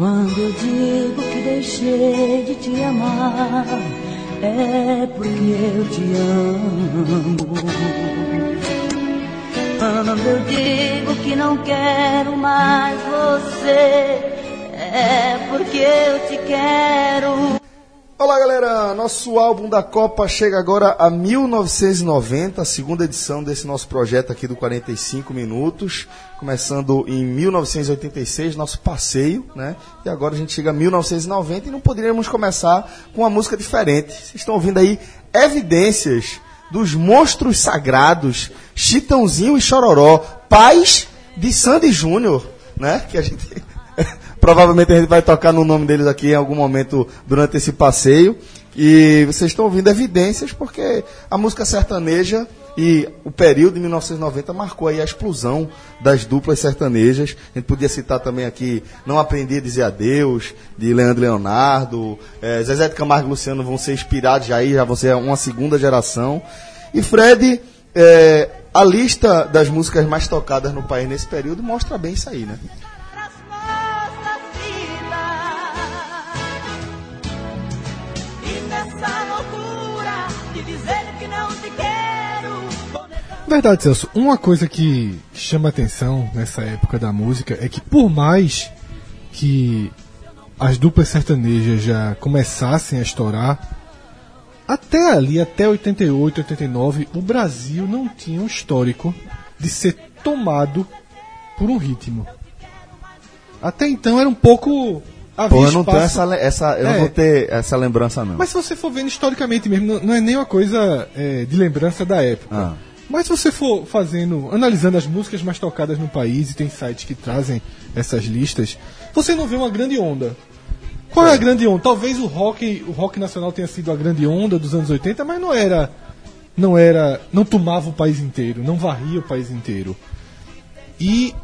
Quando eu digo que deixei de te amar, é porque eu te amo. Quando eu digo que não quero mais você, é porque eu te quero. Olá galera, nosso álbum da Copa chega agora a 1990, a segunda edição desse nosso projeto aqui do 45 Minutos, começando em 1986, nosso passeio, né? E agora a gente chega a 1990 e não poderíamos começar com uma música diferente. Vocês estão ouvindo aí evidências dos monstros sagrados, Chitãozinho e Chororó, pais de Sandy Júnior, né? Que a gente Provavelmente a gente vai tocar no nome deles aqui em algum momento durante esse passeio. E vocês estão ouvindo evidências porque a música sertaneja e o período de 1990 marcou aí a explosão das duplas sertanejas. A gente podia citar também aqui Não Aprendi a Dizer Adeus, de Leandro Leonardo. É, Zezé de Camargo e Luciano vão ser inspirados já aí, já vão ser uma segunda geração. E Fred, é, a lista das músicas mais tocadas no país nesse período mostra bem isso aí, né? Verdade, Celso. Uma coisa que chama atenção nessa época da música é que por mais que as duplas sertanejas já começassem a estourar, até ali, até 88, 89, o Brasil não tinha um histórico de ser tomado por um ritmo. Até então era um pouco Pô, eu não tenho essa, essa eu é. não vou ter essa lembrança não. Mas se você for vendo historicamente mesmo, não, não é nem uma coisa é, de lembrança da época. Ah. Mas se você for fazendo, analisando as músicas mais tocadas no país, e tem sites que trazem essas listas, você não vê uma grande onda. Qual é, é a grande onda? Talvez o rock, o rock nacional tenha sido a grande onda dos anos 80, mas não era não era, não tomava o país inteiro, não varria o país inteiro. E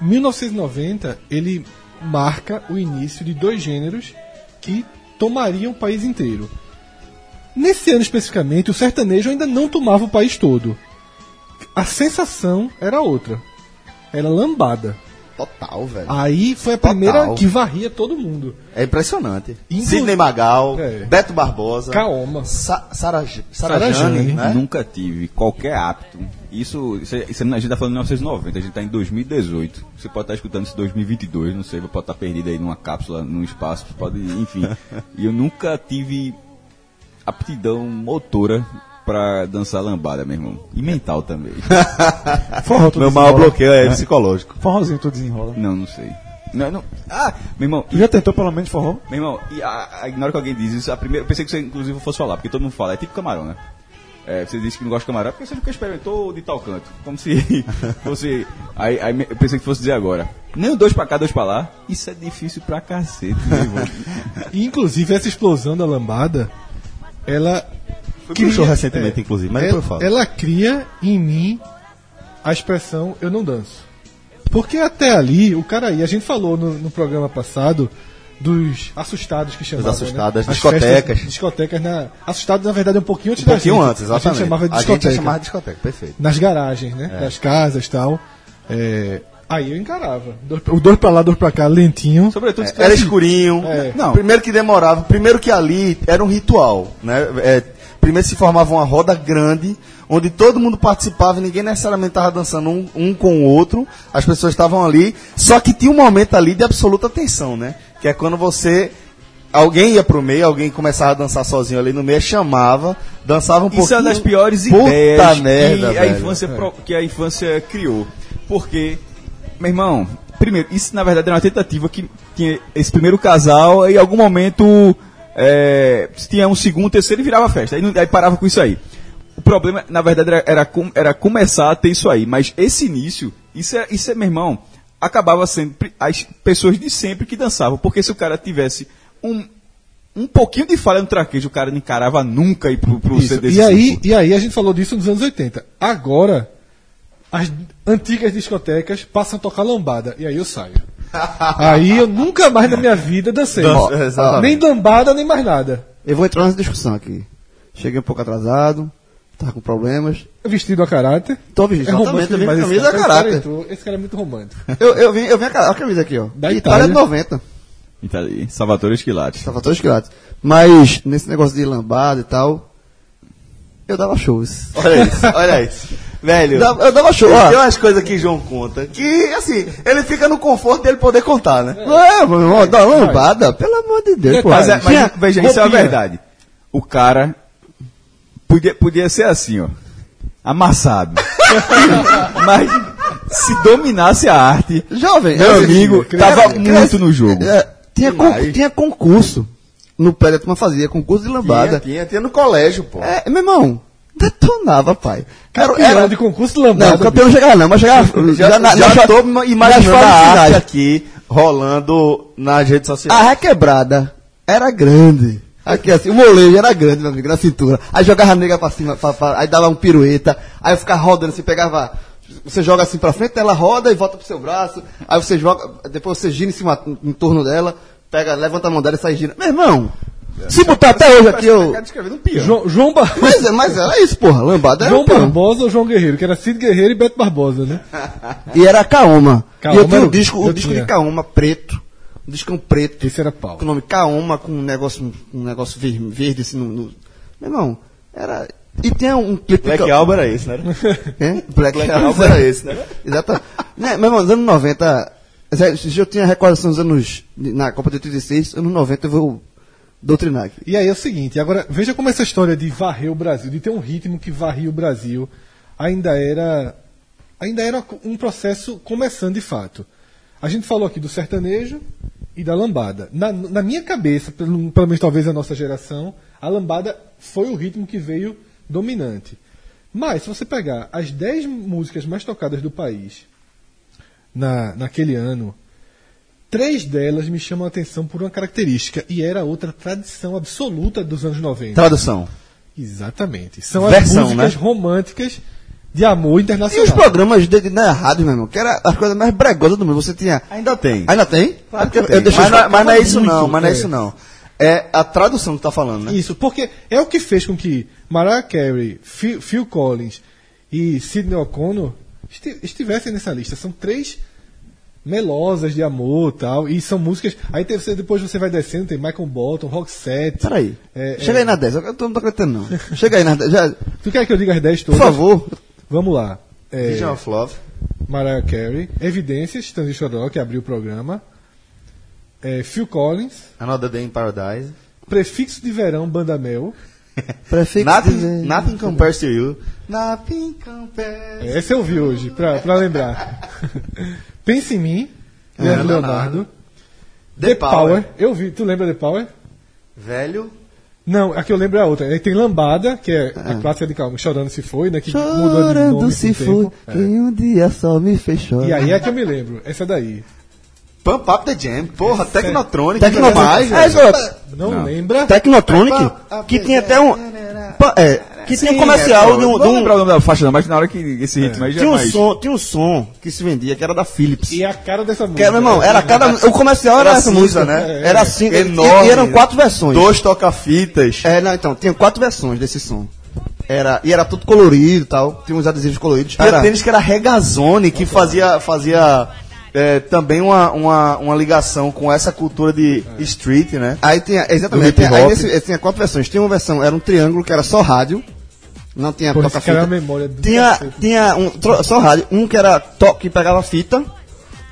1990 ele marca o início de dois gêneros que tomariam o país inteiro. Nesse ano especificamente, o sertanejo ainda não tomava o país todo a sensação era outra. Era lambada. Total, velho. Aí foi a primeira Total. que varria todo mundo. É impressionante. Inclu... Sidney Magal, é. Beto Barbosa, Kaoma, Sa Sara, Sara, Jane, né? Nunca tive qualquer hábito. Isso, isso, isso, a gente tá falando de 1990, a gente tá em 2018. Você pode estar tá escutando isso em 2022, não sei, pode estar tá perdido aí numa cápsula, num espaço, pode, enfim. e eu nunca tive aptidão motora pra dançar lambada, meu irmão. E mental também. Forró Meu maior bloqueio é, é psicológico. Forrozinho tu desenrola. Não, não sei. Não, não. Ah, meu irmão. Tu já tentou pelo menos forró? Meu irmão, e a, a, na hora que alguém diz isso, a primeira, eu pensei que você inclusive fosse falar, porque todo mundo fala, é tipo camarão, né? É, você disse que não gosta de camarão porque você nunca experimentou de tal canto. Como se fosse. Aí, aí eu pensei que fosse dizer agora. Nem dois pra cá, dois pra lá. Isso é difícil pra cacete, meu irmão. Inclusive, essa explosão da lambada, ela Fui cria, show recentemente, é, inclusive, mas ela, depois eu falo. Ela cria em mim a expressão eu não danço. Porque até ali, o cara aí, a gente falou no, no programa passado dos assustados que chamavam. Os né? discotecas. Festas, discotecas na. Assustados, na verdade, um pouquinho antes um pouquinho antes, exatamente. A gente chamava de discoteca. A gente chamava de discoteca, perfeito. Nas garagens, né? É. Das casas e tal. É, Aí eu encarava. O dois pra lá, dois pra cá, lentinho. Sobretudo é, era escurinho. É. Não. Primeiro que demorava, primeiro que ali era um ritual, né? É, primeiro se formava uma roda grande, onde todo mundo participava e ninguém necessariamente estava dançando um, um, com o outro, as pessoas estavam ali, só que tinha um momento ali de absoluta tensão, né? Que é quando você. Alguém ia pro meio, alguém começava a dançar sozinho ali no meio, chamava, dançava um Isso pouquinho. Isso é uma das piores Puta ideias merda, que, a infância, é. que a infância criou. Porque, meu irmão, primeiro, isso na verdade era uma tentativa que tinha esse primeiro casal e em algum momento é, se tinha um segundo, terceiro e virava festa. Aí, aí, parava com isso aí. O problema, na verdade, era, era, era, começar a ter isso aí. Mas esse início, isso é, isso é, meu irmão, acabava sendo as pessoas de sempre que dançavam. Porque se o cara tivesse um, um pouquinho de falha no traquejo, o cara não encarava nunca ir pro, pro. CD E aí, e aí a gente falou disso nos anos 80. Agora, as antigas discotecas passam a tocar lambada. E aí eu saio. Aí eu nunca mais na minha vida dancei. Ó, exatamente. nem lambada, nem mais nada. Eu vou entrar nessa discussão aqui. Cheguei um pouco atrasado, tava com problemas. Vestido a caráter. Tô vestido, É exatamente, romântico eu vim com camisa cara. a Esse cara caráter. entrou- Esse cara é muito romântico. Eu, eu vim, eu vim a, a camisa aqui, ó. Da Itália Itália. de 90. Itália, Salvatore Esquilates. Tava todos grátis. Mas, nesse negócio de lambada e tal, eu dava shows. Olha isso, olha isso. Velho, Eu dava show, ó. tem umas coisas que João conta que, assim, ele fica no conforto dele poder contar, né? Não é, meu irmão, da lambada, pelo amor de Deus, pô. Mas, é- mas Tinha- veja, isso é a verdade. O cara podia, podia ser assim, ó. Amassado. mas se dominasse a arte, Jovem, meu assim, amigo, cresce- tava cresce- muito no jogo. É, tinha, con- tinha concurso. No pé da turma fazia concurso de Tinha, lambada. tinha, tinha no colégio, pô. É, meu irmão, detonava, pai. Era, Campeão era, de concurso de não, lambada. campeão não chegava não, mas chegava Já, já, na, já fa- tô imaginando a arte aqui rolando nas redes sociais. A requebrada era grande. Aqui assim, o molejo era grande, meu amigo, na cintura. Aí jogava a nega pra cima, pra- pra- aí dava um pirueta, aí eu ficava rodando assim, pegava. Você joga assim pra frente, ela roda e volta pro seu braço. Aí você joga, depois você gira em cima, em torno dela, pega, levanta a mão dela e sai gira. Meu irmão, se botar até hoje aqui, eu. um peão. João, João, Bar- Mas, é- mas era isso, porra, lambada era João um. Barbosa ou João Guerreiro? Que era Cid Guerreiro e Beto Barbosa, né? E era Kaoma. Kaoma e eu tinha um o- disco, o disco tinha. de Kaoma preto. Um discão preto. Esse era pau. Com o nome Kaoma, com um negócio, um negócio ver- verde, assim no, no- Meu irmão, era. E tinha um clipe. Black Album era esse, né? Black, Black Album era esse, né? Exatamente. né, meu irmão, nos anos 90. Se eu tinha recordação dos anos. Na Copa de 86, anos 90 eu vou doutrinar aqui. E aí é o seguinte, agora veja como essa história de varrer o Brasil, de ter um ritmo que varria o Brasil, ainda era ainda era um processo começando de fato. A gente falou aqui do sertanejo e da lambada. Na, na minha cabeça, pelo, pelo menos talvez a nossa geração, a lambada foi o ritmo que veio dominante. Mas se você pegar as 10 músicas mais tocadas do país na, naquele ano, Três delas me chamam a atenção por uma característica, e era outra tradição absoluta dos anos 90. Tradução. Exatamente. São Versão, as músicas né? românticas de amor E internacional. os programas de, de, na rádio, meu irmão, que era as coisas mais bregosas do mundo. Você tinha. Ainda tem. Ainda tem? Claro que Eu- tem. eu deixei mas, não, é- mas não é isso não, mas não é é. isso não. É a tradução que tá falando, né? Isso, porque é o que fez com que Mariah Carey, Phil, Phil Collins e Sidney O'Connor estivessem nessa lista. São três melosas de amor tal, e são músicas. Aí você, depois você vai descendo, tem Michael Bolton, Roxette. Peraí. É, Chega é. aí na 10. Eu tô- não tô acreditando, não. Chega aí na 10. Já, Tu quer que eu diga as 10 por todas? favor. Vamos lá. É, Vision of Love. Mariah Carey, Evidências, Transistor Rock, que abriu o programa. É, Phil Collins, Another Day in Paradise. Prefixo de Verão, Banda Mel. Prefixo Nothing, de- nothing compares to you. Nothing compares. É, Essa eu vi hoje, pra, pra lembrar. Pense em mim, Leandro Leonardo. The Power. Eu vi, tu lembra The Power? Velho. Não, a que eu lembro é a outra. Aí tem Lambada, que é a clássica de Calma, Chorando Se Foi, né? Que mudou de Chorando nome se o tempo. foi, quem um dia só me fez chorar. E aí é que eu me lembro, essa daí. Pump Up the Jam. Porra, Technotronic. Technotronic. demais, É, só- Não, lembra? Technotronic, que tinha até um. É, que tinha um comercial de um. Não um- lembrar o nome da faixa não, mas na hora que esse ritmo aí já tinha, é um mais... som, tinha um som que se vendia, que era da Philips. E a cara dessa música. Que era, meu irmão, era cada. O comercial era, Era essa música, né? Era assim, e, Enorme. e eram quatro versões. Dois toca-fitas. É, não, então, tinha quatro versões desse som. Era, e era tudo colorido e tal. Tinha uns adesivos coloridos. Tinha Era, tênis que era Regazone, que fazia, fazia é, também uma, uma, uma ligação com essa cultura de street, né? Aí tinha, exatamente, tinha, aí nesse- eh, tinha quatro versões. Tinha uma versão, era um triângulo que era só rádio. Não tinha Pô, é uma memória do Tinha, cacete. tinha um, só rádio, um que era to, que pegava fita.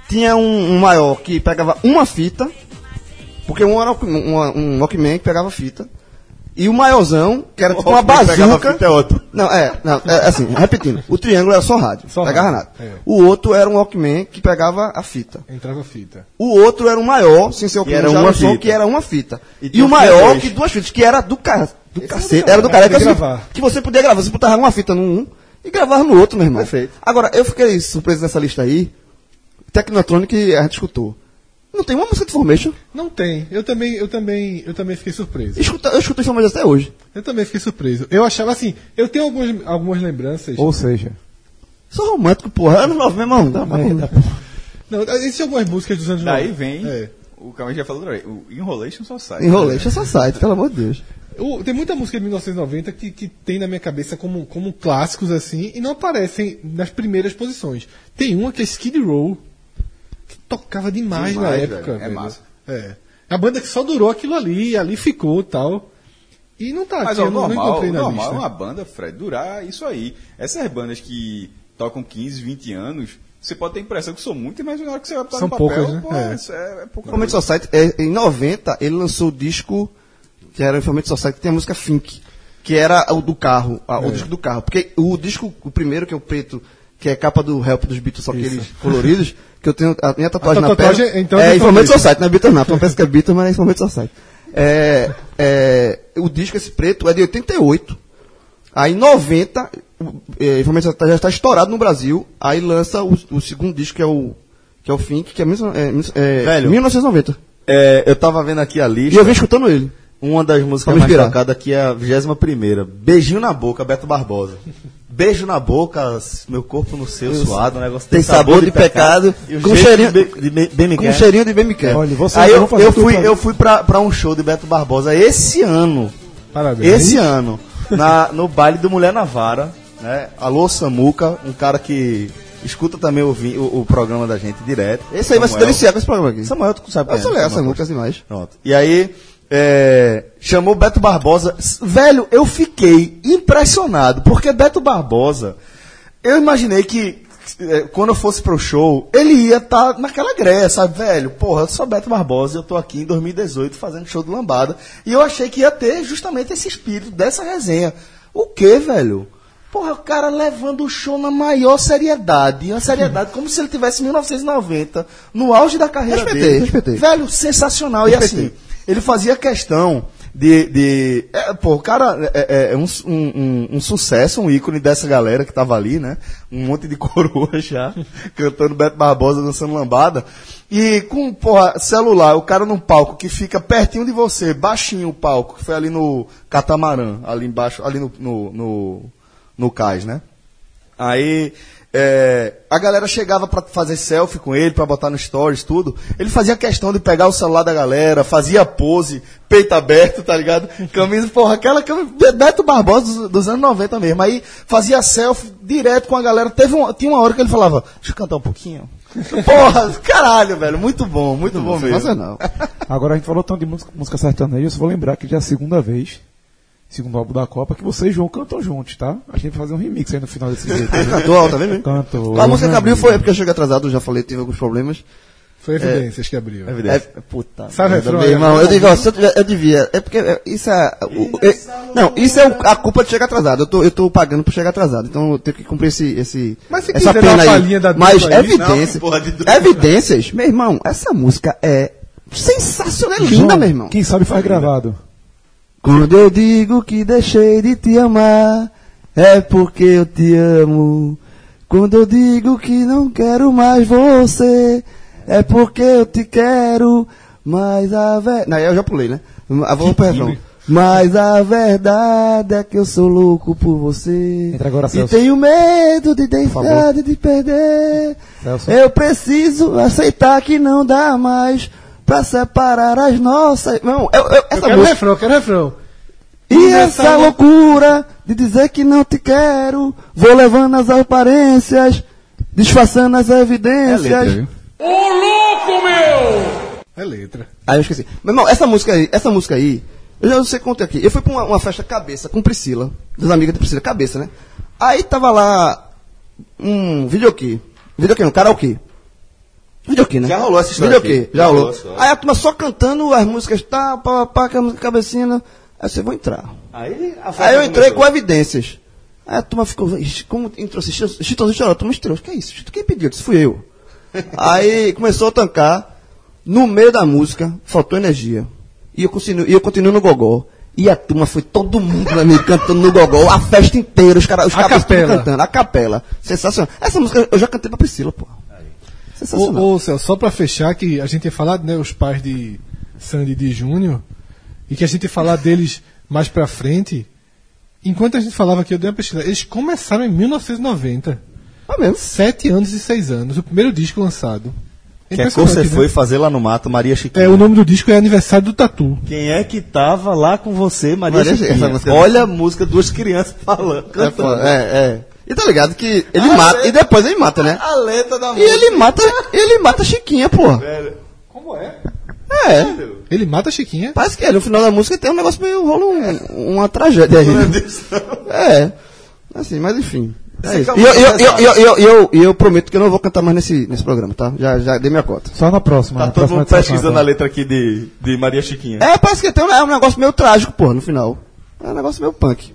Tinha um, um maior que pegava uma fita. Porque um era um, um, um Walkman que pegava fita. E o maiorzão, que era tipo uma bazuca. fita é outro. Não, é, não, é assim, repetindo. O triângulo era só rádio, Só pegava rádio, nada. é. O outro era um Walkman que pegava a fita. Entrava fita. O outro era um maior, sem ser o E era uma um som fita. que era uma fita. E E, o maior que duas fitas, que era do, ca... do cacete, era do careca podia assim, gravar. que você podia gravar, você botava uma fita num e gravava no outro, meu irmão. Perfeito. Agora, eu fiquei surpreso nessa lista aí. Technotronic a gente escutou. Não tem uma música de Formation. Não tem. Eu também, eu também, eu também fiquei surpreso. Escuta, eu escuto Formation até hoje. Eu também fiquei surpreso. Eu achava assim, eu tenho algumas, algumas lembranças. Ou seja, Sou romântico, porra. Anos 90, meu irmão. Tá merda, Não, existem algumas músicas dos anos Daí 90. vem, É. o Caminho já falou outra vez, o Enrolation Society. Enrolation Society, pelo amor de Deus. O- tem muita música de 1990 que, que tem na minha cabeça como, como clássicos assim e não aparecem nas primeiras posições. Tem uma que é Skid Row, tocava demais, na Demais, época. velho. É massa. É. A banda que só durou aquilo ali, ali ficou e tal. E não tá Mas aqui, ó, eu não, não normal, encontrei na normal é lista. uma banda, Fred, durar isso aí. Essas bandas que tocam 15, 20 anos, você pode ter a impressão que são muitas, mas na hora que você vai São no papel, poucas, né? pô, É. é, é pouca. Society, é, em 90, ele lançou o disco que era o Information Society, que tem a música Fink, que era o do carro, a- o disco do carro. Porque o disco, o primeiro, que é o preto, que é capa do Help dos Beatles, só aqueles coloridos, que eu tenho a minha tatuagem A na tatuagem, perna, então, é é Beatles. Society, não é Beatles não, pensa que é Beatles, mas é Information Society. É, é, o disco, esse preto, é de 88. Aí em 90, o, é, Information Society já está estourado no Brasil, aí lança o, o segundo disco, que é o, que é o Fink, que é, mesmo- é, é, Velho. 1990. É, eu tava vendo aqui a E lista. eu vim escutando ele. Uma das músicas mais tocadas aqui é a 21 Beijinho na boca, Beto Barbosa. Beijo na boca, meu corpo no seu, suado, um negócio Tem sabor de pecado, e o com cheirinho- de, be- de be- bem me Com cheirinho de bem me quer. olha, você Aí eu, eu fui, pra- eu fui pra, pra um show de Beto Barbosa esse ano. Parabéns. Esse ano. Na, no baile do Mulher Navara. Né? Alô Samuca, um cara que escuta também o, vi- o, o programa da gente direto. Esse aí vai se Samuel. deliciar com esse programa aqui. Samuel, tu sabe Eu quem sou é, legal, Samuel essa música demais. Pronto. E aí, é, chamou Beto Barbosa. Velho, eu fiquei impressionado, porque Beto Barbosa, eu imaginei que é, quando eu fosse pro show, ele ia estar naquela greia, sabe, velho? Porra, eu sou Beto Barbosa e eu tô aqui em 2018 fazendo show do Lambada. E eu achei que ia ter justamente esse espírito dessa resenha. O que, velho? Porra, o cara levando o show na maior seriedade. Uma seriedade como se ele tivesse em 1990, no auge da carreira Respeitei, dele. respeitei. Velho, sensacional. E Respeitei. assim, ele fazia questão de. de é, pô, o cara é, é- é um, su- um, um- um sucesso, um ícone dessa galera que tava ali, né? Um monte de coroa já, cantando Beto Barbosa, dançando lambada. E com, porra, celular, o cara num palco que fica pertinho de você, baixinho o palco, que foi ali no Catamarã, ali embaixo, ali no, no, no, no cais, né? Aí é, a galera chegava pra fazer selfie com ele, pra botar no stories, tudo. Ele fazia questão de pegar o celular da galera, fazia pose, peito aberto, tá ligado? Camisa, porra, aquela camisa, Beto Barbosa dos, dos anos 90 mesmo. Aí fazia selfie direto com a galera. Teve um, tinha uma hora que ele falava, deixa eu cantar um pouquinho. Porra, caralho, velho, muito bom, muito bom mesmo. Sensacional. Agora a gente falou tanto de música, música sertaneja, eu só vou lembrar que já é a segunda vez, segundo álbum da Copa, que você e João cantam juntos, tá? A gente vai fazer um remix aí no final desse jeito. Cantou, tá vendo? Cantou. A música que né, abriu foi porque eu cheguei atrasado, eu já falei, tive alguns problemas. Foi evidências que abriu. É, puta. Sabe, merda, meu irmão, né? eu digo, ó, se eu, tiver- eu devia. É porque é, isso é. o- é- não, isso é o- a culpa de chegar atrasado. Eu tô, eu tô pagando por chegar atrasado. Então eu tenho que cumprir esse. esse Mas se essa quiser dar pena uma aí. palhinha da Mas dupla aí, evidências. não, porra de dupla. evidências, meu irmão, essa música é sensacional, é linda, João, meu irmão. Quem sabe faz gravado. Quando eu digo que deixei de te amar, é porque eu te amo. Quando eu digo que não quero mais você, é porque eu te quero. Mas a verdade. Não, eu já pulei, né? Ah, pro refrão. Mas a verdade é que eu sou louco por você. Entra agora, e Celso. tenho medo de deixar de te perder. Celso. Eu preciso aceitar que não dá mais pra separar as nossas. Não, eu, eu, Eu essa quero música. refrão, eu quero refrão. E Essa essa lou- loucura de dizer que não te quero, vou levando as aparências, disfarçando as evidências. É letra. Aí eu esqueci. Meu irmão, essa música aí, essa música aí, eu já não sei quanto é aqui. Eu fui pra uma, uma festa cabeça com Priscila, das amigas de Priscila, cabeça, né? Aí tava lá um videokê. Videokê não, karaokê. Videokê, né? Já rolou essa história Videokê, já Já rolou. rolou. Aí a turma só cantando as músicas, tá, pá, pá, pá, música cabecinha. Aí você, vou entrar. Aí, Aí eu entrei com começou. evidências. Aí a turma ficou, "Ixi, como entrou assim, Chitãozinho chorou, a turma estreou. Que é isso? Chito, Quem pediu? Eu disse, fui eu. Aí começou a tancar. No meio da música, faltou energia. E eu continuo, e eu continuo no gogó. E a turma foi todo mundo, amigo, cantando no gogó, a festa inteira, os caras os capela. cantando, a capela. Sensacional. Essa música eu já cantei pra Priscila, pô. Sensacional. Ô, ô Celso, só pra fechar, que a gente ia falar, né, os pais de Sandy de Júnior, e que a gente ia falar deles mais pra frente. Enquanto a gente falava aqui, eu dei uma pesquisa. Eles começaram em 1990. Ah, mesmo. Sete anos e seis anos. O primeiro disco lançado. Que é que você né? foi fazer lá no mato, Maria Chiquinha? É, o nome do disco é Aniversário do Tatu. Quem é que tava lá com você, Maria, Maria Chiquinha? Chiquinha, Olha a música, duas crianças falando, É, cantando. é, é. E tá ligado que ele Ah, mata, é. e depois ele mata, né? A letra da E ele mata, ele mata a Chiquinha, pô. Velho. Como é? É. Ele mata a Chiquinha. Parece que é, no final da música tem um negócio meio rola um- uma tragédia aí. É. Assim, mas enfim. É isso. E eu, eu, eu, eu, eu, eu, eu, eu prometo que eu não vou cantar mais nesse, nesse programa, tá? Já, já dei minha cota. Só na próxima. Tá na todo próxima mundo pesquisando tá? a letra aqui de, de Maria Chiquinha. É, parece que tem um, é um negócio meio trágico, pô, no final. É um negócio meio punk.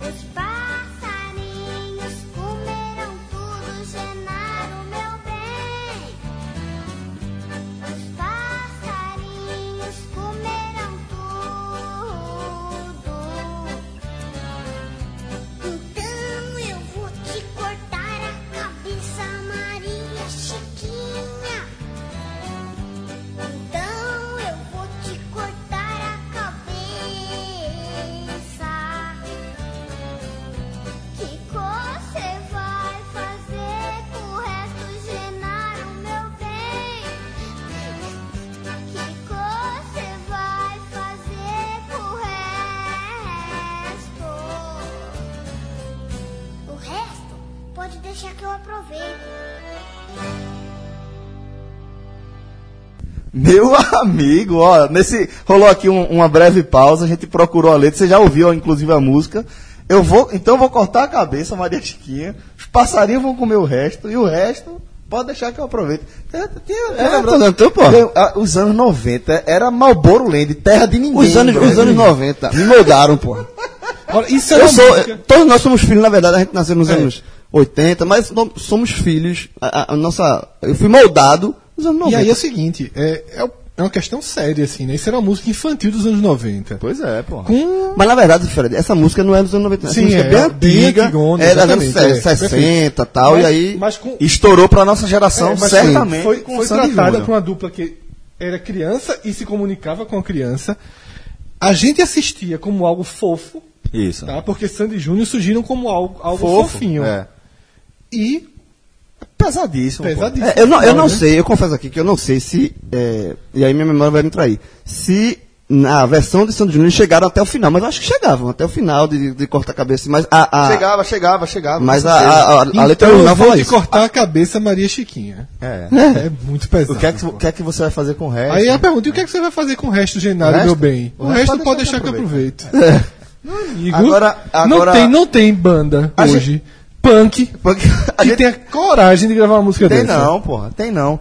Meu amigo, ó, nesse rolou aqui um- uma breve pausa, a gente procurou a letra, você já ouviu inclusive a música. Eu vou, então eu vou cortar a cabeça, Maria Chiquinha. Os passarinhos vão comer o resto e o resto pode deixar que eu aproveite. Tem É, lembrando- dando, pô. Ah, os anos 90 era Malboro Land, terra de ninguém. Os anos, os anos 90 me moldaram, pô. Olha, isso é Eu sou, música- todos nós somos filhos, na verdade, a gente nasceu nos É. anos 80, mas somos filhos. A, a- a nossa, eu fui moldado nos anos 90. E aí é o seguinte, é, é o- é uma questão séria, assim, né? Isso era uma música infantil dos anos 90. Pois é, pô. Com. Mas na verdade, Fred, essa música não é dos anos 90, essa Sim, música é, é, bem antiga, antigona, é das anos exatamente, é, 60 e tal, mas, e aí... Mas com. Estourou pra nossa geração, é, mas certamente. Foi, com foi tratada por uma dupla que era criança e se comunicava com a criança. A gente assistia como algo fofo, Isso. tá? Porque Sandy Júnior surgiram como algo, algo Fofo, fofinho. É. E Pesadíssimo. pesadíssimo. É, eu não, eu não sei, eu confesso aqui que eu não sei se. é, e aí minha memória vai me trair. Se na versão de Santos Júnior chegaram até o final, mas eu acho que chegavam até o final de, de cortar a cabeça. Mas a, a, Chegava, chegava, chegava. mas a, a, a, a letra Então original fala te isso. cortar a cabeça Maria Chiquinha. É. É muito pesado. O que, é que, que é que você vai fazer com o resto? Aí a pergunta, e o que é que você vai fazer com o resto, Genaro, O resto? meu bem? O, O resto, resto pode deixar que eu aproveito. Meu amigo, Agora- agora- não, tem, não tem banda hoje, punk, a que gente- tenha coragem de gravar uma música Tem dessa. não, porra, tem não.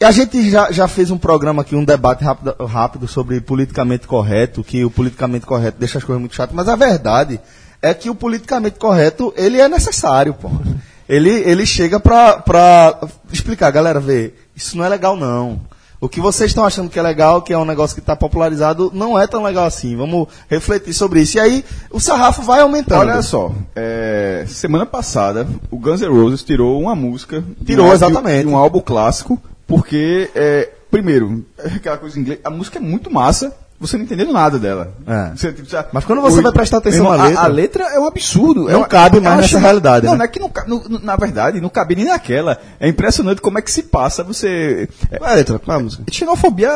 A gente já, já fez um programa aqui, um debate rápido, rápido sobre politicamente correto, que o politicamente correto deixa as coisas muito chatas, mas a verdade é que o politicamente correto, ele é necessário, porra. Ele, ele chega pra, pra explicar, galera, vê, isso não é legal não. O que vocês estão achando que é legal, que é um negócio que está popularizado, não é tão legal assim. Vamos refletir sobre isso. E aí o sarrafo vai aumentando. Olha só, é, semana passada o Guns N' Roses tirou uma música. Tirou, um álbum- exatamente. um álbum clássico, porque, é, primeiro, aquela coisa em inglês, a música é muito massa, você não entendendo nada dela. É. Você, tipo, já- Mas quando você vai prestar atenção Meu na a- letra- A, letra é um absurdo. Não é uma- cabe mais nessa realidade, Não, né? não é que não, no- na verdade, não cabe nem naquela. É impressionante como é que se passa você. É, Qual é a letra? Qual é a música? xenofobia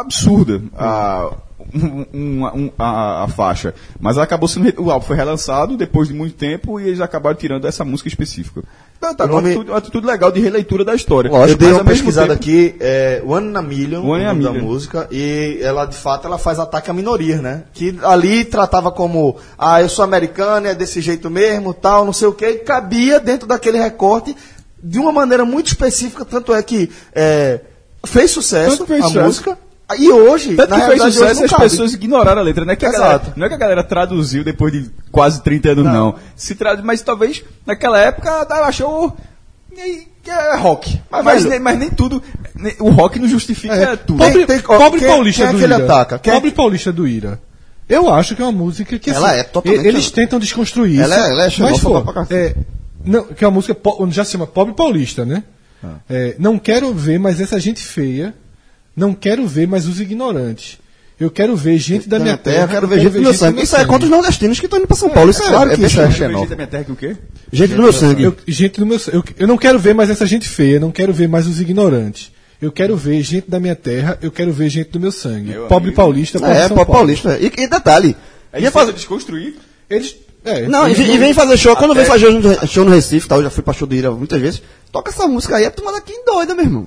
absurda a, um- um- um- a, a faixa. Mas acabou sendo. O álbum foi relançado depois de muito tempo e eles acabaram tirando essa música específica. Então, tá, O nome- uma, atitude, atitude legal de releitura da história. eu dei uma pesquisada tempo- aqui, é, One in a Million, One in a nome da Million. música, e ela, de fato, ela faz ataque a minorias, né? Que ali tratava como, ah, eu sou americano, é desse jeito mesmo, tal, não sei o quê, e cabia dentro daquele recorte de uma maneira muito específica, tanto é que é, fez sucesso fez a sucesso. música, e hoje, Tanto na que fez sucesso hoje não as cabe. pessoas ignoraram a letra. Não é, que galera, não é que a galera traduziu depois de quase 30 anos, não. Se tradu... Mas talvez naquela época ela achou que é rock. Mas, mas nem, mas nem tudo. nem- o rock não justifica É, tudo. pobre, Tem- tem- pobre quem- paulista quem é do Ira. ataca? Quem é pobre paulista do Ira. Eu acho que é uma música que Ela assim, é totalmente- Eles tentam desconstruir isso. Ela é- ela é mas, pô, pra cacete. é, não, que é uma música po- já se chama Pobre Paulista, né? É, não quero ver mais essa gente feia. Não quero ver mais os ignorantes. Eu quero ver gente da minha terra. eu quero ver gente do meu sangue. Isso é contra os nordestinos que estão indo pra São Paulo. Isso é, claro é, que isso é é xenófobo. Gente da minha terra que o quê? Gente do meu sangue. Eu, gente do meu, eu, eu não quero ver mais essa gente feia, não quero ver mais os ignorantes. Eu quero ver gente da minha terra, eu quero ver gente do meu sangue. Pobre paulista, pobre É, São Paulo. paulista. E, detalhe. É ia difícil fazer, desconstruir. Eles. É, não, e, eles vem- e vem fazer show. Quando vem fazer show no, show no Recife, tá, eu já fui pra show do Ira muitas vezes. Toca essa música aí, a turma daqui doida, meu irmão.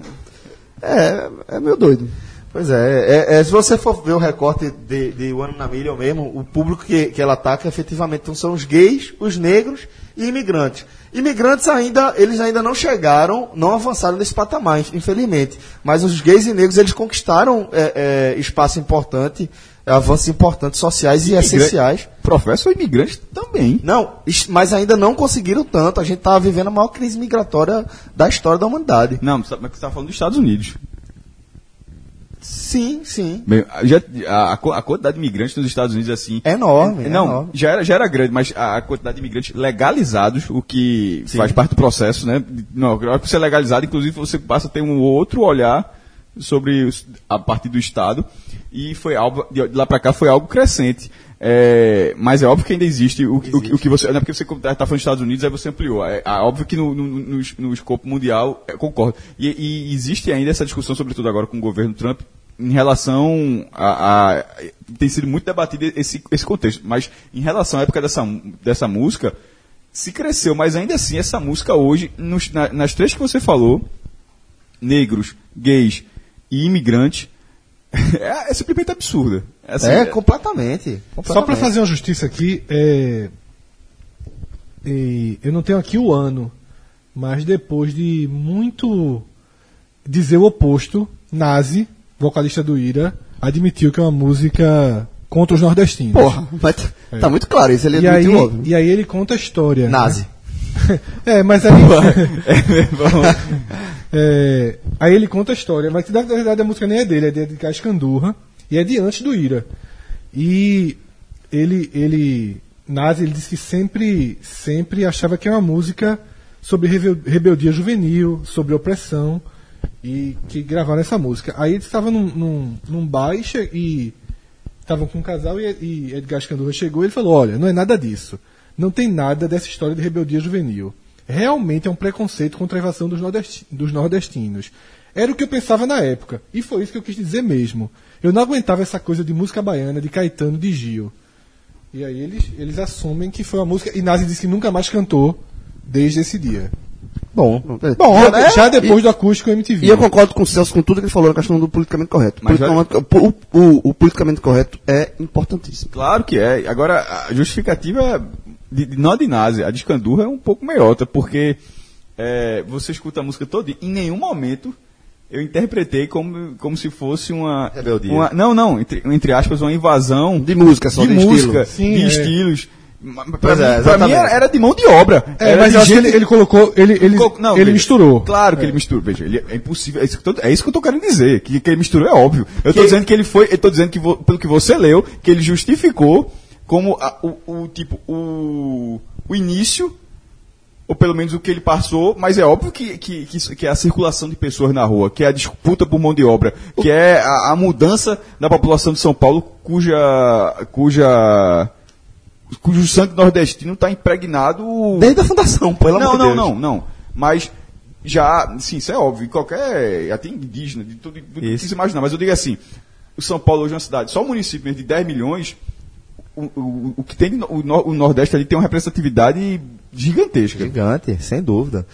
É, é meio doido. Pois é, é, é, se você for ver o recorte de, de One na Million mesmo, o público que, que ela ataca efetivamente então, são os gays, os negros e imigrantes. Imigrantes ainda, eles ainda não chegaram, não avançaram nesse patamar, infelizmente. Mas os gays e negros, eles conquistaram é, é, espaço importante, avanços importantes sociais e essenciais. Professor imigrante também. Não, mas ainda não conseguiram tanto. A gente está vivendo a maior crise migratória da história da humanidade. Não, mas você está falando dos Estados Unidos. Sim, sim. Bem, já, a, a quantidade de imigrantes nos Estados Unidos, assim. É enorme. é não, enorme. já era, já era grande, mas a, a quantidade de imigrantes legalizados, o que faz parte do processo, né? Não, você é legalizado, inclusive você passa a ter um outro olhar sobre a partir do Estado. E foi algo, de lá para cá foi algo crescente. É, mas é óbvio que ainda existe o, que- o, o que você. Não é porque você está falando dos Estados Unidos, aí você ampliou. É, é óbvio que no, no, no, no escopo mundial, eu concordo. E, e existe ainda essa discussão, sobretudo agora com o governo Trump, em relação a, a- tem sido muito debatido esse, esse contexto, mas em relação à época dessa, dessa música, se cresceu, mas ainda assim essa música hoje, nos- na- nas três que você falou, negros, gays e imigrantes, é, é simplesmente absurda. Assim, É, completamente. Só para completamente. fazer uma justiça aqui, é, e eu não tenho aqui o ano, mas depois de muito dizer o oposto, Nazi, vocalista do Ira, admitiu que é uma música contra os nordestinos. Porra, mas tá- tá muito claro isso. Ele e, aí, admitiu logo. e aí ele conta a história. Nazi. né? é, mas aí. É, aí ele conta a história, mas na verdade a música nem é dele, é de Edgar Escandurra e é de antes do Ira. E ele, ele, Nazi, ele disse que sempre, sempre achava que era uma música sobre rebel- rebeldia juvenil, sobre opressão e que gravaram essa música. Aí ele estava num, num, num e, che- e estavam com um casal e, e Edgar Escandurra chegou e ele falou: Olha, não é nada disso. Não tem nada dessa história de rebeldia juvenil. Realmente é um preconceito contra a invasão dos, nordesti- dos nordestinos. Era o que eu pensava na época. E foi isso que eu quis dizer mesmo. Eu não aguentava essa coisa de música baiana, de Caetano, de Gil. E aí eles, eles assumem que foi uma música. E Nazi disse que nunca mais cantou desde esse dia. Bom. Bom, já, é, já depois e- do acústico MTV. E eu concordo com o Celso com tudo que ele falou na questão do politicamente correto. Mas Politicamente- o, o- o politicamente correto é importantíssimo. Claro que é. Agora, a justificativa de, de, não a de Nazi, a de Escandurra é um pouco meiota, porque é, você escuta a música toda e em nenhum momento eu interpretei como, como se fosse uma. Rebeldia. uma- não, não, entre, entre aspas, uma invasão De música só, de, de música, estilo. Sim, de é. estilos. Pra, Pois mim, é, pra mim era, de mão de obra. É, mas eu acho que ele, ele colocou. Ele, ele, Co- não, ele veja, misturou. Claro que ele misturou. Veja, ele é impossível. É isso, que eu tô, é isso que eu tô querendo dizer. Que, que ele misturou é óbvio. Eu tô dizendo que ele foi. Eu tô dizendo que, vo- pelo que você leu, que ele justificou como a- o, o tipo, o, o início, ou pelo menos o que ele passou, mas é óbvio que, que, que, que é a circulação de pessoas na rua, que é a disputa por mão de obra, que é a, a mudança da população de São Paulo, cuja. cuja cujo sangue nordestino está impregnado Desde a fundação, pelo não, amor de não, Deus. não, não. Mas já, sim, isso é óbvio. Qualquer, até indígena, de tudo, tudo que se imaginar. Mas eu digo assim, o São Paulo hoje é uma cidade, só o município mesmo de 10 milhões, o, o, o que tem o, o Nordeste ali tem uma representatividade gigantesca. Gigante, sem dúvida.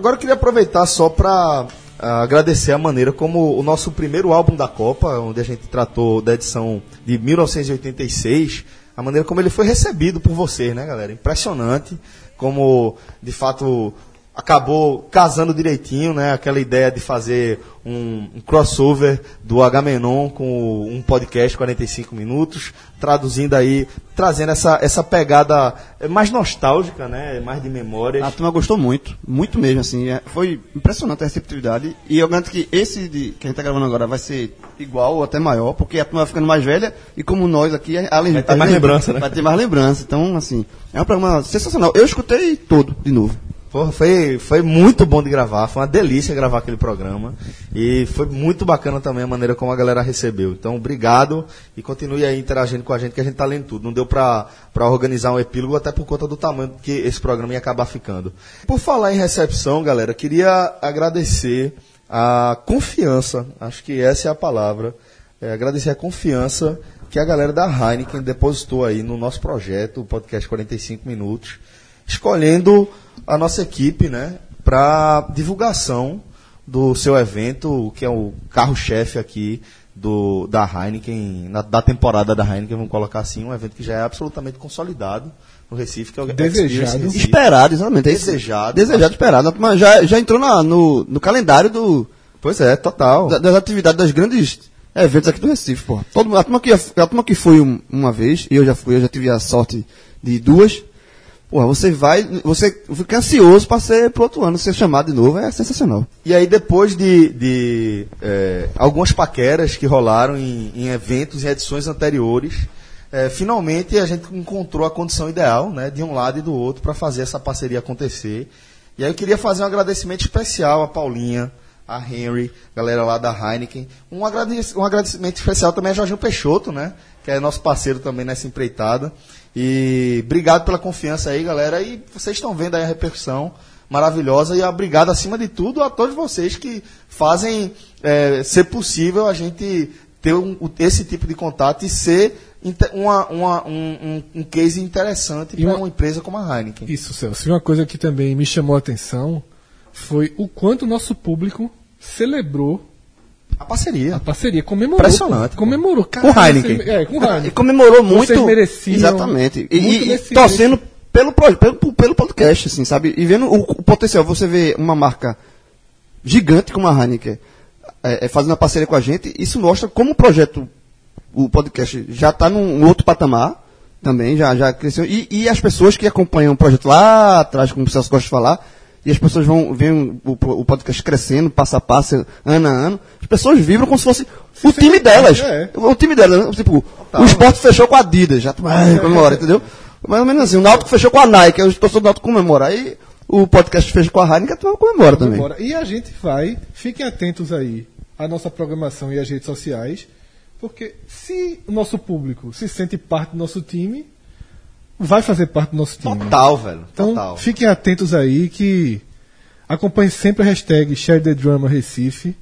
Agora eu queria aproveitar só para agradecer a maneira como o nosso primeiro álbum da Copa, onde a gente tratou da edição de 1986, a maneira como ele foi recebido por vocês, né, galera? Impressionante como, de fato, acabou casando direitinho, né? Aquela ideia de fazer um, um crossover do Agamenon com um podcast 45 minutos, traduzindo aí, trazendo essa, essa pegada mais nostálgica, né? Mais de memórias. A turma gostou muito, muito mesmo, assim. é- Foi impressionante a receptividade. E eu garanto que esse de, que a gente tá gravando agora vai ser igual ou até maior, porque a turma vai ficando mais velha e como nós aqui, além Vai ter mais lembrança, né? Vai ter mais lembrança. Então, assim, é um programa sensacional. Eu escutei todo de novo. Porra, foi, foi muito bom de gravar, foi uma delícia gravar aquele programa. E foi muito bacana também a maneira como a galera recebeu. Então, obrigado e continue aí interagindo com a gente, que a gente tá lendo tudo. Não deu pra, pra organizar um epílogo, até por conta do tamanho que esse programa ia acabar ficando. Por falar em recepção, galera, queria agradecer a confiança, acho que essa é a palavra, é, agradecer a confiança que a galera da Heineken depositou aí no nosso projeto, o podcast 45 Minutos, escolhendo a nossa equipe, né, para divulgação do seu evento, que é o carro-chefe aqui do, da Heineken, na- da temporada da Heineken, vamos colocar assim, um evento que já é absolutamente consolidado no Recife, que é o Desejado. Esperado, exatamente. é. Desejado. Desejado, esperado. Turma já, já entrou na- no, no calendário do, Pois é, total. da- das atividades das grandes eventos aqui do Recife, pô. Todo, a, turma que, a turma que foi um- uma vez, e eu já fui, eu já tive a sorte de duas. Porra, você vai, você fica ansioso para ser pro outro ano, ser chamado de novo, é sensacional. E aí, depois de, de, eh, algumas paqueras que rolaram em, em eventos, em edições anteriores, eh, finalmente a gente encontrou a condição ideal, né, de um lado e do outro, para fazer essa parceria acontecer. E aí eu queria fazer um agradecimento especial a Paulinha, a Henry, galera lá da Heineken. Um, agradec- um agradecimento especial também a Jorginho Peixoto, né, que é nosso parceiro também nessa empreitada. E obrigado pela confiança aí, galera. E vocês estão vendo aí a repercussão maravilhosa e obrigado acima de tudo a todos vocês que fazem eh, ser possível a gente ter um- esse tipo de contato e ser uma- uma- um, um- um case interessante para uma- uma empresa como a Heineken. Isso, Celso. E uma coisa que também me chamou a atenção foi o quanto o nosso público celebrou A parceria. a parceria, comemorou. Impressionante. Comemorou. Com Heineken. vocês- É, com Heineken. E comemorou muito. Vocês mereciam Exatamente. E, e- e torcendo pelo, pelo, pelo podcast, assim, sabe? E vendo o, o potencial. Você vê uma marca gigante como a Heineken é, é, fazendo uma parceria com a gente, isso mostra como o projeto, o podcast, já está num outro patamar também, já, já cresceu. E, e as pessoas que acompanham o projeto lá atrás, como o Celso gosta de falar, e as pessoas vão veem o, o podcast crescendo, passo a passo, ano a ano, as pessoas vibram como se fosse o time delas. É. O time delas, tipo, o esporte fechou com a Adidas, já ai, comemora, entendeu? Mais ou menos assim, o Náutico fechou com a Nike, eu torcedor do Náutico comemora. Aí o podcast fecha com a Heineken, tu comemora também. E a gente vai, fiquem atentos aí à nossa programação e às redes sociais, porque se o nosso público se sente parte do nosso time, vai fazer parte do nosso time. Total, velho. Então, Total. fiquem atentos aí que acompanhem sempre a hashtag Share the Drama Recife,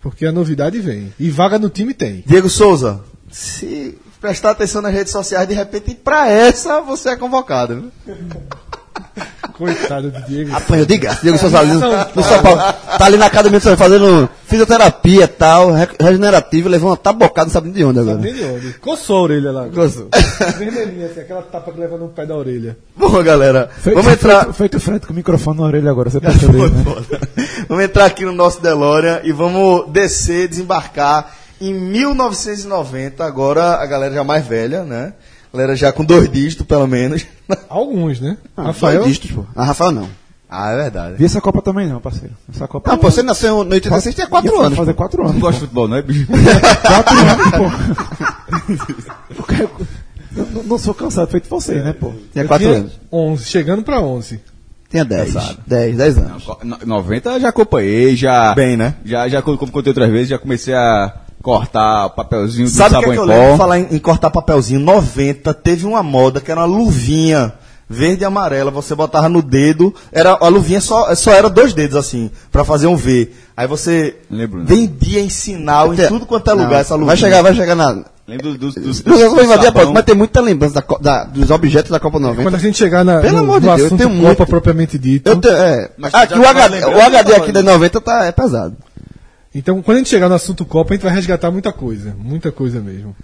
porque a novidade vem. E vaga no time tem. Diego Souza, se prestar atenção nas redes sociais, de repente, pra essa você é convocado. Viu? Coitado do Diego. Apanhou de graça, Diego Souza ali no, São Paulo. Tá ali na academia fazendo fisioterapia e tal, re- regenerativo, levou uma tabocada, não sabe de onde agora. Sabe de onde? Coçou a orelha lá. Coçou. Vermelhinha, assim, aquela tapa que leva no pé da orelha. Bom, galera, Feito, vamos entrar. Feito, Fred com o microfone na orelha agora, você percebeu, né? vamos entrar aqui no nosso DeLorean e vamos descer, desembarcar em 1990. Agora a galera já mais velha, né? A galera já com dois dígitos, pelo menos. Alguns, né? Ah, Rafael? Dígitos, pô. Ah, Rafael não. Ah, é verdade. Vi essa Copa também não, parceiro. Essa Copa Ah, pô, você nasceu no 86, tinha 4 Ia anos. fazer quatro Não anos. gosto de futebol, não é, bicho? Quatro anos, pô. Eu não- não sou cansado feito você, né, pô? Tinha eu 4 tinha anos. 11, chegando pra 11. Tinha 10. Pesado. 10, 10 anos. No- 90 já acompanhei, já. Bem, né? Já, já como contei outras vezes, já comecei a cortar o papelzinho do Sabe o que, sabão é que eu em lembro? Falar em, em cortar papelzinho. 90 teve uma moda que era uma luvinha verde e amarela. Você botava no dedo. Era, a luvinha só, só era dois dedos assim, pra fazer um V. Aí você Lembro, né? vendia em sinal em tudo quanto é lugar Não, essa luvinha. Vai chegar, vai chegar na. Lembro dos. dos, dos, Não, eu vou invadir a sabão. pauta, mas tem muita lembrança da da- dos objetos da Copa 90. Quando a gente chegar na, Pelo no, amor de Deus, assunto tem Copa muito. propriamente dito. Eu te, é, Mas aqui o tá HD, lembrando, o HD aqui da 90 tá, é pesado. Então, quando a gente chegar no assunto Copa, a gente vai resgatar muita coisa. Muita coisa mesmo.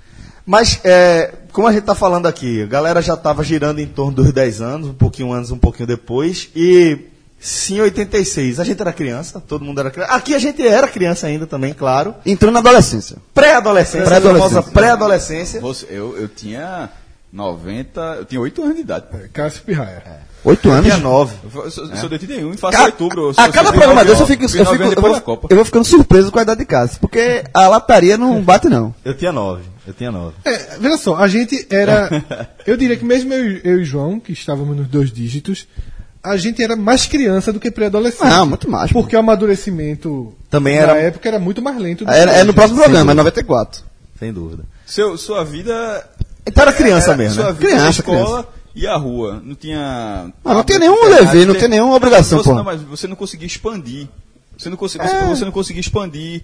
Mas, é, como a gente tá falando aqui, a galera já tava girando em torno dos 10 anos, um pouquinho antes, um pouquinho depois, e Sim, 86. A gente era criança, todo mundo era criança. Aqui a gente era criança ainda também, claro. Entrou na adolescência. Pré-adolescência, Pré-adolescência. pré-adolescência. Você- eu, eu tinha 90, eu tinha 8 anos de idade. Cássio Pirraia. Oito anos. Dia 9. Eu, eu sou, eu sou de 81 e faço Ca- outubro. a cada programa 99, desse eu fico, eu, fico, 90 eu, vou, eu vou ficando surpreso com a idade de Cássio, porque a lataria não bate, não. Eu tinha 9. Eu tinha 9. É, veja só, a gente era. Eu diria que mesmo eu, eu e João, que estávamos nos dois dígitos, a gente era mais criança do que pré-adolescente. Não, muito mais. pô. Porque o amadurecimento Também na era- época era muito mais lento. do É, que é no próximo programa, é 94. Sem dúvida. Seu, sua vida. Então era criança era- mesmo, né? vida Criança, escola e a rua. Não tinha. Ah, não tem tablet, nenhum levê, não tem nenhuma obrigação, você, pô. não, mas você não conseguia expandir. Você não conseguia, É. você não conseguia expandir.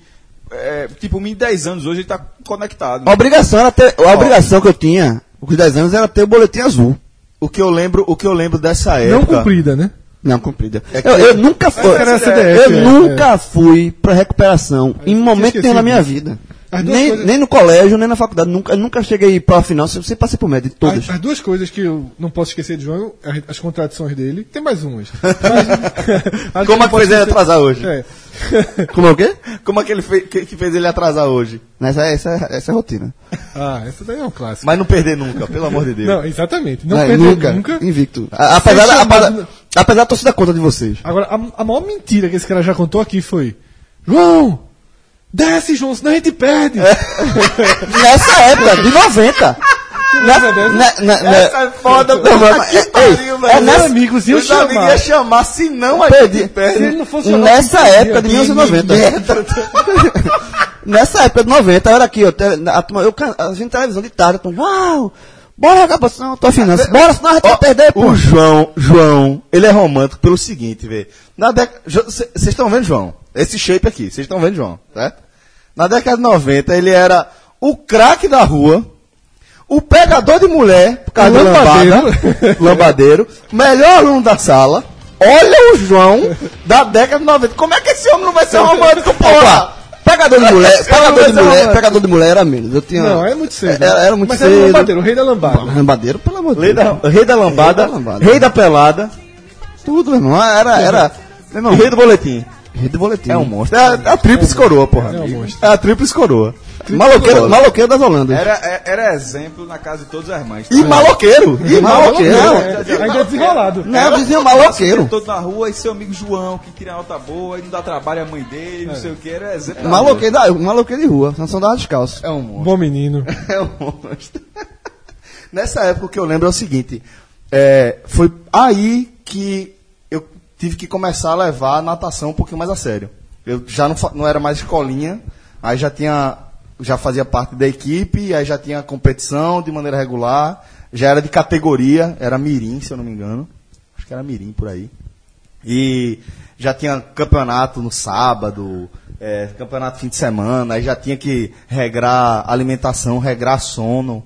É, tipo, o menino de 10 anos hoje ele tá conectado. A obrigação, era ter, a obrigação que eu tinha, os 10 anos, era ter o boletim azul. O que eu lembro, o que eu lembro dessa Não época. cumprida, né? Não, cumprida. É eu, eu nunca fui. Eu, CDF, é, nunca fui pra recuperação em momento nenhum na minha vida. Nem, coisas- nem no colégio, nem na faculdade. Nunca, nunca cheguei pra final, sempre passei por média de todas. As, as duas coisas que eu não posso esquecer de João, as, as contradições dele, tem mais umas. Mas- Como é que fez ele atrasar hoje? É. Como é o quê? Como é que ele fez, que, que fez ele atrasar hoje? Essa, essa, essa é a rotina. Ah, essa daí é um clássico. Mas não perder nunca, pelo amor de Deus. Não, exatamente. Não Não, perder nunca, nunca. Invicto. A- Apesar, da- chamado- apesar, apesar da torcida conta de vocês. Agora, a, a maior mentira que esse cara já contou aqui foi: João, desce, João, senão a gente perde. Nessa época, de 90. Na, na, na, na, Essa é foda, mas- mas- é- que pariu, velho. é Meus nessa, amigos iam Os amigos chamar. iam chamar, se não a gente perde. Se ele não fosse Nessa época de dia, 1990. Nessa época de 90, era aqui, te- a, eu, a gente televisão de tarde, eu tô, uau, bora jogar posição, tô finanças, bora, senão a gente vai perder, pô. o João, João, ele é romântico pelo seguinte, vê. Na década. Vocês estão vendo, João? Esse shape aqui, vocês estão vendo, João, certo? Na década de 90, ele era o craque da rua, o pegador de mulher, por causa lambadeiro. lambada, lambadeiro, melhor aluno da sala. Olha o João da década de 90. Como é que esse homem não vai ser romântico, porra? Pegador de mulher, pegador de é mulher, pegador de mulher era menos. Eu tinha, Não, é muito cedo. Era, era muito Mas cedo. era o lambadeiro, o rei da lambada. Lambadeiro, pelo amor de Rei Deus. da, rei da lambada, Rei da lambada. rei da pelada Tudo, meu irmão. Era, era. Meu irmão, rei do boletim. rei de boletim. É um monstro. É a, é a tríplice coroa, porra. É um monstro. É a tríplice coroa. Maloqueiro, maloqueiro das Holandas. Era, é- era exemplo na casa de todas as mães. E maloqueiro. E maloqueiro. É, ainda desenrolado. Não, dizia Maloqueiro. maloqueiro. todo na rua e seu amigo João, que tira nota boa e não dá trabalho à mãe dele, não sei o que, era exemplo. da Maloqueiro, da, maloqueiro de rua. Não dava descalço. É um monstro. Bom menino. É um monstro. Nessa época o que eu lembro é o seguinte. é, foi aí que eu tive que começar a levar a natação um pouquinho mais a sério. Eu já não, não era mais escolinha, aí já tinha. Já fazia parte da equipe, aí já tinha competição de maneira regular, já era de categoria, era mirim, se eu não me engano. Acho que era mirim por aí. E já tinha campeonato no sábado, é, campeonato fim de semana, aí já tinha que regrar alimentação, regrar sono.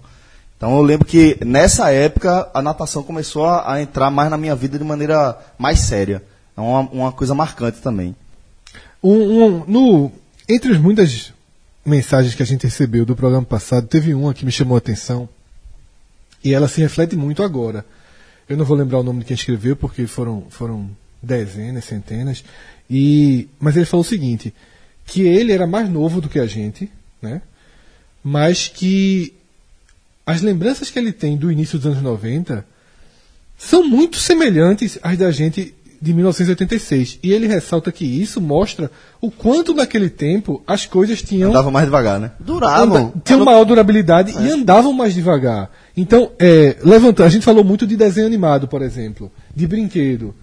Então eu lembro que nessa época a natação começou a, a entrar mais na minha vida de maneira mais séria. É uma, uma coisa marcante também. Um- um- no, entre as muitas mensagens que a gente recebeu do programa passado, teve uma que me chamou a atenção e ela se reflete muito agora. Eu não vou lembrar o nome de quem escreveu porque foram, foram dezenas, centenas. E, mas ele falou o seguinte: que ele era mais novo do que a gente, né? mas que as lembranças que ele tem do início dos anos 90 são muito semelhantes às da gente de 1986. E ele ressalta que isso mostra o quanto naquele tempo as coisas tinham Andava mais devagar, né? Duravam. anda- tinham maior durabilidade e andavam mais devagar. Então, é, levantando, a gente falou muito de desenho animado, por exemplo, de brinquedo.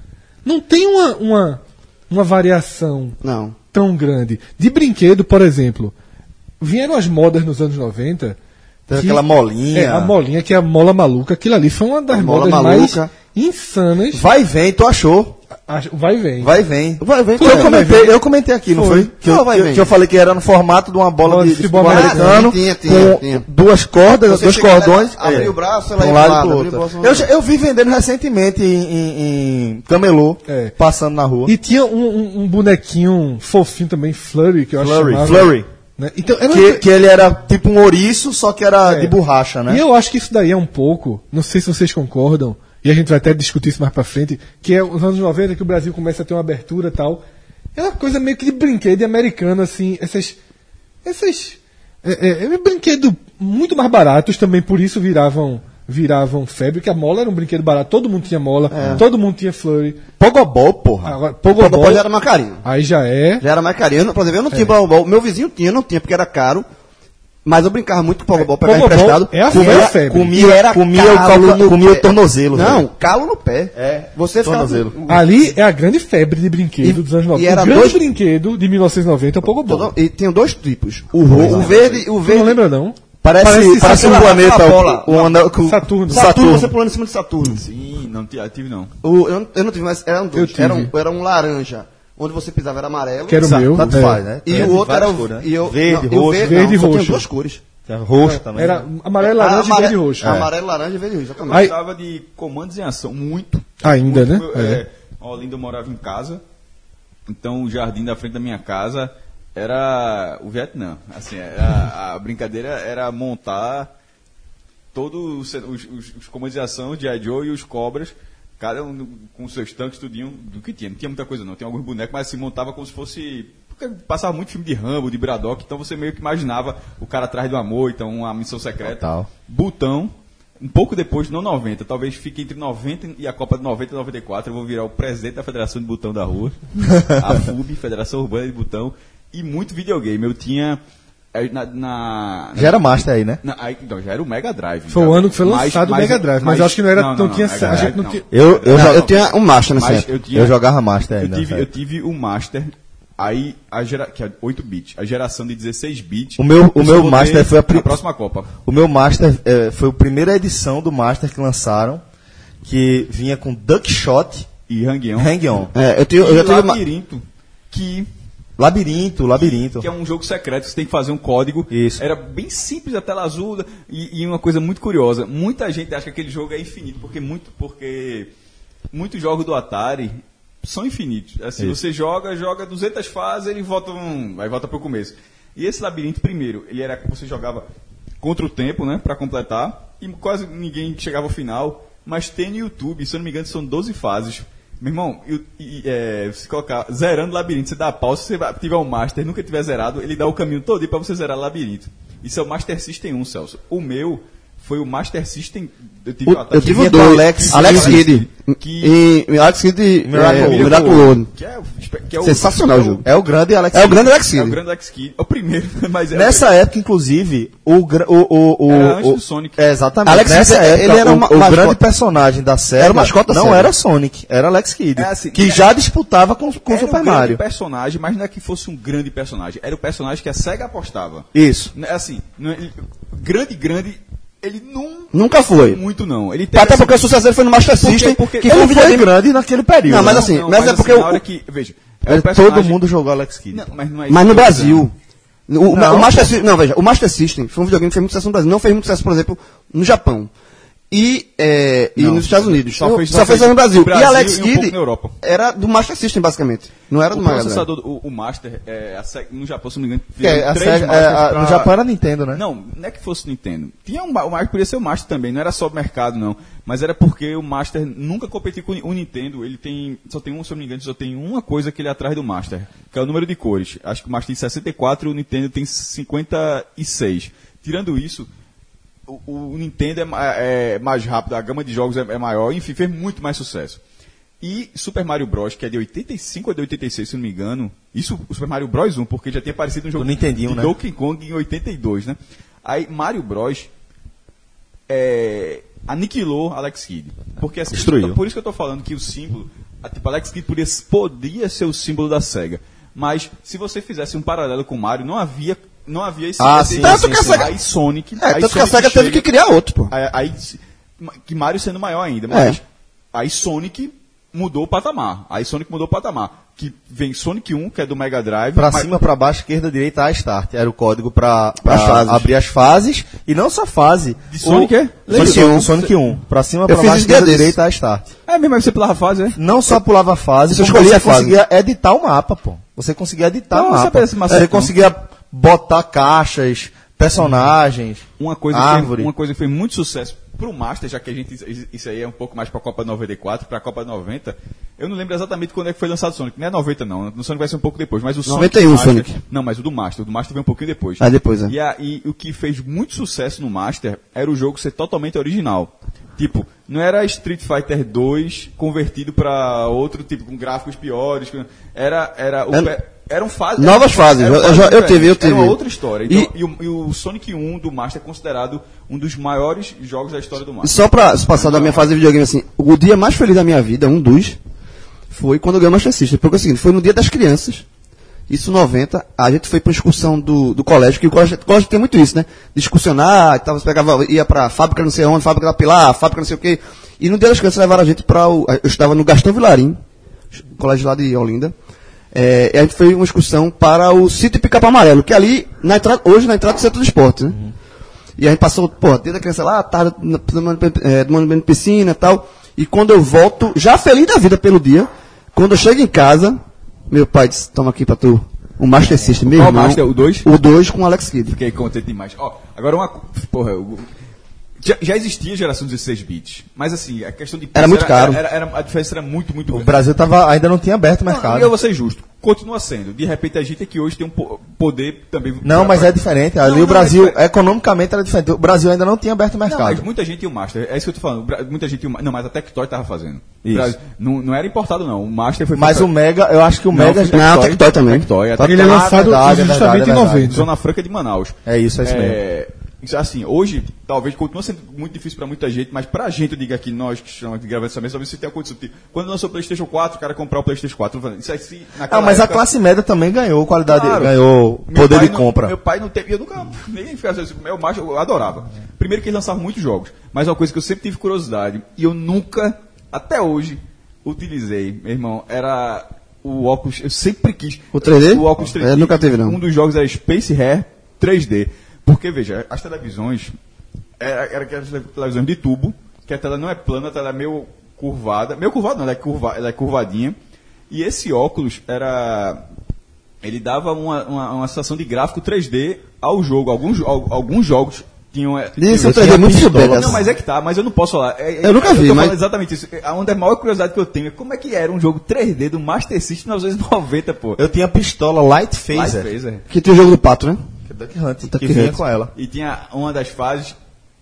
Não tem uma, uma, uma variação Não. tão grande. De brinquedo, por exemplo, vieram as modas nos anos 90. Que- aquela molinha. É, a molinha, que é a mola maluca. Aquilo ali foi uma das A mola modas maluca. mais insanas. Vai e vem, tu achou? Acho- Vai e vem. Vai e vem. Vai, vem. Eu comentei, eu comentei aqui, não Foi. foi? Que eu, vai que vem? que eu falei que era no formato de uma bola de, de futebol futebol americano, americano. Tinha, tinha, com tinha. duas cordas, Você dois chega, cordões. ela abria é, o braço, ela um ia lado e outro. braço, Eu, já- eu vi vendendo recentemente em, em, em camelô, É. passando na rua. E tinha um, um- um bonequinho fofinho também, Flurry, que eu acho Flurry, chamava, Flurry. Né? Então, era Que, que ele era tipo um ouriço, só que era É. de borracha, né? E eu acho que isso daí é um pouco, não sei se vocês concordam, e a gente vai até discutir isso mais pra frente, que é os anos 90 que o Brasil começa a ter uma abertura e tal. É uma coisa meio que de brinquedo americano, assim, essas. Essas. É, é, é um brinquedo muito mais baratos também, por isso viravam viravam febre, que a mola era um brinquedo barato, todo mundo tinha mola, todo mundo tinha flurry. Pogobol, porra. Agora, Pogobol Pogobol já era mais carinho. aí já é. Já era mais carinho. Eu não- Por exemplo, eu não tinha Pogobol. Meu vizinho tinha, eu não tinha porque era caro. Mas eu brincava muito com Pogobol, pegava Pogobol emprestado. é a Comia- febre. Comia, E era comia, calo o, calca- no comia pé. o tornozelo. Não, velho. calo no pé. É, Você ficava- tornozelo. Ali é a grande febre de brinquedo E- dos anos e 90. era o grande dois- brinquedo de 1990 é o Pogobol. E tinham dois tipos. O, ro- o verde, o Tu verde. não lembra, não? Parece, Parece parece, um planeta. o- bola. o, com- Saturno. Saturno, você pulando em cima de Saturno. Sim, não ti- tive não. O- eu, não, eu não tive, mas eram dois. tive. Era um, era um laranja, onde você pisava era amarelo. Que era o meu. Tanto é. faz, né? E Tem o outro era o cores, né? e eu- Verde, não, e o roxo. verde, Verde e não, só tinha duas cores. Tem roxo também. Era amarelo, Ah, laranja, amare- verde e roxo. Amarelo, laranja e verde e roxo, exatamente. Eu gostava de comandos em ação, muito. Ainda, né? Muito, É. é. Olinda eu morava em casa, então o jardim da frente da minha casa era o Vietnã. Assim, era- a brincadeira era montar todos os, os, os, os comandos de ação, de Joe e os cobras, cada um com seus tanques, tudinho, do que tinha. Não tinha muita coisa não, tinha alguns bonecos, mas assim, montava como se fosse... Porque passava muito filme de Rambo, de Braddock, então você meio que imaginava o cara atrás do amor, então uma missão secreta. Total. Botão, um pouco depois, não 90, talvez fique entre 90 e a Copa de 90 e 94, eu vou virar o presidente da Federação de Botão da Rua, a FUB, Federação Urbana de Botão, e muito videogame. Eu tinha eh, na... na- Já era master aí, né? na- aí, não, já era o Mega Drive. Foi já. o ano que foi Mas- lançado o mas- Mega Drive, mas eu acho que não era- não tinha- Mega a gente não tinha- Eu, eu, Não, já- eu tinha um Master nessa Mas época. eu tinha... eu jogava master Eu ainda. tive, nessa eu tive o Master, aí a gera, que é 8 bits, a geração de 16 bits. O meu- o eu meu Master ter foi a na próxima Copa. O meu Master eh, foi a primeira edição do Master que lançaram, que vinha com Duck Shot E Hang-On. Hang On. É, eu, tenho, eu já tive uma... Labirinto, que Labirinto, labirinto. que é um jogo secreto, você tem que fazer um código. Isso. Era bem simples, a tela azul e, e uma coisa muito curiosa. Muita gente acha que aquele jogo é infinito, porque muito, porque muitos jogos do Atari são infinitos. Assim, Isso. você joga, joga 200 fases, ele volta um, aí volta pro começo. E esse labirinto primeiro, ele era você jogava contra o tempo, né, para completar, e quase ninguém chegava ao final, mas tem no YouTube, se eu não me engano, são 12 fases. Meu irmão, e, e, é, se colocar zerando labirinto, você dá pausa, se você tiver um Master, nunca tiver zerado, ele dá o caminho todo para você zerar labirinto. Isso é o Master System 1, Celso. O meu foi o Master System. Eu tive, O- eu tive dois. Alex Alex, Kidd. Kidd. Que- em Alex Kidd e Miracle- é, Miracle Miracle World. que é, que é o- Sensacional o é jogo. É o grande Alex É o Kidd. grande Alex É o Kidd. grande Alex Kidd. É o primeiro, mas é Nessa época, inclusive, o, o, o, o, Era antes o- do Sonic. É, exatamente. Alex Nessa Kidd, época, ele era o, o grande personagem da série Era o mascote da não era Sonic, era Alex Kidd. É assim, que era- já disputava com, com o era Super um Mario. grande personagem, mas não é que fosse um grande personagem. Era o personagem que a SEGA apostava. Isso. É Assim, é- grande, grande, ele não. Nunca foi. Muito não. Ele Até assim, porque o sucesso dele foi no Master Porque- System, porque- que Ele foi videogame... grande naquele período. Não, mas assim, mas é porque na o- que, veja, é É, um personagem- todo mundo jogou Alex Kidd. Não, mas não é Mas no Brasil. O, Não, o Master System, não, veja, o Master System foi um videogame que fez muito sucesso no Brasil. Não fez muito sucesso, por exemplo, no Japão. E, é, e Não, nos Estados Unidos. só fez- só só fez fez no Brasil. Brasil e Alex e um Kidd Europa. era do Master System, basicamente. Não era do Mega Drive. processador, o, o Master, é, a no Japão, se não me engano, é, a três Sega- é, a- pra- No Japão era Nintendo, né? Não, não é que fosse Nintendo. Tinha um, o Master podia ser o Master também, não era só o mercado, não. Mas era porque o Master nunca competiu com o Nintendo. Ele tem. Só tem um, se não me engano, só tem uma coisa que ele é atrás do Master, que é o número de cores. Acho que o Master tem 64 e o Nintendo tem 56. Tirando isso, o, o Nintendo é, ma- é mais rápido, a gama de jogos é, é maior, enfim, fez muito mais sucesso. E Super Mario Bros, que é de 85 ou de 86, se não me engano. Isso, o Super Mario Bros 1, porque já tinha aparecido um jogo de né? Donkey Kong em 82, né? Aí Mario Bros é, aniquilou Alex Kidd. Porque assim, Destruiu. por isso que eu tô falando que o símbolo, a, tipo, Alex Kidd podia, podia ser o símbolo da SEGA. Mas se você fizesse um paralelo com o Mario, não havia não havia esse, Ah, sim, Tanto sim, que a. SEGA- aí Sonic, É, aí tanto que a Sonic SEGA teve que criar outro, pô. Aí, aí- que Mario sendo maior ainda, mas É. aí Sonic mudou o patamar. Aí Sonic mudou o patamar. Que vem Sonic 1, que é do Mega Drive. Pra mas- cima, pra baixo, esquerda, direita, A Start. Era o código pra, pra As fases. abrir as fases. E não só fase. De Sonic, o, é? Sonic Lembra? 1. Sonic 1. Pra cima, pra baixo, esquerda, direita, A Start. É mesmo, aí você pulava a fase, é? Não só pulava a fase, Você como você a fase. conseguia editar o mapa, pô. Você conseguia editar Não, o mapa. macete, Você não. conseguia botar caixas, personagens, Uma coisa, que árvore. fez, uma coisa que fez muito sucesso pro Master, já que a gente. Isso aí é um pouco mais pra Copa 94, pra Copa 90. Eu não lembro exatamente quando é que foi lançado o Sonic. Não é 90, não. O Sonic vai ser um pouco depois. Mas o Sonic 91 do Master- Sonic. Não, mas o do Master. O do Master veio um pouquinho depois. Ah, depois, é. E, a- e o que fez muito sucesso no Master era o jogo ser totalmente original. Tipo, não era Street Fighter 2 convertido pra outro tipo, com gráficos piores. Era, era, o Era- eram fases. Novas eram- fases, eram eu- eu já- eu diferentes. tive, eu Era tive. uma outra história. Então, E- e, o, e o Sonic 1 do Master é considerado um dos maiores jogos da história do Master. só pra passar da minha fase de videogame assim, o dia mais feliz da minha vida, um dos, foi quando eu ganhei o Master System. Porque é o seguinte, foi no dia das crianças, isso 90, a gente foi pra excursão do, do colégio, que o colégio, o colégio tem muito isso, né? Tal, você pegava, ia pra fábrica não sei onde, fábrica da Pilar, fábrica não sei o quê. E no dia das crianças levaram a gente pra o, eu estudava no Gastão Vilarim, colégio lá de Olinda. É, e a gente fez uma excursão para o sítio Picapa Amarelo, que é ali, na entrada, hoje na entrada do centro do esporte, né? E a gente passou, pô, desde a criança lá, tarde, tomando banho- é, piscina e tal. E quando eu volto, já feliz da vida pelo dia, quando eu chego em casa, meu pai disse, toma aqui pra tu, o Master System, meu Qual irmão. Master? O dois? O 2 com o Alex Kidd. Fiquei contente demais. Ó, agora uma. Porra, o- já, já existia a geração 16 bits, mas assim, a questão de Era muito caro. Era, era- a diferença era muito, muito O grande. Brasil tava, ainda não tinha aberto o Não, mercado. eu vou ser justo. Continua sendo. De repente a gente é que hoje tem um po- poder também. Não, mas é diferente. Ali Não, o não, Brasil, é- economicamente, era diferente. O Brasil ainda não tinha aberto o Não, mercado. mas muita gente tinha o Master. É isso que eu tô falando. O Muita gente tinha o Ma- Não, mas a Tectoy tava fazendo. Isso. Não, não era importado, não. O Master foi Mas o Mega, eu acho que o Não, Mega. foi Não, Tectoy também. Tectoy. a Ele é Tectoy- lançado verdade, é justamente verdade, é em verdade. 90. Zona Franca de Manaus. É isso, é isso mesmo. Assim, hoje, talvez continua sendo muito difícil pra muita gente, mas pra gente, eu digo aqui, nós que estamos aqui gravando essa mesa, talvez você tenha condição. Tipo, quando lançou o PlayStation 4, o cara comprar o PlayStation 4. eu falei, Isso se, Ah, mas a época- classe média também ganhou qualidade, Claro. ganhou poder de não- compra. Meu pai não teve. Eu nunca. Nem ficava assim. Meu macho, eu adorava. Primeiro que eles lançavam muitos jogos. Mas uma coisa que eu sempre tive curiosidade. E eu nunca, até hoje, utilizei, meu irmão, era o óculos. Eu sempre quis. O 3D? O óculos 3D. É, nunca teve, não. Um dos jogos era Space Hair 3D. Porque, veja, as televisões. Era, era aquelas televisões de tubo, que a tela não é plana, a tela é meio curvada. Meio curvada, não, ela é, curva, ela é curvadinha. E esse óculos era ele dava uma, uma, uma sensação de gráfico 3D ao jogo. Alguns, alguns jogos tinham. é, Isso é tinham- 3D muito pistola. super. Não, mas é que tá, mas eu não posso falar. É- é- Eu nunca vi, tô falando mas- exatamente isso. A onda- a maior curiosidade que eu tenho é como é que era um jogo 3D do Master System nos anos 90, pô. Eu tinha a pistola Light Phaser. Light Phaser. Que tem o jogo do pato, né? Que Duck Hunt, Duck que vinha Hunt. com ela. E tinha uma das fases.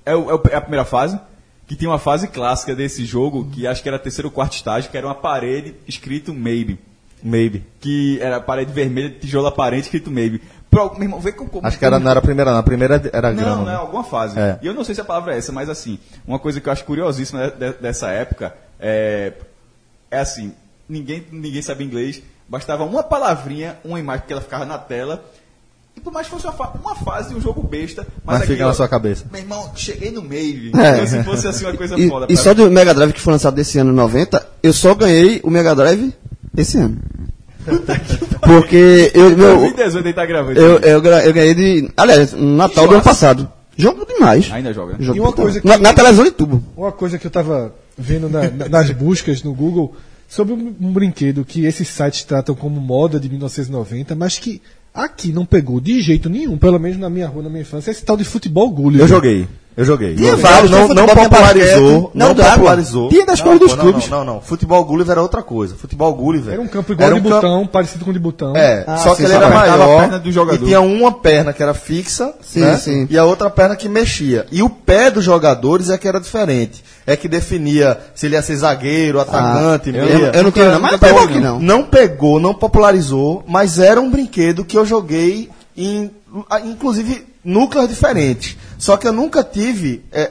É, o- é é a primeira fase. Que tinha uma fase clássica desse jogo, que acho que era terceiro ou quarto estágio, que era uma parede escrito Maybe. Maybe. Que era a parede vermelha, tijolo aparente, escrito Maybe. Pro, meu irmão, vê como. Acho que era, não era a primeira, não. A primeira era Não, grama. não, é alguma fase. É. E eu não sei se a palavra é essa, mas assim, uma coisa que eu acho curiosíssima de- de- dessa época é, é assim, ninguém, ninguém sabe inglês, bastava uma palavrinha, uma imagem que ela ficava na tela, e por mais que fosse uma, fa- uma fase de um jogo besta, mas, Mas aqui, fica na ó, sua cabeça. Meu irmão, cheguei no meio, É. como se fosse assim uma coisa E, foda. e só do Mega Drive que foi lançado desse ano 90, eu só ganhei o Mega Drive esse ano. Porque eu, meu, 2018 ele tá gravando. eu, isso. eu, eu ganhei de. Aliás, no Natal do ano passado. Jogo demais. Ainda joga. né? Jogo E uma coisa que- na, na televisão de tubo. Uma coisa que eu tava vendo na- na- nas buscas no Google sobre um, um brinquedo que esses sites tratam como moda de 1990, mas que aqui não pegou de jeito nenhum, pelo menos na minha rua, na minha infância, esse tal de futebol Gulliver. Eu joguei. Eu joguei. Tinha vários, não, não popularizou. Não, não popularizou. Tinha das Não, cores dos não, clubes. Não, não, não. Futebol Gulliver era outra coisa. Futebol Gulliver. Era um campo igual era de um campo- botão, parecido com o de botão. É, Ah, só sim, que ele era maior e tinha uma perna que era fixa Sim, né? sim. e a outra perna que mexia. E o pé dos jogadores é que era diferente. É que definia se ele ia ser zagueiro, atacante, eu, meia. eu não tenho não, mas não pegou aqui não. Não pegou, não popularizou, mas era um brinquedo que eu joguei em, inclusive, núcleos diferentes. Só que eu nunca tive, é,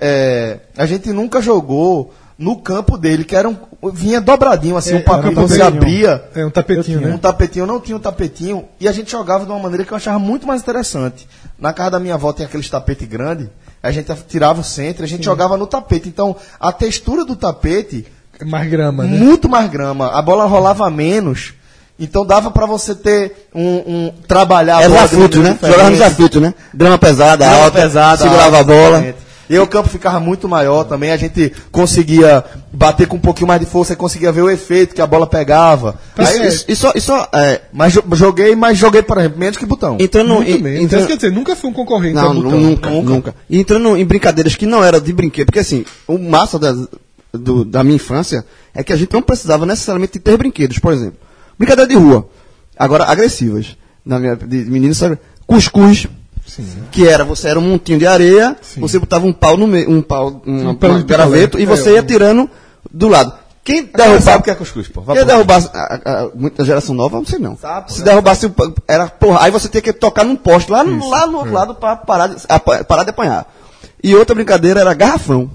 é, a gente nunca jogou no campo dele, que era um, vinha dobradinho assim, É, um um você tapetinho. abria, É um tapetinho, um né? tapetinho, eu não tinha um tapetinho, e a gente jogava de uma maneira que eu achava muito mais interessante. Na casa da minha avó tem aqueles tapete grande, a gente tirava o centro, a gente jogava no tapete. Então, a textura do tapete, É Mais grama, né? muito mais grama, a bola rolava menos, então dava pra você ter um, um trabalhar Era desafio, né? diferente. Jogava desafio, né? Grama pesada, Grama alta, pesada, segurava a bola. E o campo ficava muito maior também, a gente conseguia bater com um pouquinho mais de força e conseguia ver o efeito que a bola pegava. Isso, Aí, isso, isso, isso, é, mas jo- joguei, mas joguei, por exemplo, menos que botão. entrando Muito em- menos. entrando- Então, quer dizer, nunca foi um concorrente Não, botão. nunca, nunca, E entrando em brincadeiras que não eram de brinquedo, porque assim, o massa da, do- da minha infância é que a gente não precisava necessariamente ter brinquedos, por exemplo. Brincadeira de rua, agora agressivas. Na minha, de menino, sabe? Cuscuz, que era, você era um montinho de areia, você botava um pau no meio, um pau, um, Um pau de graveto, picolé. e você É, ia um- tirando do lado. Quem derrubava, sabe o que é cuscuz, pô. Vá quem derrubasse, a, a- a- muita geração nova, não sei não. Sabe, Se né? derrubasse, o era, porra, aí você tinha que tocar num poste lá, no- lá no outro lado pra parar de, apa- parar de apanhar. E outra brincadeira era garrafão.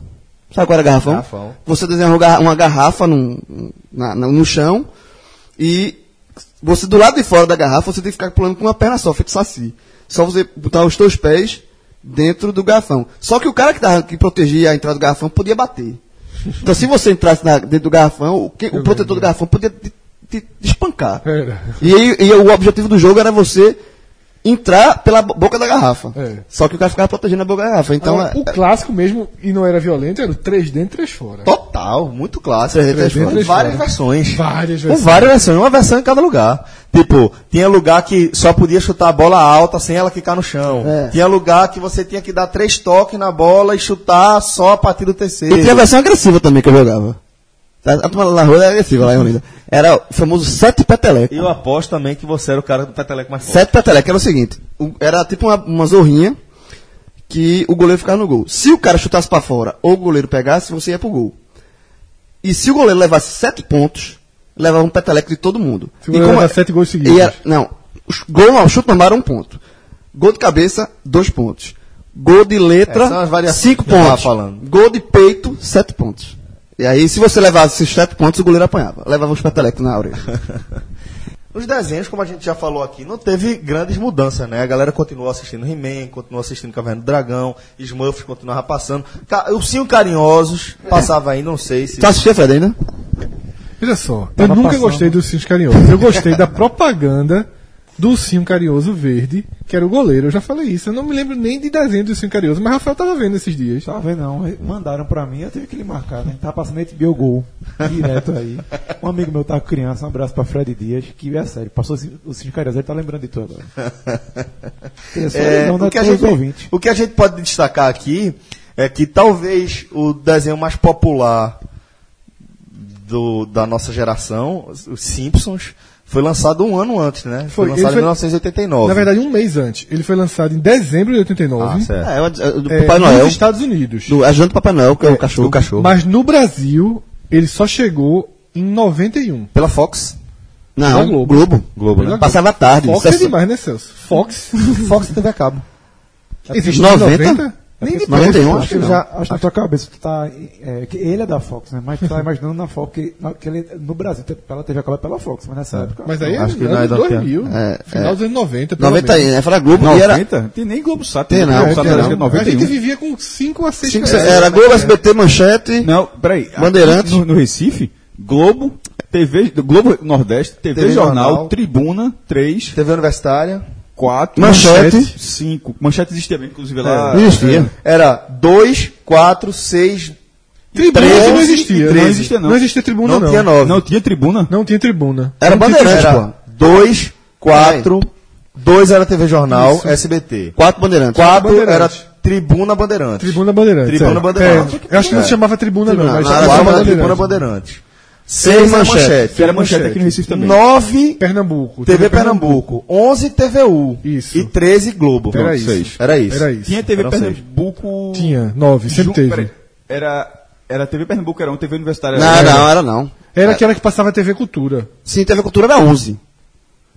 Sabe qual era garrafão? Garrafão. Você desenhava uma garra- uma garrafa num- na- no chão e você do lado de fora da garrafa você tem que ficar pulando com uma perna só, feito saci. Só você botar os teus pés dentro do garrafão. Só que o cara que, tava, que protegia a entrada do garrafão podia bater. Então se você entrasse na- dentro do garrafão, o, que- o protetor do garrafão podia te, te- te espancar. Era. E, e o objetivo do jogo era você entrar pela bo- boca da garrafa. É. Só que o cara ficava protegendo a boca da garrafa. Então, é, o clássico mesmo, e não era violento, era o 3 dentro, 3 fora. Total, muito clássico. Três dentro, três Com fora. várias versões. Várias Com versões. várias versões, uma versão em cada lugar. Tipo, tinha lugar que só podia chutar a bola alta sem ela ficar no chão. É. Tinha lugar que você tinha que dar três toques na bola e chutar só a partir do terceiro. E tinha a versão agressiva também que eu jogava. A a turma lá na rua era agressiva lá em Olinda. Era o famoso sete peteleco. E eu aposto também que você era o cara do peteleco mais forte. Sete peteleco era o seguinte: o- era tipo uma, uma zorrinha que o goleiro ficava no gol. Se o cara chutasse pra fora ou o goleiro pegasse, você ia pro gol. E se o goleiro levasse sete pontos, levava um peteleco de todo mundo. Se o E goleiro é- sete gols seguidos. era- não, os- gol não, chute normal era um ponto. Gol de cabeça, dois pontos. Gol de letra, É, cinco pontos. falando. Gol de peito, sete pontos. E aí, se você levasse esses sete pontos, o goleiro apanhava. Levava uns petelecos na orelha. Os desenhos, como a gente já falou aqui, não teve grandes mudanças, né? A galera continuou assistindo He-Man, continuou assistindo Caverna do Dragão, Smurfs continuava passando. Ca Ursinho Carinhosos passava ainda, não sei se... Tu assistia, Fred, ainda? Veja só, eu nunca passando. gostei dos Ursinhos Carinhosos. Eu gostei da propaganda do Ursinho Carinhoso Verde, que era o goleiro. Eu já falei isso. Eu não me lembro nem de desenho do Ursinho Carinhoso, mas Rafael tava vendo esses dias. Tava vendo, não. Mandaram pra mim, eu tive que lhe marcar, né? Tava passando HBO Gol, direto aí. Um amigo meu tava criança, um abraço pra Fred Dias, que é sério, passou o Cinco Carinhoso, ele tá lembrando de tudo agora. É, o, que a gente, ouvintes. o que a gente pode destacar aqui é que talvez o desenho mais popular do- da nossa geração, os Simpsons, foi lançado um ano antes, né? Foi, Foi, ele lançado em foi- 1989. Na verdade, um mês antes. Ele foi lançado em dezembro de 89. ah, certo. É, o- o do é, Papai Noel. Nos Estados Unidos. Do, ajudante do Papai Noel, que é, o cachorro. o cachorro. Mas no Brasil, ele só chegou em 91. Pela Fox. Não, Globo. Globo. Globo, né? Passava à tarde. Fox é demais, né, Celso? Fox. Fox TV a cabo. Existe 90? 90? Nem de 91, perto, Acho que não. já, acho que na tua cabeça tu tá. É, que ele é da Fox, né? Mas tu tá imaginando na Fox que, na- que ele, no Brasil, te- pela TV a é pela Fox, mas nessa época. Mas aí Acho é que anos não é da 2000. É, final dos anos 90. pelo 90 menos. aí, né? Fala Globo e era. 90? Tem nem Globo Sat. Tem não, Globo Sat era não. de A gente 91. vivia com 5 a 6 Cinco, era Globo, SBT, Manchete. Não, peraí. Bandeirantes. No, no Recife, Globo, TV, Globo Nordeste, TV, TV Jornal, Jornal. Tribuna, 3, TV Universitária. 4, Manchete. 5. Manchete existia bem, inclusive lá. Existia. Era 2, 4, 6, Tribuna 13 não existia. Não 13. existia, não. Não existia tribuna, Não, não. tinha 9. Não tinha tribuna? Não tinha tribuna. Era Não tinha Bandeirantes, pô. 2, 4, 2 era TV Jornal, SBT. Quatro bandeirantes. 4 era Bandeirantes. Tribuna Bandeirantes. Tribuna Bandeirantes. Tribuna é. Bandeirantes. É, eu acho que não se chamava tribuna, não, Não, mas não, chamava Quatro. Tribuna Bandeirantes. 6 era Manchete. Manchete. Que era manchete aqui no Recife também. 9 Pernambuco. TV Pernambuco, 11 TVU Isso. e 13 Globo. Era Pronto, isso. seis. Era isso. Era isso. Tinha TV Eram seis. Pernambuco. Tinha, nove, sempre Ju- teve. peraí, Era, era TV Pernambuco, era um TV Universitária. Não, era- não, era não. Era aquela que passava TV Cultura. Sim, TV Cultura era 11.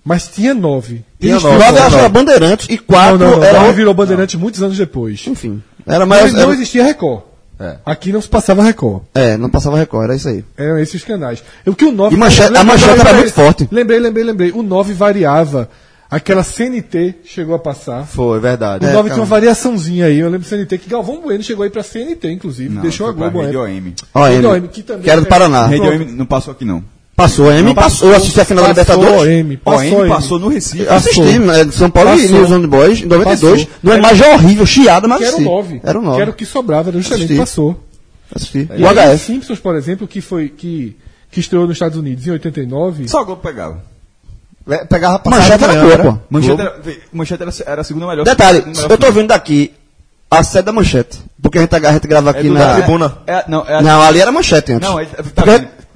Mas tinha nove. Tinha nove. Nove não. era Bandeirantes e Não, quatro não, não. era. Nove virou Bandeirante muitos anos depois. Enfim. Era Mas mais. não Era, existia Record. É. Aqui não se passava Record. é, não passava Record, era isso aí. Eram esses canais. O que o 9 E manchete- a manchete era muito forte. Lembrei, lembrei, lembrei. O 9 variava. Aquela CNT chegou a passar. Foi, verdade. O É, 9 calma. tinha uma variaçãozinha aí. Eu lembro CNT que Galvão Bueno chegou aí pra CNT, inclusive. Não, deixou a foi pra Globo. Rede é. OM. OM, que também que era do é- Paraná. Rede. OM não passou aqui não. Passou, a M passou, eu assisti a final da Passou, Libertadores. M, Ó, passou, M M. passou no Recife. Assisti, né, São Paulo e Passou. News on the Boys, em 92. Passou. Numa imagem horrível, chiada, mas Que era o assisti. 9. Era o Que 9. era o que sobrava, era justamente Assisti. passou. Assisti. E O aí, HF. Simpsons, por exemplo, que foi que, que estreou nos Estados Unidos em 89. Só o Globo pegava. É, Pegava passado Manchete era né? pô. Manchete, era, Manchete era, era a segunda melhor. Detalhe, segunda melhor eu tô vendo daqui a sede da manchete. Porque a gente, a gente grava aqui É na. é- tribuna. É, não, é a- Não, ali era manchete antes. Não, é, tá?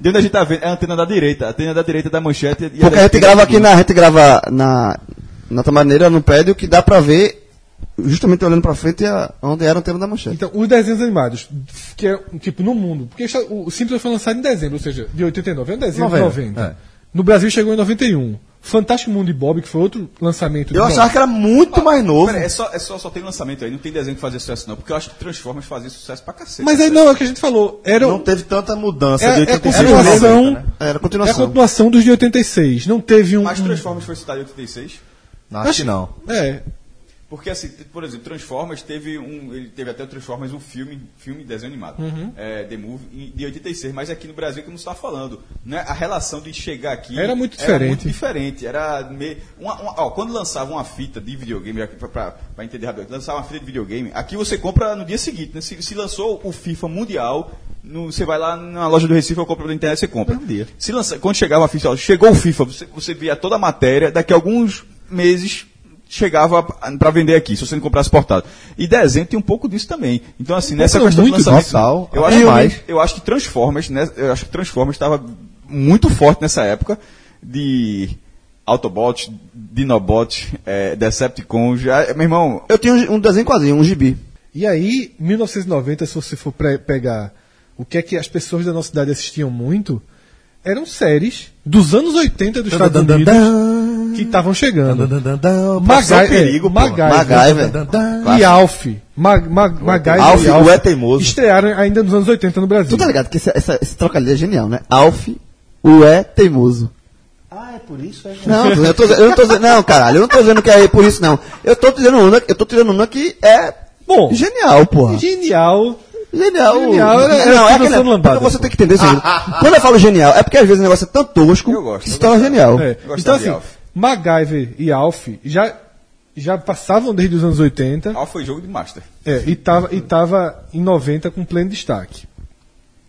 De onde a gente tá vendo, é a antena da direita. A antena da direita da manchete. e Porque a gente grava aqui na. A gente grava na. Na outra maneira, no prédio, que dá pra ver, justamente olhando pra frente, a, onde era o tema da manchete. Então, os desenhos animados, que é, tipo, no mundo. Porque o Simpsons foi lançado em dezembro, ou seja, de 89. É um desenho de 90, 90. é. No Brasil chegou em 91. Fantástico Mundo de Bob, que foi outro lançamento. Eu de achava que era muito mais novo. Pera, é só, é só, só tem lançamento aí, não tem desenho que fazia sucesso não, porque eu acho que Transformers fazia sucesso pra cacete. Mas aí não, é o que a gente falou. Era, Não teve tanta mudança é, de é a 86 continuação. pra 90, né? Era a É a continuação. continuação dos de 86. Não teve um. Mas Transformers foi citado em 86? Acho que não. É. Porque, assim, por exemplo, Transformers teve um. Ele teve até o Transformers, um filme, filme desenho animado. Uhum. É, The Movie, de 86. Mas aqui no Brasil que não está falando. Né? A relação de chegar aqui. Era muito Era diferente. muito diferente. Era meio. Uma, uma- ó, quando lançava uma fita de videogame, pra entender rápido, lançava uma fita de videogame, aqui você compra no dia seguinte. Né? Se, se lançou o FIFA Mundial. no- você vai lá na loja do Recife, eu compro pela internet, você compra. Se lança, quando chegava a FIFA, ó, chegou o FIFA, você, você via toda a matéria, daqui a alguns meses chegava para vender aqui, se você não comprasse portado. E desenho tem um pouco disso também. Então, assim, nessa questão muito do lançamento, total. eu acho, Demais. eu acho que Transformers, né, eu acho que Transformers estava muito forte nessa época de Autobots, Dinobots, é, Decepticons, já, meu irmão, Eu tinha um, desenho quadrinho, um gibi. E aí, 1990, se você for pegar o que é que as pessoas da nossa cidade assistiam muito, eram séries dos anos 80 dos Estados Unidos que estavam chegando. Magai- perigo, é, pô. MacGyver, MacGyver. e Alf. Mag, Mag, MacGyver Alf, e o É Teimoso. estrearam ainda nos anos 80 no Brasil. Tu tá ligado que esse, essa- esse trocadilho é genial, né? Alf, o é teimoso. Ah, é por isso, é. Não, eu, tô, eu não tô dizendo, não, caralho, eu não tô dizendo que é por isso, não. Eu tô dizendo uma, eu tô tirando uma que é Bom, genial, porra. genial. Genial. Genial, é- é não, é que Suzano Lambada, você pô. tem que entender isso. Quando eu falo genial, é porque às vezes o negócio é tão tosco Eu gosto, que se torna genial. É. Então, assim, Alf. MacGyver e Alf já, já passavam desde os anos 80. Alpha foi jogo de Master. É, e tava, e tava em 90 com pleno destaque.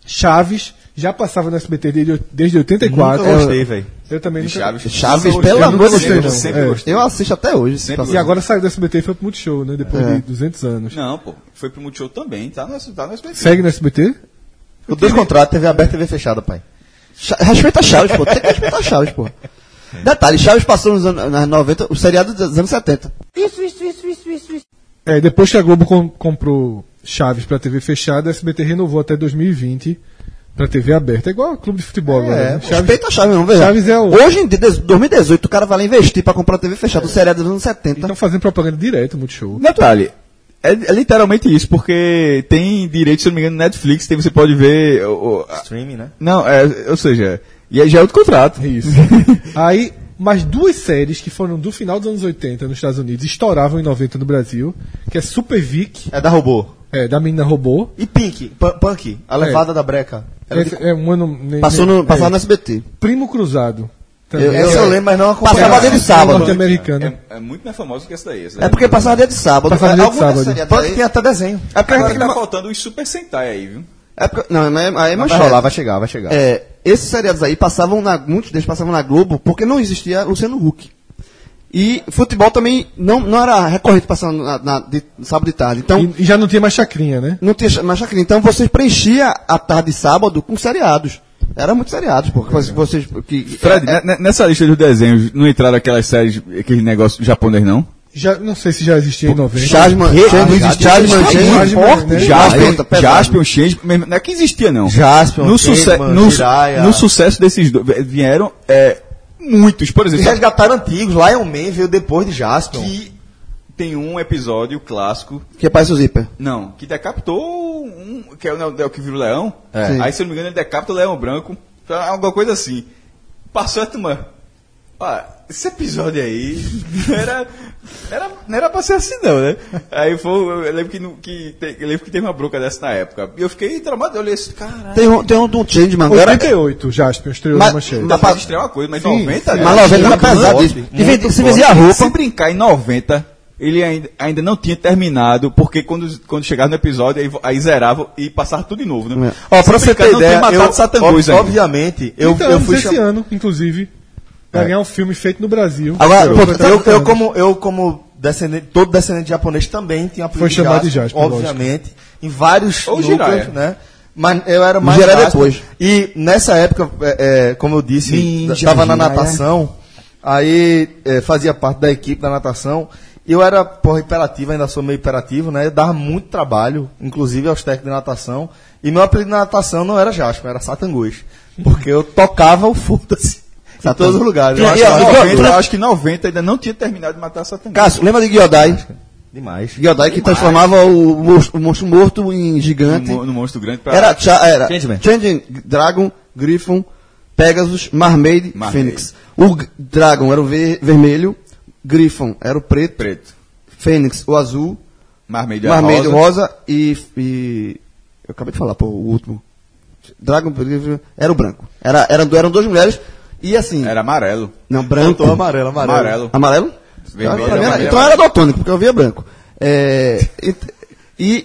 Chaves já passava no SBT desde, desde 84. Nunca gostei, velho. Eu também nunca Chaves. Chaves, pelo amor de Deus. Sempre É. gostei. Eu assisto até hoje. Sempre. E agora saiu do SBT e foi pro Multishow, né? Depois É. de 200 anos. Não, pô. Foi pro Multishow também. Tá no, tá no SBT. Segue no SBT? Os dois contratos, TV aberta e TV fechada, pai. Respeita Chaves, pô. Tem que respeitar Chaves, pô. Detalhe, Chaves passou nos anos nos 90, o seriado dos anos 70. É, depois que a Globo com- comprou Chaves pra TV fechada, a SBT renovou até 2020 pra TV aberta. É igual a clube de futebol agora. né? Chaves, Respeita Chaves, não, veja. Chaves é o- Hoje em dia, des- 2018, o cara vai lá investir pra comprar TV fechada, o seriado dos anos 70. estão fazendo propaganda direto, Multishow. Detalhe. É, é literalmente isso, porque tem direito, se não me engano, no Netflix, tem, você pode ver. o- o- a- Streaming, né? não, é, ou seja, e aí já é outro contrato. Isso. Aí, mais duas séries que foram do final dos anos 80 nos Estados Unidos estouravam em 90 no Brasil, que é Super Vic, É da robô. é, da menina robô. E Pink, Pu- Punk, a levada da breca. Esse de- é um ano. nem- Passou no, passava é. no SBT. Primo Cruzado. Eu- Essa eu lembro, mas não acompanhava. Passava dia de sábado. Norte-americana. É, é muito mais famoso que essa daí. Essa É daí porque passava dia de sábado. Passava dia de sábado. aí- tem até desenho. É porque a gente Agora tá faltando os Super Sentai aí, viu? é porque- Não, mas aí é Vai manchete. rolar, vai chegar, vai chegar. É, esses seriados aí passavam na, muitos deles passavam na Globo porque não existia Luciano Huck. E futebol também não, não era recorrente passando na, na- de, sábado de tarde. Então, E, e já não tinha mais chacrinha, né? não tinha mais chacrinha. Então você preenchia a tarde de sábado com seriados. Era muito seriados, porque vocês. Que, Fred, é- ne- nessa lista dos desenhos, não entraram aquelas séries, aquele negócio japonês, não? Já, não sei se já existia em 90. Chasman, Que- Chasman, não existe Chasman, Chasman, Chasman, Chasman, forte, né? Jaspion, Jaspion, pesado. Jaspion, Change, não é que existia, não. Jaspion, no, suce no, no sucesso desses dois, vieram é, muitos, por exemplo, resgataram antigos. Lion Man veio depois de Jaspion. que tem um episódio clássico Que parece o Zíper. Não, que decapitou um. Que é o, é o que vira o leão. É. Aí, se eu não me engano, ele decapita o leão branco. É alguma coisa assim. Passou a turma. Pá, esse episódio aí não era, era, não era pra ser assim, não, né? Aí foi, eu lembro que, no- que, te- eu lembro que teve uma bronca dessa na época. E eu fiquei traumado, eu olhei assim, caralho. Tem um, tem um do Changeman agora. 88, Jasper, estreou Mas- na manchete. mas- Dá pra estrear uma coisa, mas Sim, 90, sim. né? Mas 90 era muito se forte. a roupa. Se brincar em 90, ele ainda, ainda não tinha terminado, porque quando, quando chegava no episódio, aí, aí zerava e passava tudo de novo, né? É. Ó, Se pra você brincar, ter não ideia, eu, ob- obviamente, eu, 30 eu fui esse cham- ano, inclusive, pra ganhar um filme feito no Brasil. Agora, pô, tá- eu, eu como, eu como descendente, todo descendente de japonês também tinha apelido Foi chamado de Jasper, obviamente, em vários Ou núcleos, né? Mas eu era mais Jiraiya depois. E nessa época, é, é, como eu disse, estava na natação, aí é, fazia parte da equipe da natação. Eu era, porra, hiperativo, ainda sou meio hiperativo, né? Eu dava muito trabalho, inclusive aos técnicos de natação. E meu apelido na natação não era Jasper, era Satangos. Porque eu tocava o foda-se em todos os lugares. Eu E- acho e- que- e- 90, tu- eu acho que 90 ainda não tinha terminado de matar Satangos. Cássio, lembra de Gyodai? Demais. Gyodai que transformava o monstro, o monstro morto em gigante. no, no monstro grande pra... Era, cha- era Changeman. Changeman, Dragon, Griffon, Pegasus, Marmaid, Marmaid. Fênix. O Dragon era o ver- vermelho, Griffon era o preto, preto. Fênix o azul, Marmaid o rosa. rosa e, e- Eu acabei de falar, pô, o último. Dragon era o branco. Era, eram, eram duas mulheres e assim. Era amarelo. Não, branco. Faltou amarelo, amarelo. Amarelo. Amarelo? Vermelho, era- amarelo. então era daltônico, porque eu via branco. É, e,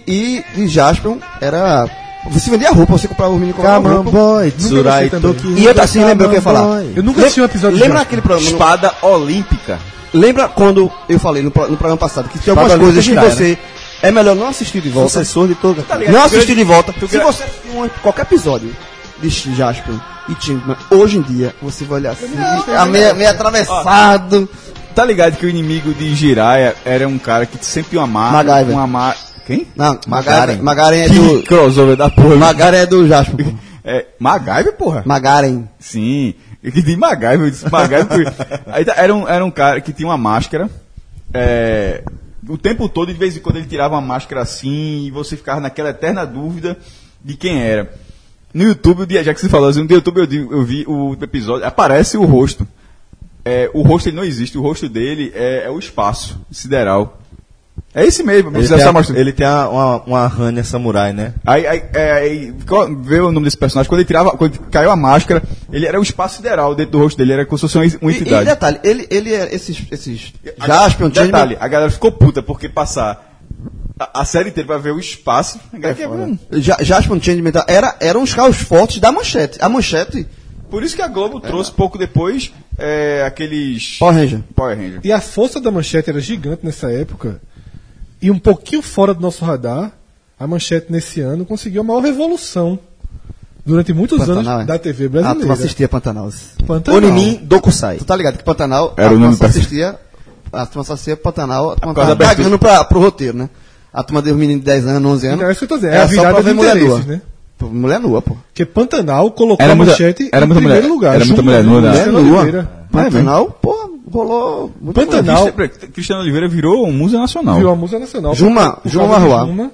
e, e, Jasper era. Você vendia roupa, você comprava o on, roupa. boy, Tsurai. E eu assim lembrei o que eu ia falar. Eu nunca assisti um episódio de Lembra aquele programa? no- Espada olímpica. Lembra quando eu falei no, no programa passado que tem Espada algumas coisas que você. É melhor não assistir de volta. Sucessor de toda. Não assistir de volta. Se você assistir um- qualquer episódio de Jasper e Changeman, hoje em dia, você vai olhar assim, a meio, meio atravessado. Tá ligado que o inimigo de Jiraiya era um cara que sempre tinha uma marca. MacGyver. Uma mar... Quem? Não, Magaren. Magaren. É Que do. crossover da porra. Magaren é do Jasper. pô. É, MacGyver, porra? Magaren. Sim. Eu que de MacGyver, eu disse MacGyver. porque- Aí tá- era, um, era um cara que tinha uma máscara. é, o tempo todo, de vez em quando, ele tirava uma máscara assim e você ficava naquela eterna dúvida de quem era. No YouTube, já que você falou assim, no YouTube eu, eu vi o episódio, aparece o rosto. É, o rosto ele não existe, o rosto dele é, é o espaço sideral. É esse mesmo, Ele tem, a, ele tem a- uma, uma Hanya samurai, né? Aí, aí, é, aí qual- vê o nome desse personagem. Quando ele tirava, quando caiu a máscara, ele era o espaço sideral dentro do rosto dele, era como se fosse uma, uma E, e entidade. detalhe, ele, ele é esses, esses Changeman, detalhe, a galera ficou puta porque passar a, a série inteira pra ver o espaço. galera quer ver um- Ja- Jasper tá- era, eram os carros fortes da manchete. A manchete, Por isso que a Globo trouxe pouco depois é, aqueles. Power Ranger. Power Ranger. E a força da manchete era gigante nessa época. E um pouquinho fora do nosso radar, a manchete nesse ano conseguiu a maior revolução durante muitos Pantanal, anos é? da TV Ah, tu brasileira. não assistia Pantanal. Pantanal. Onimin Dokusai. Tu tá ligado que Pantanal, Era o nome só assistia, a turma só assistia Pantanal, abertura. pagando pra, pro roteiro, né? A turma deu meninos de 10 anos, 11 anos. Então, é isso que eu tô dizendo. É Era a só virada pra de ver mulher nua. né? Pô, Mulher nua, pô. Porque Pantanal colocou Era a muita- manchete era em muita primeiro mulher- lugar. era muita mulher nua, né? Cristiano Mulher nua. Oliveira. Pantanal, pô, rolou muito Pantanal. Cristiano- Cristiano Oliveira virou um musa nacional. Virou a música nacional. Juma- por, por Juma. Juma,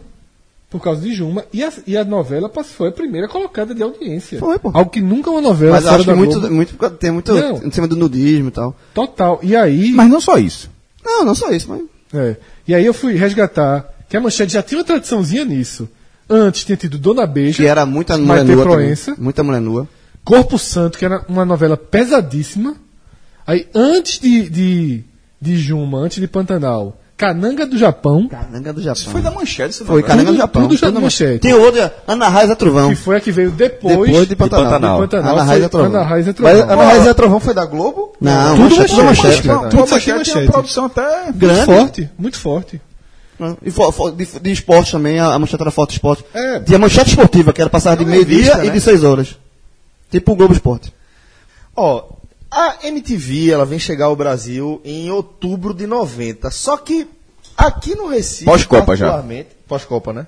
por causa de Juma. E a, e a novela passou, foi a primeira colocada de audiência. Foi, pô. Algo que nunca uma novela Mas acho que muito, muito, tem muito Não. em cima do nudismo e tal. Total. E aí... Mas não só isso. Não, não só isso, mas... É. E aí eu fui resgatar que a manchete já tinha uma tradiçãozinha nisso. Antes tinha tido Dona Beija, Que era muita mulher Maite nua também. Proença, Muita mulher nua. Corpo Santo, que era uma novela pesadíssima. Aí antes de, de, de Juma, antes de Pantanal, Cananga do Japão, Cananga do Japão. Isso foi da manchete, isso Foi, não Cananga do Japão. tudo já Tudo na manchete. Tem outra, Ana Raiz é Trovão. que foi a que veio depois, Depois de Pantanal. Pantanal. de Pantanal. Ana foi Raiz é Trovão. Ana Raiz é Mas Trovão. Ana Raiz e a Trovão foi da Globo? Não, Tudo manchete, tudo manchete, manchete. Tudo manchete manchete. tinha uma produção até... Grande. Muito forte, muito forte. E fo- de, de esporte também, a, a manchete era foto esporte. É. Tinha manchete esportiva, que era passar de meio-dia revista, e né? de 6 horas. Tipo o Globo Esporte. Ó, a MTV, ela vem chegar ao Brasil em outubro de 90. Só que aqui no Recife, Pós-Copa já. Pós-Copa, né?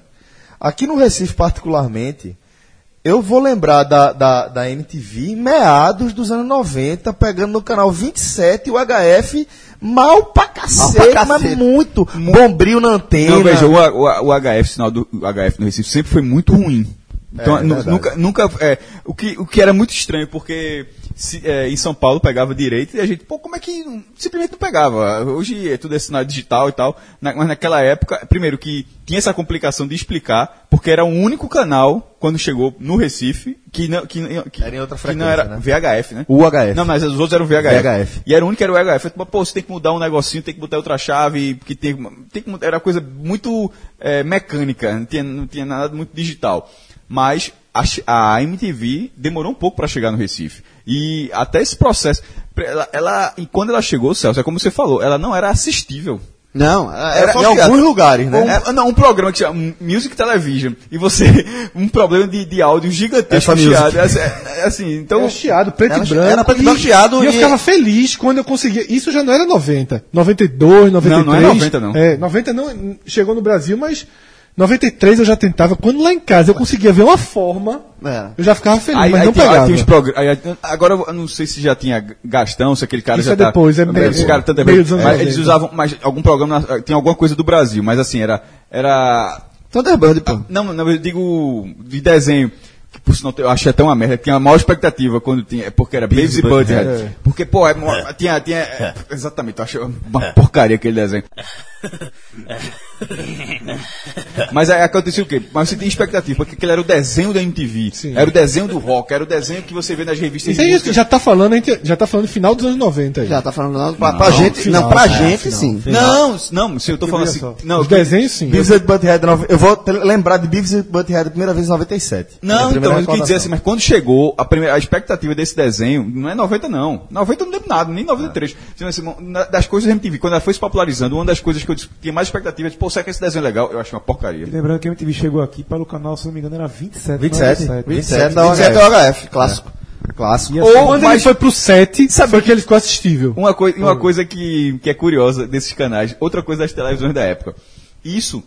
Aqui no Recife, particularmente, eu vou lembrar da, da, da MTV meados dos anos 90, pegando no canal 27 o HF mal pra cacete, pra mas cacete. muito. Bombril na antena. Não, veja, o, o, o HF, sinal do o HF no Recife sempre foi muito ruim. Então, É, verdade. nunca, nunca é, o, que, o que era muito estranho, porque se, é, em São Paulo pegava direito e a gente, pô, como é que simplesmente não pegava? Hoje é tudo sinal digital e tal, na- mas naquela época, primeiro que tinha essa complicação de explicar, porque era o único canal, quando chegou no Recife, que não, que, que, Era em outra que não era né? VHF, né? UHF. Não, mas os outros eram VHF. VHF. E era o único que era o VHF. Eu, Pô, você tem que mudar um negocinho, tem que botar outra chave, porque tem, tem que, era coisa muito é, mecânica, não tinha, não tinha nada muito digital. Mas a, a MTV demorou um pouco para chegar no Recife. E até esse processo, ela, ela, e quando ela chegou, Celso, é como você falou, ela não era assistível. Não, era, Era só em alguns lugares, né? Um, não, um programa que chama Music Television. E você, um problema de, de áudio gigantesco, Essa chiado. É, é, assim, então, Era chiado, preto Era e branco. era preto e e- branco chiado E eu ficava feliz quando eu conseguia. Isso já não era 90. 92, 93. não é 90 não. É, 90 não chegou no Brasil, mas 93 eu já tentava. Quando lá em casa eu conseguia ver uma forma, Era. eu já ficava feliz, Aí, mas aí não tem, aí pegava. progr- aí- agora eu não sei se já tinha Gastão, se aquele cara Isso já é tá- depois, é meio- esse cara tá meio Mas eles 90. usavam mas algum programa, na- tem alguma coisa do Brasil, mas assim, era. era Thunderbird, pô. não, não, eu digo de desenho. Que por sinal eu achei até uma merda. Tinha a maior expectativa quando tinha. Porque era Beavis e Butthead. É. Porque, pô, é, mo- tinha. tinha é, exatamente, eu achei uma porcaria aquele desenho. Mas aí aconteceu o quê? Mas você tinha expectativa, porque aquele era o desenho da MTV. Sim. Era o desenho do rock, era o desenho que você vê nas revistas Isso aí música. já tá falando, já tá falando final dos anos 90 aí. Já tá falando não, pra, pra gente, final, não, pra é, gente final. sim. Não, não, se eu tô falando assim. Não, Os desenhos sim. Beavis and Butthead, eu vou lembrar de Beavis and Butthead a primeira vez em 97. Minha Não, então, eu quis dizer assim, mas quando chegou, a, primeira, a expectativa desse desenho não é 90, não. 90 eu não lembro nada, nem 93. Então, assim, das coisas da MTV, quando ela foi se popularizando, uma das coisas que eu disse- tinha mais expectativa é, tipo, pô, será que esse desenho é legal? Eu acho uma porcaria. E lembrando que a MTV chegou aqui pelo canal, se não me engano, era 27. 27, 97. 27 da 27 é UHF. o HF, clássico. Clássico. E Ou assim, quando ele foi pro 7, foi que ele ficou assistível. Uma, coi uma coisa que, que é curiosa desses canais, outra coisa das televisões da época. Isso,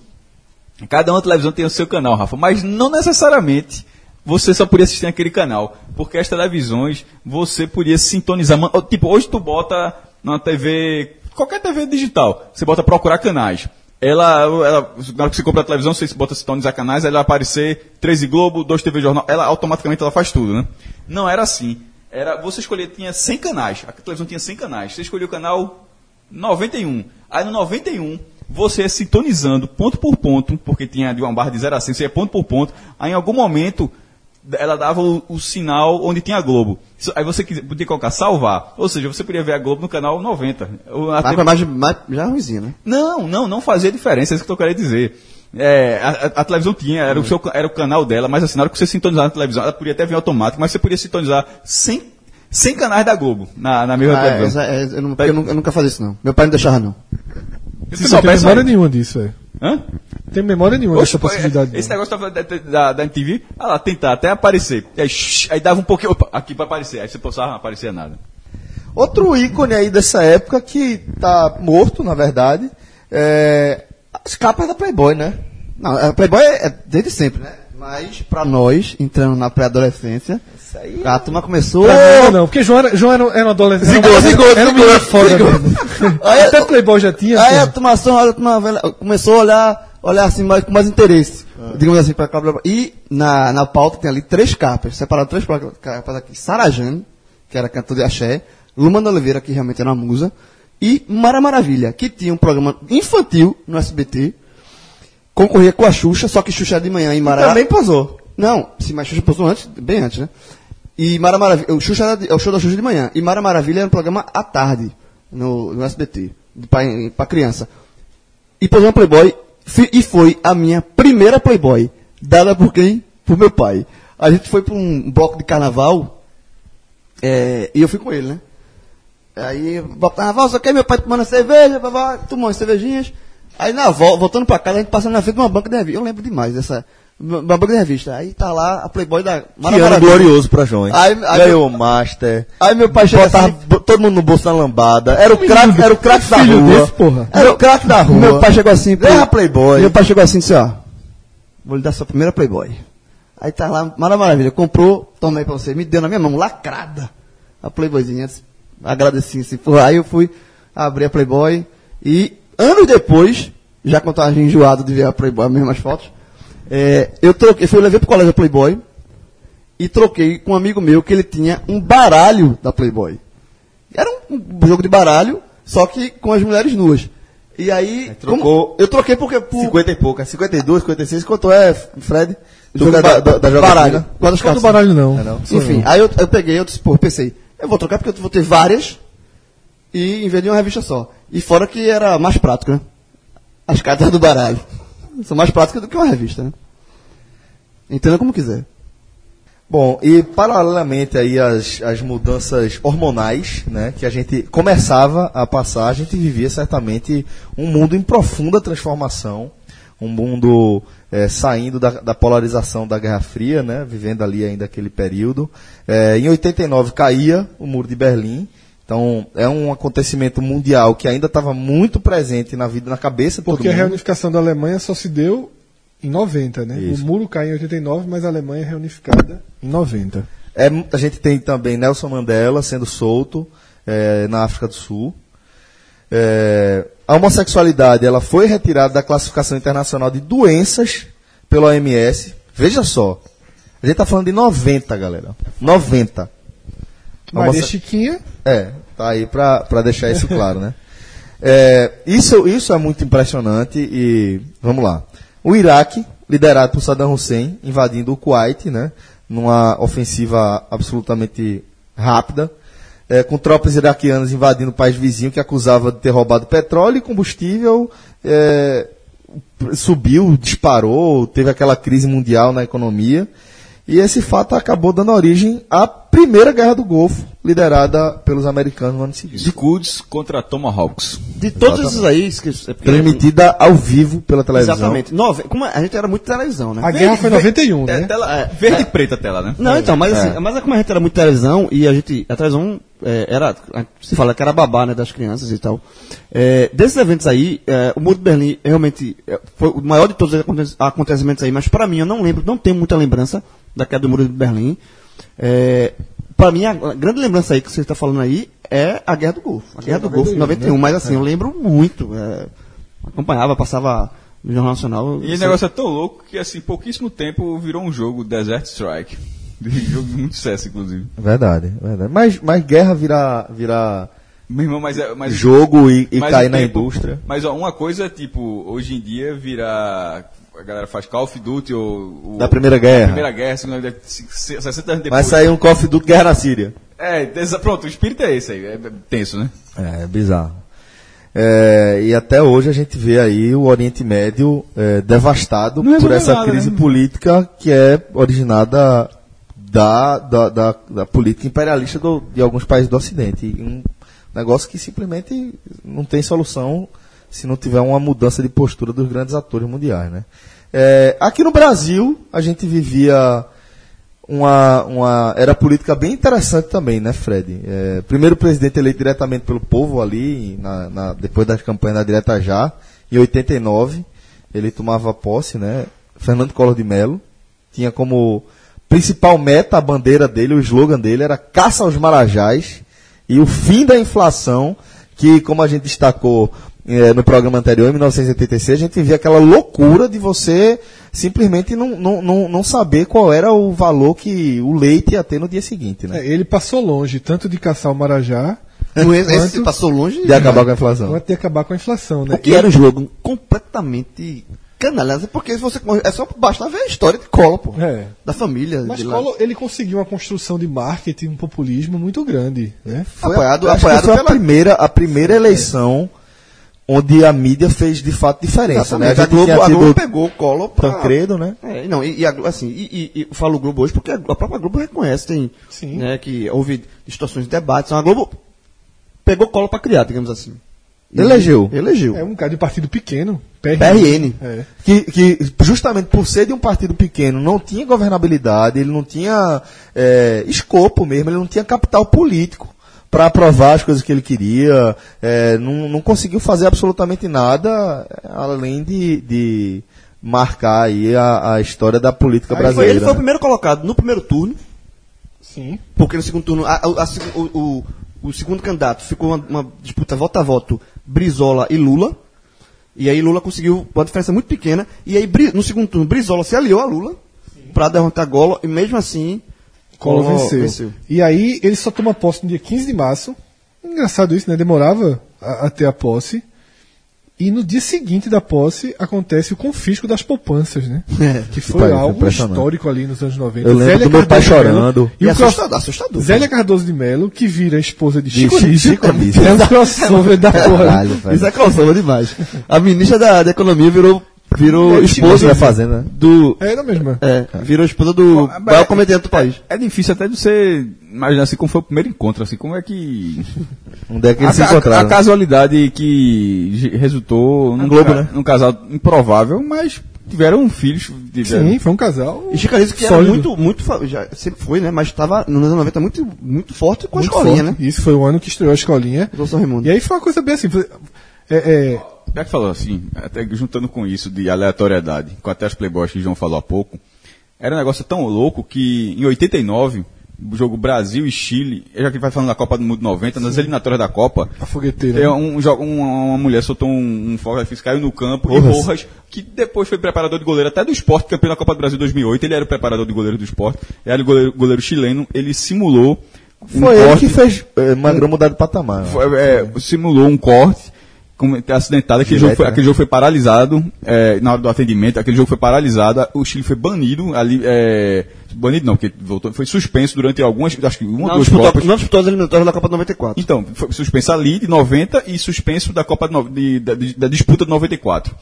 cada uma televisão tem o seu canal, Rafa, mas não necessariamente você só podia assistir naquele canal. Porque as televisões, você podia sintonizar. Tipo, hoje tu bota na TV, qualquer TV digital, você bota procurar canais. Ela, ela, na hora que você compra a televisão, você bota sintonizar canais, ela vai aparecer 13 Globo, 2 TV Jornal, ela automaticamente ela faz tudo, né? Não era assim. Era, você escolhia, tinha 100 canais, a televisão tinha 100 canais, você escolhia o canal 91. Aí no 91, você ia sintonizando ponto por ponto, porque tinha de uma barra de 0 a 100, você ia ponto por ponto, aí em algum momento ela dava o, o sinal onde tinha a Globo. Aí você quis- podia colocar salvar, ou seja, você podia ver a Globo no canal 90. Ou na Mas TV mais, mais, já ruimzinho, né? não, não, não fazia diferença, é isso que eu querendo dizer. É, a, a- a televisão tinha, era o, seu, ca- era o canal dela, mas assim, na hora que você sintonizar na televisão, ela podia até vir automático, mas você podia sintonizar 100, 100 canais da Globo na, na mesma Ah, é, televisão. essa- é, eu, não, eu, nunca, eu nunca fazia isso, não. Meu pai não deixava, não. Você Não só tem memória nenhuma disso, velho. Hã? Tem memória nenhuma Oxe, dessa possibilidade. Esse negócio tava da, da, da MTV, ah lá, tentar até aparecer. Aí, shh, aí dava um pouquinho, opa, aqui pra aparecer. Aí você postava, não aparecia nada. Outro ícone aí dessa época que tá morto, na verdade, é as capas da Playboy, né? Não, a Playboy é, é desde sempre, né? Mas pra nós, entrando na pré-adolescência, aí- a turma começou. Pra não, não, porque João era, João era, era um adolescente. Zigou, era, zigou, era um zigou, foda zigou. Aí, Até Playboy já tinha. Aí a pô. turma, a turma velha começou a olhar, olhar assim mais, com mais interesse, digamos assim, para capa. E na, na pauta tem ali três capas, separadas três capas aqui. Sarajane, que era cantor de axé, Luma da Oliveira, que realmente era uma musa, e Mara Maravilha, que tinha um programa infantil no SBT, concorria com a Xuxa, só que Xuxa era de manhã e Mara... Também posou. Não, sim, mas Xuxa postou antes, bem antes, né? E Mara Maravilha, o, Xuxa era é o show da Xuxa de manhã. E Mara Maravilha era um programa à tarde, no, no SBT, para criança. E posou uma Playboy, e foi a minha primeira Playboy, dada por quem? Por meu pai. A gente foi para um bloco de carnaval, é, e eu fui com ele, né? Aí, bloco de carnaval, só que meu pai tomando cerveja, tomando cervejinhas. Aí na volta, voltando pra casa, a gente passando na frente de uma banca de revista. Eu lembro demais dessa. Uma banca de revista. Aí tá lá a Playboy da Mara Que ano Maravilha. glorioso pra João, hein? Aí- aí Ganhou o Master. Aí meu pai Botava assim, todo mundo no bolso da lambada. Era o craque, era o craque da rua. desse, porra. Era o craque da rua. Meu pai chegou assim, Ganha Playboy. Meu pai chegou assim e disse, ó, vou lhe dar sua primeira Playboy. Aí tá lá, mara maravilha, comprou, tomei pra você, me deu na minha mão, lacrada. A Playboyzinha, agradeci assim, porra. Aí eu fui, abri a Playboy e anos depois, já quando eu tava enjoado de ver a Playboy, as mesmas fotos, É, eu troquei, eu levei pro colégio a Playboy e troquei com um amigo meu que ele tinha um baralho da Playboy. Era um, um jogo de baralho, só que com as mulheres nuas. E aí, trocou- como- eu troquei porque por 50 e pouco, é 52, 56, quanto é, Fred? Jogo é da, da, da baralho. Quantas cartas? baralho não. É, não? Enfim, aí eu, eu peguei, eu disse, pô, pensei, eu vou trocar porque eu vou ter várias e em vez de uma revista só. E fora que era mais prático, né? As cartas do baralho. São mais práticas do que uma revista, né? Entenda como quiser. Bom, e paralelamente aí às, às mudanças hormonais, né, que a gente começava a passar, a gente vivia certamente um mundo em profunda transformação, um mundo eh, saindo da, da polarização da Guerra Fria, né, vivendo ali ainda aquele período. Eh, em 89 caía o Muro de Berlim, então é um acontecimento mundial que ainda estava muito presente na vida, na cabeça de Porque a reunificação da Alemanha só se deu em 90, né? Isso. O muro cai em 89, mas a Alemanha é reunificada em 90. É, a gente tem também Nelson Mandela sendo solto é, na África do Sul. É, a homossexualidade ela foi retirada da classificação internacional de doenças pela OMS. Veja só, a gente está falando de 90, galera. 90. Maria Chiquinha, é, tá aí pra deixar isso claro, né? É, isso, isso é muito impressionante e vamos lá. O Iraque, liderado por Saddam Hussein, invadindo o Kuwait, né? Numa ofensiva absolutamente rápida, é, com tropas iraquianas invadindo o país vizinho que acusava de ter roubado petróleo e combustível, é, subiu, disparou, teve aquela crise mundial na economia. E esse fato acabou dando origem à primeira guerra do Golfo, liderada pelos americanos no ano seguinte. De Quds contra Tomahawks. De todos esses aí, é Transmitida ao vivo pela televisão. Exatamente. Nove, como a gente era muito televisão, né? a guerra foi em 91, É, né? tela, É, verde e preta a tela, né? Não, então, mas assim, mas é como a gente era muito televisão e a gente, a televisão é, era, se fala que era babá, né, das crianças e tal. É, desses eventos aí, é, o Muro de Berlim realmente é, foi o maior de todos os aconte- acontecimentos aí, mas para mim eu não lembro, não tenho muita lembrança da queda do Muro de Berlim. É, para mim a, grande lembrança aí que você está falando aí é a Guerra do Golfo. A Guerra do Golfo, 91, mas assim, eu lembro muito. é, acompanhava, passava no Jornal Nacional. E o negócio é tão louco que, assim, pouquíssimo tempo virou um jogo Desert Strike. Um jogo de muito sucesso, inclusive. Verdade, verdade. Mas, mas guerra virar, virar Meu irmão, mas, é- mas jogo e, e mas cair na indústria. Mas ó, uma coisa, tipo, hoje em dia virar. A galera faz Call of Duty ou. Da Primeira Guerra. Primeira Guerra, Segunda Guerra, 60 anos depois. Vai sair um Call of Duty Guerra na Síria. É, pronto, o espírito é esse aí. É tenso, né? É, é bizarro. É, e até hoje a gente vê aí o Oriente Médio é, devastado por essa nada, crise né? política que é originada da, da, da, da política imperialista do- de alguns países do Ocidente. Um negócio que simplesmente não tem solução se não tiver uma mudança de postura dos grandes atores mundiais. Né? É, aqui no Brasil, a gente vivia uma, uma era política bem interessante também, né, Fred? É, primeiro presidente eleito diretamente pelo povo ali, na, na- depois das campanhas da Direta Já, em 89, ele tomava posse, né? Fernando Collor de Mello tinha como principal meta a bandeira dele, o slogan dele era caça aos marajás e o fim da inflação, que como a gente destacou eh, no programa anterior, em 1986, a gente via aquela loucura de você simplesmente não, não, não, não saber qual era o valor que o leite ia ter no dia seguinte, né? É, ele passou longe, tanto de caçar o Marajá, esse, passou longe De acabar com a inflação. de acabar com a inflação, né? O que era um jogo completamente canalha, porque você é só basta ver a história de Collor, pô. É. Da família. Mas. Collor, ele conseguiu uma construção de marketing, um populismo muito grande, né? Foi apoiado, apoiado foi a pela. primeira, a primeira eleição onde a mídia fez de fato diferença, né? A Globo, a Globo pegou o Collor pra... Tancredo, né? É, não, e, e a- assim, e, e, e eu falo Globo hoje porque a, a própria Globo reconhece, tem, Sim. né, que houve situações de debate, então a Globo pegou Collor pra criar, digamos assim. Elegeu. Elegeu. É um cara de partido pequeno, PRN. PRN. É. que, que justamente por ser de um partido pequeno não tinha governabilidade, ele não tinha é, escopo mesmo, ele não tinha capital político para aprovar as coisas que ele queria, é, não, não conseguiu fazer absolutamente nada é, além de, de marcar aí a, a história da política Aí foi- brasileira. ele foi o né? primeiro colocado no primeiro turno, Sim. porque no segundo turno, a- a- o, o- o segundo candidato ficou uma, uma disputa voto a voto Brizola e Lula. E aí Lula conseguiu uma diferença muito pequena. E aí no segundo turno, Brizola se aliou a Lula para derrotar Collor e mesmo assim Collor venceu. E aí ele só toma posse no dia 15 de março. Engraçado isso, né? Demorava a, a a posse. E no dia seguinte da posse acontece o confisco das poupanças, né? Que foi foi algo histórico ali nos anos 90. Eu lembro do meu pai Cardoso chorando. E E o assustador, assustador. Zélia Cardoso de Mello, que vira a esposa de Chico Anísio. É um crossover da porra. Isso é crossover demais. A ministra da, da Economia virou, virou esposa da Fazenda, né? do. É da mesma. É, virou esposa do Mas- maior comediante do país. É difícil até de você imaginar assim como foi o primeiro encontro, assim, como é que. Onde é que A, eles se a- a encontraram? casualidade que resultou num, Globo, ca- né? num casal improvável, mas tiveram filhos. Tiveram. Sim, foi um casal. E Chico Anísio que era Sólido. muito, muito, fa- já sempre foi, né? Mas estava nos anos 90 muito, muito forte com a Muito escolinha, forte. né? Isso foi o ano que estreou a escolinha. E aí foi uma coisa bem assim. foi- É, é, Já que falou assim, até juntando com isso de aleatoriedade, com até as playboys que o João falou há pouco, era um negócio tão louco que em 89, o jogo Brasil e Chile, já que ele vai falando da Copa do Mundo 90, nas eliminatórias da Copa, a fogueteira. é um, jo- um- uma mulher soltou um, um fogo caiu no campo, e Porras. Rojas, que depois foi preparador de goleiro até do esporte, campeão da Copa do Brasil 2008, ele era o preparador de goleiro do esporte, era o goleiro, goleiro chileno, ele simulou um Foi ele corte- que fez é, Magrão mudar de patamar. foi, é, simulou um corte com, acidentado. Aquele, Direto, jogo foi, né? aquele jogo foi paralisado é, na hora do atendimento. Aquele jogo foi paralisado. O Chile foi banido. Ali, é, banido não, porque voltou, foi suspenso durante algumas, acho que uma ou duas disputou, Copas. não disputou as eliminatórias da Copa de 94. Então, foi suspenso ali de 90 e suspenso da Copa de de- da, de- da disputa de 94.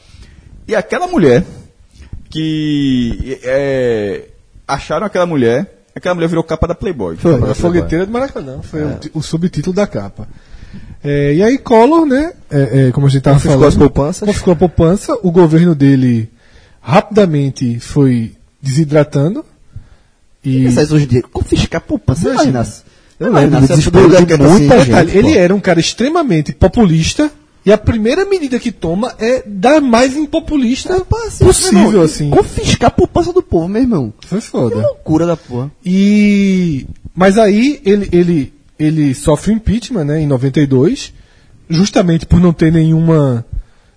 E aquela mulher que é, acharam aquela mulher, aquela mulher virou capa da Playboy. Foi, a fogueteira do Maracanã. Foi o ti- o, subtítulo da capa. É, e aí Collor, né? é, é, como a gente estava Confiscou falando. as poupanças. Confiscou a poupança. O governo dele rapidamente foi desidratando. E isso hoje em dia. Confiscar poupança. Você Imagina. Eu lembro a desespero de quer muita assim, gente. Ele pô. era um cara extremamente populista. E a primeira medida que toma é da mais impopulista possível, assim. Confiscar a poupança do povo, meu irmão. Foi Que foda. loucura da porra. E mas aí ele, ele, ele sofre impeachment, né, em 92, justamente por não ter nenhuma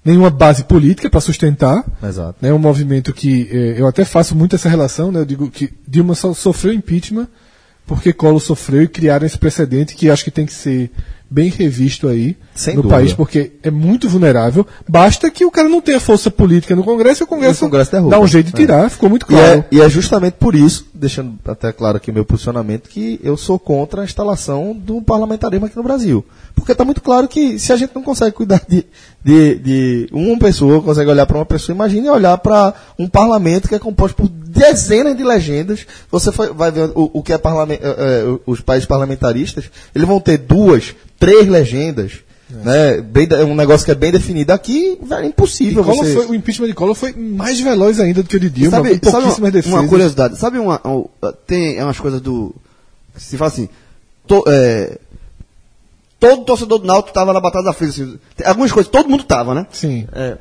nenhuma base política para sustentar, Exato. né, um movimento que eh, eu até faço muito essa relação, né, eu digo que Dilma sofreu impeachment porque Collor sofreu e criaram esse precedente que acho que tem que ser bem revisto aí Sem no dúvida. país, porque é muito vulnerável. Basta que o cara não tenha força política no Congresso e o Congresso, E o Congresso derruba. dá um jeito de tirar, ficou muito E claro. é, e é justamente por isso, deixando até claro aqui o meu posicionamento, que eu sou contra a instalação do parlamentarismo aqui no Brasil. Porque está muito claro que se a gente não consegue cuidar de, de, de uma pessoa, consegue olhar para uma pessoa, imagine olhar para um parlamento que é composto por dezenas de legendas. Você foi- vai ver o, o que é eh, os países parlamentaristas, eles vão ter duas, três legendas. Né? Bem, é um negócio que é bem definido. Aqui é impossível. Você... foi- o impeachment de Collor foi mais veloz ainda do que o de Dilma, sabe, com sabe uma, defesas. uma curiosidade? Sabe uma, um, tem é umas coisas do se fala assim, to- é, todo torcedor do Náutico estava na batalha da frente, assim, algumas coisas, todo mundo tava, né? Sim. É,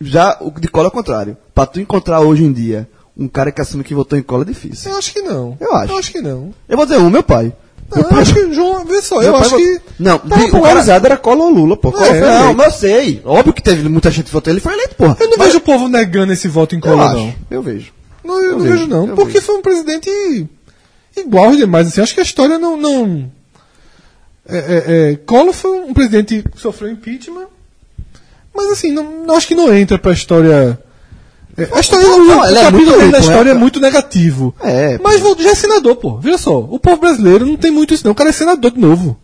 já o de cola é o contrário. Pra tu encontrar hoje em dia um cara que assume que votou em cola é difícil. Eu acho que não. Eu acho. Eu acho que não. Eu vou dizer um, meu pai. Não, eu acho que, João, vê só, eu Meu pai acho que. Não, Tava cara, polarizado, era Collor ou Lula, pô. É, não, mas eu sei. Óbvio que teve muita gente que votou, ele foi eleito, porra. Eu não vejo o povo negando esse voto em Collor, acho, não. eu vejo. Não, eu, Eu não vejo, vejo, não. Porque vejo. foi um presidente igual aos demais. Assim, acho que a história não. não é, é, é, Collor foi um presidente que sofreu impeachment. Mas assim, não, não acho que não entra pra história. É, a história o, Não, o é capítulo dele da né? história é muito negativo. É, Mas já é senador, pô. Veja só, o povo brasileiro não tem muito isso, não. O cara é senador de novo.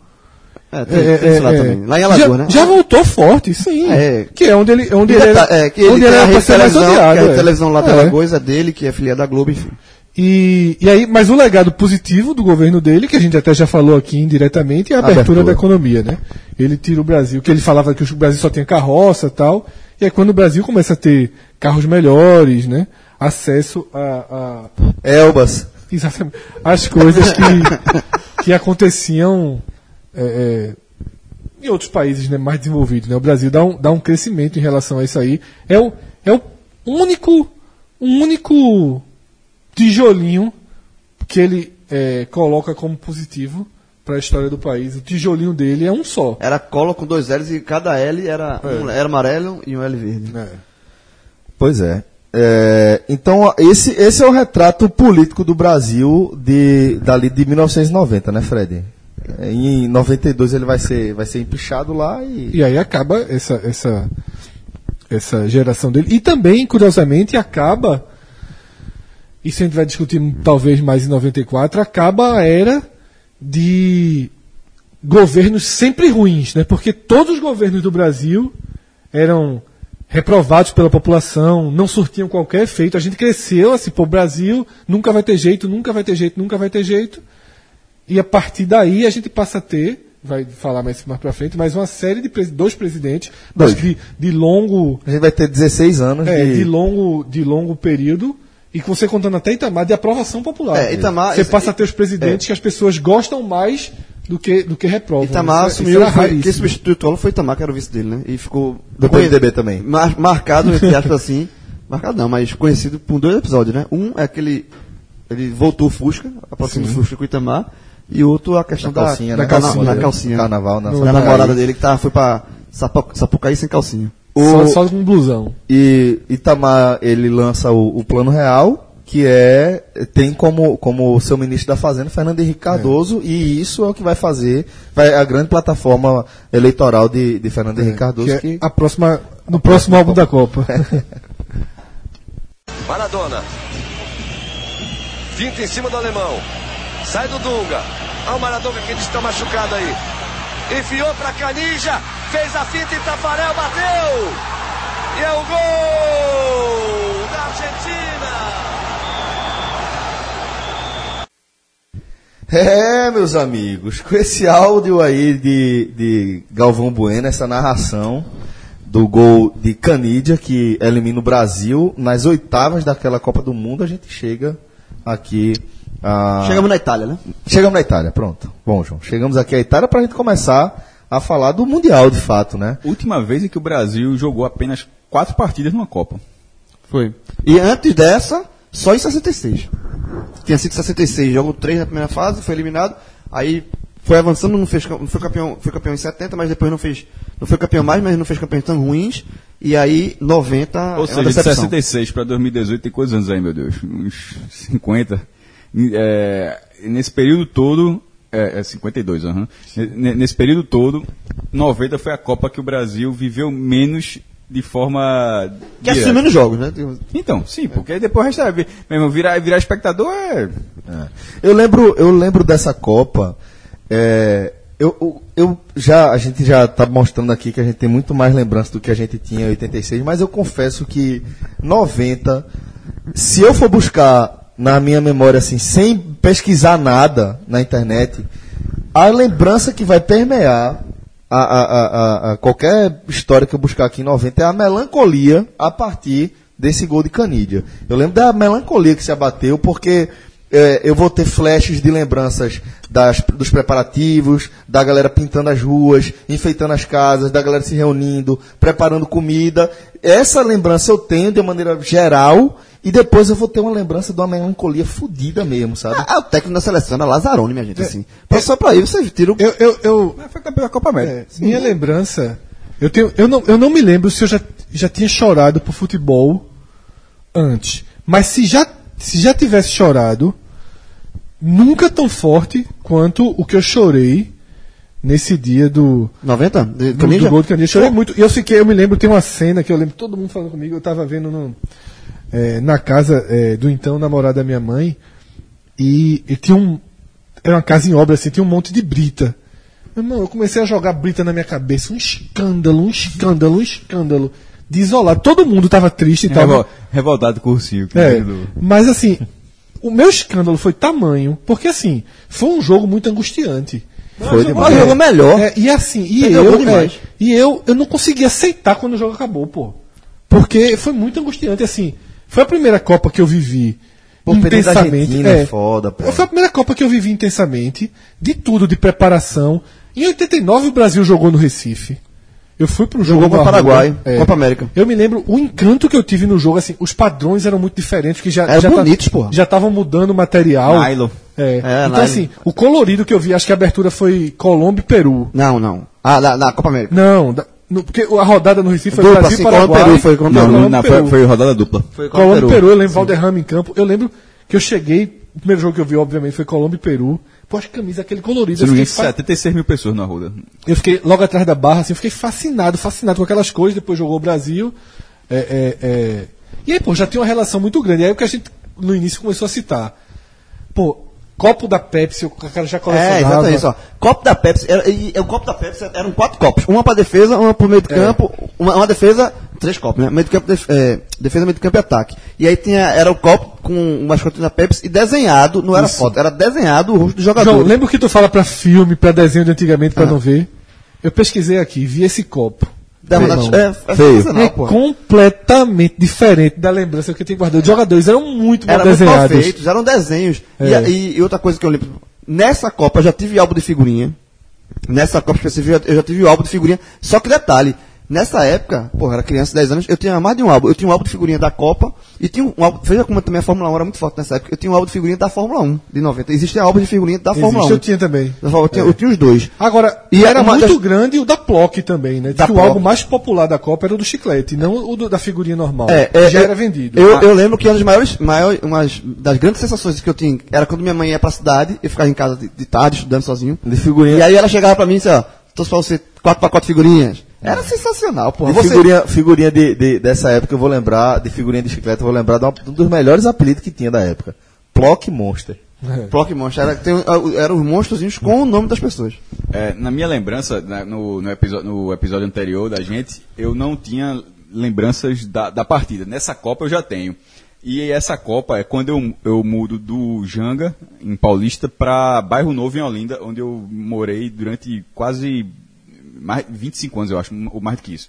É, tem, É, tem isso lá é, também. Lá em já, Alagoas, né? já voltou forte, sim. É. Que é onde ele, onde ele era, é, que ele onde ele a era pra ser mais televisão, odiado. que a é. televisão lá da É. Alagoas é dele, que é filiada da Globo, enfim. E, e aí, mas o legado positivo do governo dele, que a gente até já falou aqui indiretamente, é a abertura, Abertura. da economia, né? Ele tira o Brasil, que ele falava que o Brasil só tinha carroça e tal, e aí quando o Brasil começa a ter carros melhores, né? Acesso a, a Elbas. exatamente, as coisas que, que aconteciam é, é, em outros países né, mais desenvolvidos. Né? O Brasil dá um, dá um crescimento em relação a isso aí. É o, é o único, um único tijolinho que ele é, coloca como positivo para a história do país. O tijolinho dele é um só. Era cola com dois L's e cada L era, um era amarelo e um L verde. Pois é. É, então, esse, esse é o retrato político do Brasil de, dali de 1990, né, Fred? É, Em 92 ele vai ser, vai ser empichado lá e. E aí acaba essa, essa, essa geração dele. E também, curiosamente, acaba. Isso a gente vai discutir talvez mais em 94. Acaba a era de governos sempre ruins, né? Porque todos os governos do Brasil eram reprovados pela população, não surtiam qualquer efeito. A gente cresceu assim, pô, o Brasil nunca vai ter jeito, nunca vai ter jeito, nunca vai ter jeito. E a partir daí a gente passa a ter, vai falar mais, mais pra frente, mais uma série de dois presidentes, Dois. mas de, de longo A gente vai ter 16 anos é, de. de longo de longo período e que você contando até Itamar de aprovação popular. É, Itamar- você passa a ter os presidentes que as pessoas gostam mais do que do que reprovam. Itamar Isso é- assumiu, isso foi, quem substituiu foi Itamar, que era o vice dele, né? E ficou... Do PMDB também. Mar- marcado, entre aspas assim, marcado não, mas conhecido por dois episódios, né? Um é aquele, ele voltou o Fusca, aproximou o Fusca com o Itamar, e outro a questão Da da, calcinha, da, né? calcinha, Carnaval, da calcinha. Carnaval, na da Sapucaí. namorada dele que tá, foi pra Sapu- Sapucaí sem calcinha. Só, O- só com um blusão. E Itamar, ele lança o, o Plano Real, que é tem como, como seu ministro da Fazenda Fernando Henrique Cardoso, e isso é o que vai fazer vai a grande plataforma eleitoral de, de Fernando Henrique Cardoso. Que é Que, a próxima no próximo álbum da Copa. Maradona. Finta em cima do alemão. Sai do Dunga. Olha o Maradona que está machucado aí. Enfiou pra Canija. Fez a finta e Tafarel bateu. E é o gol da Argentina. É, meus amigos, com esse áudio aí de, de Galvão Bueno, essa narração do gol de Canidia, que elimina o Brasil, nas oitavas daquela Copa do Mundo, a gente chega aqui. A... Chegamos na Itália, né? Chegamos na Itália, pronto. Bom, João, chegamos aqui à Itália para a gente começar a falar do Mundial, de fato, né? Última vez em que o Brasil jogou apenas quatro partidas numa Copa. Foi. E antes dessa, só em 66. Tinha sido 66, jogou 3 na primeira fase, foi eliminado. Aí foi avançando, não, fez, não foi campeão, foi campeão em 70, mas depois não fez. Não foi campeão mais, mas não fez campeões tão ruins. E aí, 90 Ou é uma seja, de decepção. 66 para 2018 tem quantos anos aí, meu Deus? Uns 50. É, nesse período todo. É, é 52, aham. N- Nesse período todo, 90 foi a Copa que o Brasil viveu menos de forma. Que direta. menos jogos, né? Então, sim, porque depois o resto é. Mesmo, virar, virar espectador é. Eu lembro, eu lembro dessa Copa. é, eu, eu, eu já, a gente já está mostrando aqui que a gente tem muito mais lembrança do que a gente tinha em 86, mas eu confesso que 90, se eu for buscar na minha memória assim, sem pesquisar nada na internet, a lembrança que vai permear a, a, a, a- qualquer história que eu buscar aqui em 90 é a melancolia a partir desse gol de Canídia. Eu lembro da melancolia que se abateu, porque é, eu vou ter flashes de lembranças das- dos preparativos, da galera pintando as ruas, enfeitando as casas, da galera se reunindo, preparando comida. Essa lembrança eu tenho de maneira geral, e depois eu vou ter uma lembrança de uma melancolia fodida mesmo, sabe? Ah, o técnico da seleção era Lazzaroni, minha gente, assim. Passou pra aí, você tira o. Eu, eu, eu, Foi campeão da Copa América. É, minha lembrança. Eu, tenho, eu, não, eu não me lembro se eu já, já tinha chorado por futebol antes. Mas se já, se já tivesse chorado, nunca tão forte quanto o que eu chorei nesse dia do, 90? De do, do gol de Candia. Chorei muito. E eu fiquei, eu me lembro, tem uma cena que eu lembro todo mundo falando comigo, eu tava vendo no, é, na casa é, do então namorado da minha mãe, e, e tinha um. Era uma casa em obra, assim, tinha um monte de brita. Meu irmão, eu comecei a jogar brita na minha cabeça, um escândalo, um escândalo, um escândalo. De isolar. Todo mundo tava triste e tal. Revol- revoltado com o Cursinho. que É, mas assim, o meu escândalo foi tamanho, porque assim, foi um jogo muito angustiante. Foi demais. Mas jogou melhor. É, e assim, e eu, é, e eu, eu não consegui aceitar quando o jogo acabou, pô. Porque foi muito angustiante, assim. Foi a primeira Copa que eu vivi Pô, intensamente. Argentina é foda, pô. Foi a primeira Copa que eu vivi intensamente, de tudo, de preparação. Em 89 o Brasil jogou no Recife. Eu fui pro jogo Jogou no com o Paraguai, é. Copa América. Eu me lembro o encanto que eu tive no jogo, assim, os padrões eram muito diferentes, que já Eram já tá- bonitos, porra. já estavam mudando o material. Nylon. É. É, então nylon. assim, o colorido que eu vi, acho que a abertura foi Colômbia e Peru. Não, não. Ah, na, na Copa América. Não, da- no- porque a rodada no Recife foi Dupla, Brasil sim, e Paraguai. E Peru, foi Colômbia e Não, Peru. não, não, foi, Peru. foi rodada dupla. Foi Colômbia e Peru, eu lembro Valderrama em campo. Eu lembro que eu cheguei, o primeiro jogo que eu vi, obviamente, foi Colômbia e Peru. Pô, as camisas, aquele colorido. Eu fiquei, engano, fa- 76 mil pessoas na Arruda. eu fiquei logo atrás da barra, assim, eu fiquei fascinado, fascinado com aquelas coisas. Depois jogou o Brasil. É, é, é. E aí, pô, já tinha uma relação muito grande. Aí o que a gente no início começou a citar. Pô, copo da Pepsi, o cara já colecionava. É, exatamente isso. Ó. Copo da Pepsi, era, e, o copo da Pepsi eram quatro copos. Uma pra defesa, uma pro meio de campo, uma, uma defesa, três copos, né? Meio de campo, def- é, defesa, meio de campo e ataque. E aí tinha, era o copo com umas coisas da Pepsi e desenhado, não era foto, era desenhado o rosto do jogador. João, lembra o que tu fala pra filme, pra desenho de antigamente, pra não ver? Eu pesquisei aqui, vi esse copo. Irmão. é, é Feio. É pô. completamente diferente da lembrança que eu tinha guardado. Os jogadores eram muito mal Era muito mal desenhados. feitos, eram desenhos. É. E E, outra coisa que eu lembro, nessa Copa eu já tive álbum de figurinha. Nessa Copa específica eu já tive álbum de figurinha. Só que detalhe, nessa época, porra, era criança, 10 anos, eu tinha mais de um álbum. Eu tinha um álbum de figurinha da Copa e tinha um álbum, veja como também a Fórmula 1 era muito forte nessa época. Eu tinha um álbum de figurinha da Fórmula 1 de 90. Existem álbuns de figurinha da Fórmula Existe, 1. eu tinha também. Da Fórmula- Eu tinha, eu tinha os dois. Agora, E era era uma muito das- grande o da Plock também, né? Diz Da que o álbum mais popular da Copa era o do chiclete, não o do- da figurinha normal. É, é, Já eu- era vendido. Eu, Ah, eu lembro que uma das maiores, maiores, umas das grandes sensações que eu tinha era quando minha mãe ia pra cidade, eu ficava em casa de, de tarde, estudando sozinho. De figurinha. E aí ela chegava pra mim e disse, ó, trouxe pra você quatro pacotes de figurinhas. Era sensacional, porra. Você, figurinha, figurinha de, de- dessa época, eu vou lembrar, de figurinha de chiclete, eu vou lembrar de um um dos melhores apelidos que tinha da época. Plock Monster. Block Monster, era, tem, eram os monstrozinhos com o nome das pessoas. É, na minha lembrança, né, no, no, episo- no episódio anterior da gente, eu não tinha lembranças da, da partida. Nessa Copa eu já tenho. E essa Copa é quando eu, eu mudo do Janga, em Paulista, para Bairro Novo, em Olinda, onde eu morei durante quase mais, 25 anos, eu acho, ou mais do que isso.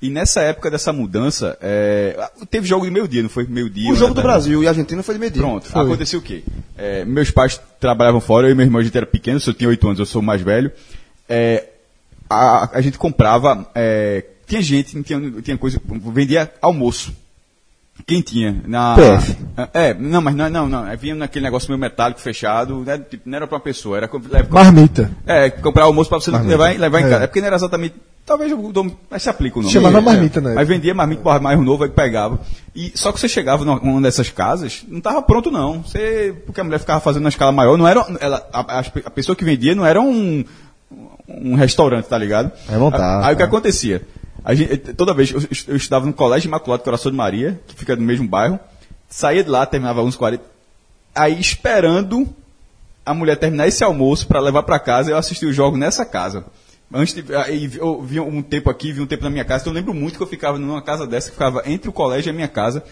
E nessa época dessa mudança, é, teve jogo de meio-dia, não foi? Meio-dia. O jogo do Brasil e a Argentina foi de meio Pronto, aconteceu o quê? É, meus pais trabalhavam fora, eu e meu irmão, a gente era pequeno, se eu tinha 8 anos, eu sou o mais velho. É, a, a gente comprava, é, tinha gente, tinha, tinha coisa, vendia almoço. Quem tinha? Na, PF. É, não, mas não, não, não. é, Vinha naquele negócio meio metálico fechado, né, tipo, não era pra uma pessoa, era Marmita. é, comprar almoço pra você levar, em- levar em É. casa. É porque não era exatamente. Talvez o nome. Mas se aplica o nome. Chamava É, marmita, né? Mas vendia marmita para mais novo, aí pegava. E, só que você chegava numa uma dessas casas, não estava pronto, não. Você, porque a mulher ficava fazendo na escala maior, não era. Ela, a, a- pessoa que vendia não era um, um restaurante, tá ligado? É montado, Aí o que tá. acontecia? A gente, toda vez, eu, eu estudava no Colégio Imaculado Coração de Maria, que fica no mesmo bairro, saía de lá, terminava uns 40. Aí esperando a mulher terminar esse almoço para levar para casa, eu assisti o jogo nessa casa. Antes de, aí eu vi um tempo aqui, vi um tempo na minha casa, então eu lembro muito que eu ficava numa casa dessa, que ficava entre o colégio e a minha casa.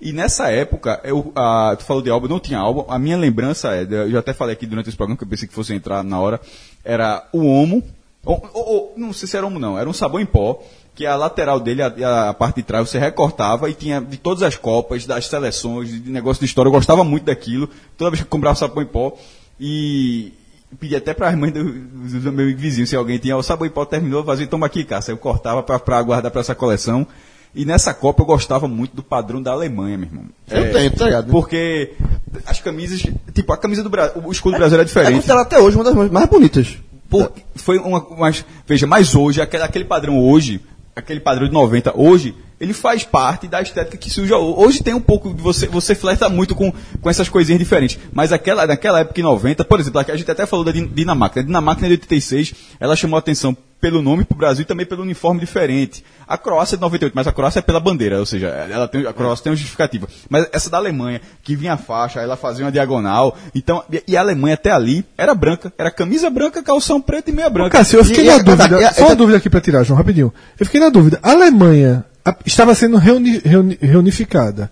E nessa época, eu, ah, tu falou de álbum, não tinha álbum, a minha lembrança é, eu já até falei aqui durante esse programa, que eu pensei que fosse entrar na hora, era o Omo, ou, ou- ou, não sei se era Omo não, era um sabão em pó, que a lateral dele, a, a parte de trás, você recortava e tinha de todas as copas, das seleções, de negócio de história, eu gostava muito daquilo, toda vez que eu comprava sabão em pó, e pedi até para as mães do, do, meu vizinho, se alguém tinha, o sabão em pó terminou, fazia, toma aqui, Cássio. Eu cortava para guardar para essa coleção. E nessa Copa eu gostava muito do padrão da Alemanha, meu irmão. Eu tenho, tá ligado? Porque as camisas, tipo, a camisa do Brasil, o escudo do Brasil era É diferente. considerado até hoje uma das mais bonitas. Por- foi uma, mas, veja, mas hoje, aquele, aquele padrão hoje, aquele padrão de 90 hoje, ele faz parte da estética que surge ho- hoje. tem um pouco, de você, você flerta muito com, com essas coisinhas diferentes. Mas aquela, naquela época, em 90, por exemplo, a gente até falou da Din- Dinamarca. A Dinamarca, de 86, ela chamou a atenção pelo nome para o Brasil e também pelo uniforme diferente. A Croácia é de 98, mas a Croácia é pela bandeira, ou seja, ela tem, a Croácia tem uma justificativa. Mas essa da Alemanha, que vinha a faixa, ela fazia uma diagonal. Então, e- a Alemanha até ali era branca. Era camisa branca, calção preto e meia branca. Cássio, eu fiquei E- na e- dúvida. e- e- só uma dúvida aqui pra tirar, João, rapidinho. Eu fiquei na dúvida. A Alemanha a- estava sendo reuni- reuni- reunificada.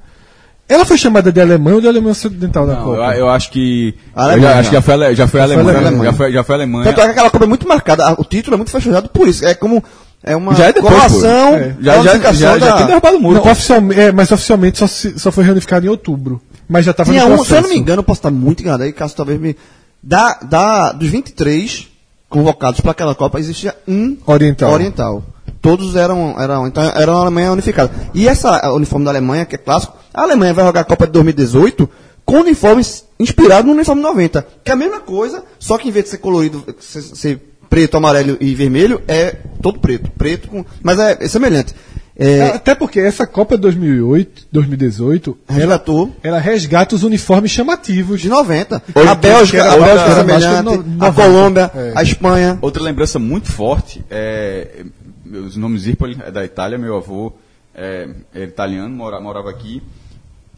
Ela foi chamada de Alemanha ou de Alemanha Ocidental na Copa? eu, eu acho que. Alemanha. eu já, acho que já foi, já foi Alemanha. Alemanha. Já foi, já foi Alemanha. Tanto é que aquela Copa é muito marcada. O título é muito fechado por isso. É como. É uma Já é depois, colação. pô. É. Já- já- já- já da- tem derrubado o muro. Não, oficialmente, é, mas oficialmente só, se- só foi reunificado em outubro. Mas já estava no um, processo. se eu não me engano, eu posso estar muito enganado aí, caso talvez me. Da, da, dos 23 convocados para aquela Copa, existia um Oriental. oriental. Todos eram, eram, então era uma Alemanha unificada. E essa a uniforme da Alemanha, que é clássico, a Alemanha vai jogar a Copa de 2018 com uniformes inspirados no uniforme 90, que é a mesma coisa, só que em vez de ser colorido, ser, ser preto, amarelo e vermelho, é todo preto, preto com, mas é, é semelhante. É, Até porque essa Copa 2008, 2018, ela, Resgatou. ela resgata os uniformes chamativos. de 90. Hoje, a Bélgica, a Bélgica é semelhante, a 90. Colômbia, É. a Espanha. Outra lembrança muito forte é. Os nomes Zirpoli é da Itália, meu avô é, é italiano, mora- morava aqui.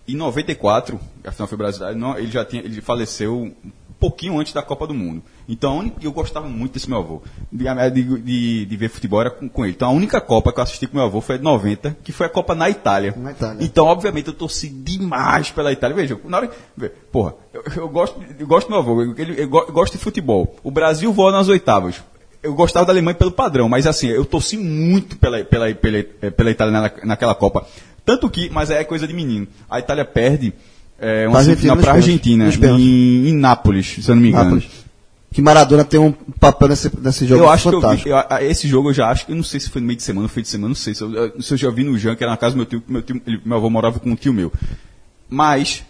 Em 94, afinal foi brasileiro, não, ele já tinha, ele faleceu um pouquinho antes da Copa do Mundo. Então a única- eu gostava muito desse meu avô, de, de- de- ver futebol era com, com ele. Então a única Copa que eu assisti com meu avô foi a de 90, que foi a Copa na Itália. Na Itália. Então, obviamente, eu torci demais pela Itália. Veja, na hora, porra, eu, eu gosto, eu gosto do meu avô, eu, ele- eu eu gosto de futebol. O Brasil voa nas oitavas. Eu gostava da Alemanha pelo padrão, mas assim, eu torci muito pela, pela, pela, eh, pela Itália na, naquela Copa. Tanto que, mas é coisa de menino. A Itália perde é, uma Pra semifinal Argentina para a Argentina, em, em Nápoles, se eu não me engano. Nápoles. Que Maradona tem um papel nesse, nesse jogo Eu acho que eu fantástico. vi, eu- esse jogo eu já acho, eu não sei se foi no meio de semana ou foi de semana, não sei. Se eu, eu- se eu já vi no Jean, que era na casa do meu tio, meu tio, ele- meu avô morava com um tio meu. Mas,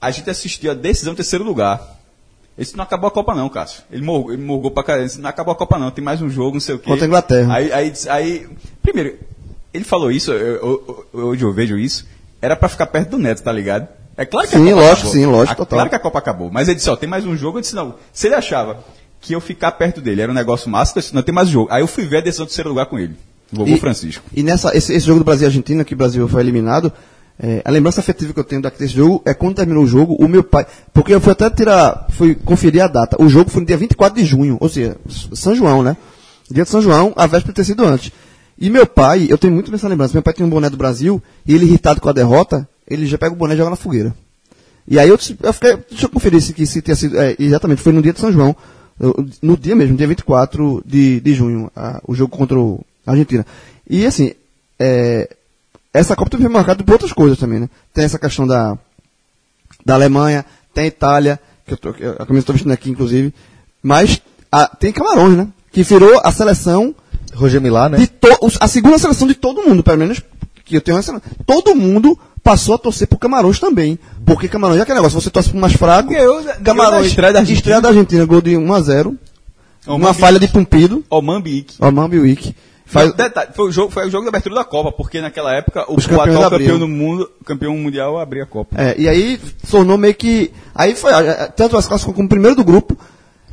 a gente assistiu a decisão em terceiro lugar. Esse não acabou a Copa não, Cássio. Ele, morgou, ele morgou pra caramba. Esse não acabou a Copa não, tem mais um jogo, não sei o quê. Contra a Inglaterra. Aí, aí, aí, primeiro, ele falou isso, eu- eu- hoje eu vejo isso, era pra ficar perto do Neto, tá ligado? É claro que Sim, a Copa lógico, acabou. sim, lógico, total. Claro que a Copa acabou. Mas ele disse, ó, tem mais um jogo. Eu disse, não. Se ele achava que eu ficar perto dele era um negócio massa, eu disse, não, tem mais um jogo. Aí eu fui ver a decisão do terceiro lugar com ele. O vovô E- Francisco. E nessa, esse, esse jogo do Brasil e Argentina, que o Brasil foi eliminado, é, a lembrança afetiva que eu tenho daqui desse jogo é quando terminou o jogo, o meu pai. Porque eu fui até tirar, fui conferir a data. O jogo foi no dia 24 de junho, ou seja, São João, né? Dia de São João, a véspera ter sido antes. E meu pai, eu tenho muito nessa lembrança, meu pai tinha um boné do Brasil, e ele irritado com a derrota, ele já pega o boné e joga na fogueira. E aí eu, eu fiquei, deixa eu conferir se, se tinha sido, é, exatamente, foi no dia de São João, no dia mesmo, dia 24 de, de junho, a- o jogo contra a Argentina. E assim, é, essa Copa também foi marcada por outras coisas também, né? Tem essa questão da, da Alemanha, tem a Itália, que eu tô, que eu- a camisa eu tô vestindo aqui, inclusive, mas a- tem Camarões, né? Que virou a seleção Roger Milá, né? de to- a segunda seleção de todo mundo, pelo menos que eu tenho essa. Todo mundo passou a torcer por Camarões também. Porque Camarões é aquele negócio, você torce pro mais fraco. Ganhou Camarões, da estreia da Argentina. estreia da Argentina, gol de 1 a 0 Ó, Uma falha de Pumpido, Ó, Mambique. Faz, Detalhe, foi, o jogo, foi o jogo da abertura da Copa, porque naquela época o, o atual campeão do mundo, campeão mundial abria a Copa. É, e aí tornou meio que. Aí foi. Tanto as classificou como primeiro do grupo.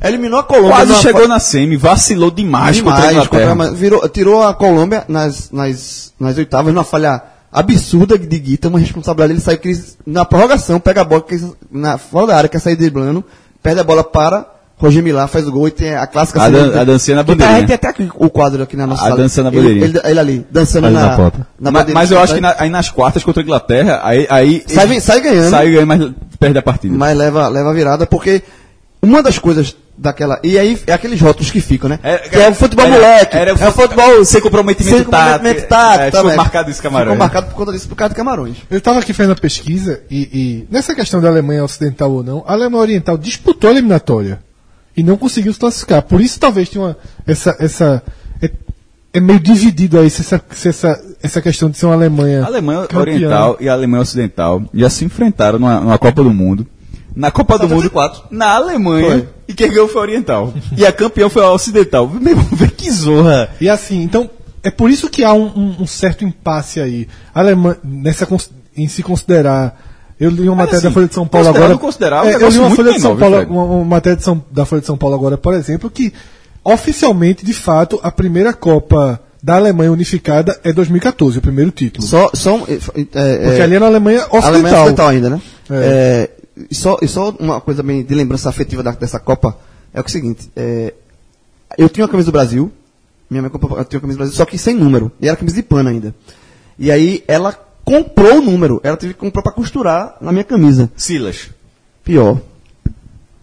Eliminou a Colômbia. Quase chegou fa- na semi, vacilou demais, contra a demais, Inglaterra. contra a- virou, tirou a Colômbia nas, nas, nas oitavas numa falha absurda de Guita, uma responsabilidade. Ele saiu na prorrogação, pega a bola na, fora da área, quer sair driblando, perde a bola para. Roger Milá faz o gol e tem a clássica A cena dan- a dancinha na tá- bandeirinha. Tem até aqui o quadro aqui na nossa A sala. dança na Ele- bandeirinha. Ele, ele ali, dançando Ali na, na na mas, bandeirinha. mas eu acho que na- aí nas quartas contra a Inglaterra, aí. aí Sai, ele- sai ganhando. Sai ganhando, mas perde a partida. Mas leva, leva a virada, porque uma das coisas daquela. E aí é aqueles rótulos que ficam, né? É, que é o futebol era- moleque. era o é o futebol sem comprometimento sem comprometimento tático. tático, É, ficou marcado isso, Camarões. Ficou marcado por conta disso, por causa de Camarões. Eu estava aqui fazendo a pesquisa e, e nessa questão da Alemanha Ocidental ou não, a Alemanha Oriental disputou a eliminatória e não conseguiu se classificar. Por isso talvez tenha uma, essa, essa é, é meio dividido aí se essa, se essa, essa questão de ser uma Alemanha, A Alemanha campeã. Oriental e a Alemanha Ocidental já se enfrentaram numa, numa Copa do Mundo. Na Copa do Mundo, na Alemanha, Foi. e quem ganhou foi a Oriental. E a campeã foi a Ocidental. Meu irmão, vê que zorra. E assim, então, é por isso que há um, um- um certo impasse aí. A Alemanha, nessa, em se considerar. Eu li uma matéria assim, da Folha de São Paulo agora. considerar, é eu li uma Folha de São Paulo, uma, uma matéria de São- da Folha de São Paulo agora, por exemplo, que oficialmente, de fato, a primeira Copa da Alemanha unificada é 2014, o primeiro título. Só, só, é, é, Porque ali é na Alemanha a Alemanha Ocidental. Ocidental ainda, né? É. É, e, só, e só uma coisa bem de lembrança afetiva da- dessa Copa é o seguinte: é, eu tinha uma camisa do Brasil, minha mãe comprou, eu tinha uma camisa do Brasil, só que sem número, e era camisa de pano ainda. E aí ela comprou o número, ela teve que comprar pra costurar na minha camisa. Silas. Pior.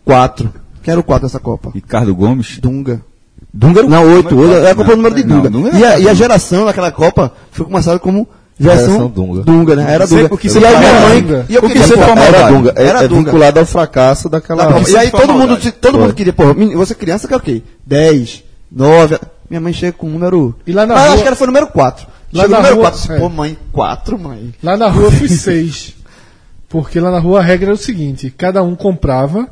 Quatro. Quem era o quatro dessa Copa? Ricardo Gomes. Dunga. Dunga era o- Não, oito. Não, Ela comprou o não, número de não, Dunga. Dunga era e, a, e a geração daquela Copa foi começada como geração, Geração Dunga. né? Era Dunga. o que e sempre aí minha mãe. Dunga. E eu O que queria, sempre pô, foi Era. Dunga. É, Era é Dunga. vinculado ao fracasso daquela. Da Copa. E aí todo mundo, todo Foi. mundo queria, pô, você criança quer o quê? 10, 9. minha mãe chega com o número. E lá na Mas eu rua- acho que ela foi o número 4. Lá Chegou na rua- 4. é. Pô, mãe, 4, mãe. Lá na rua eu fui seis. Porque lá na rua a regra era o seguinte: cada um comprava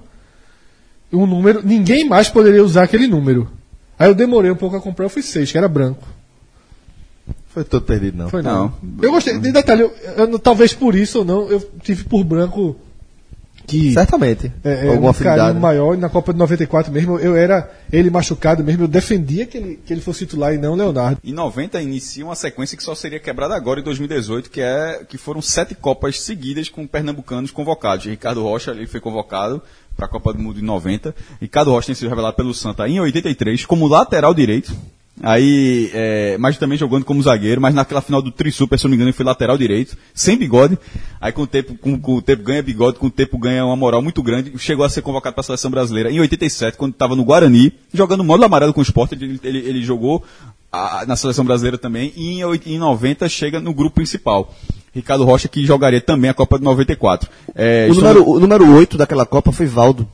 um número, ninguém mais poderia usar aquele número. Aí eu demorei um pouco a comprar, eu fui seis, que era branco. Foi todo perdido, não. Foi não. Não. Eu gostei, de detalhe, eu, eu talvez por isso ou não, eu tive por branco que Certamente. é, é, Alguma um carinho afinidade. maior. E na Copa de 94 mesmo, eu era ele machucado mesmo, eu defendia que ele, que ele fosse titular e não Leonardo. Em 90 inicia uma sequência que só seria quebrada agora em 2018, que é que foram sete copas seguidas com pernambucanos convocados. Ricardo Rocha ele foi convocado para a Copa do Mundo em 90. Ricardo Rocha tem sido revelado pelo Santa em 83 como lateral direito. Aí, é, mas também jogando como zagueiro, mas naquela final do Tri Super, se eu não me engano, ele foi lateral direito, sem bigode. Aí com o tempo, com, com o tempo ganha bigode, com o tempo ganha uma moral muito grande. Chegou a ser convocado para a seleção brasileira em 87, quando estava no Guarani, jogando modo amarelo com o esporte. Ele, ele, ele jogou a- na seleção brasileira também. E em, em 90 chega no grupo principal. Ricardo Rocha, que jogaria também a Copa de 94. É, O estamos- número, o número 8 daquela Copa foi Valdo.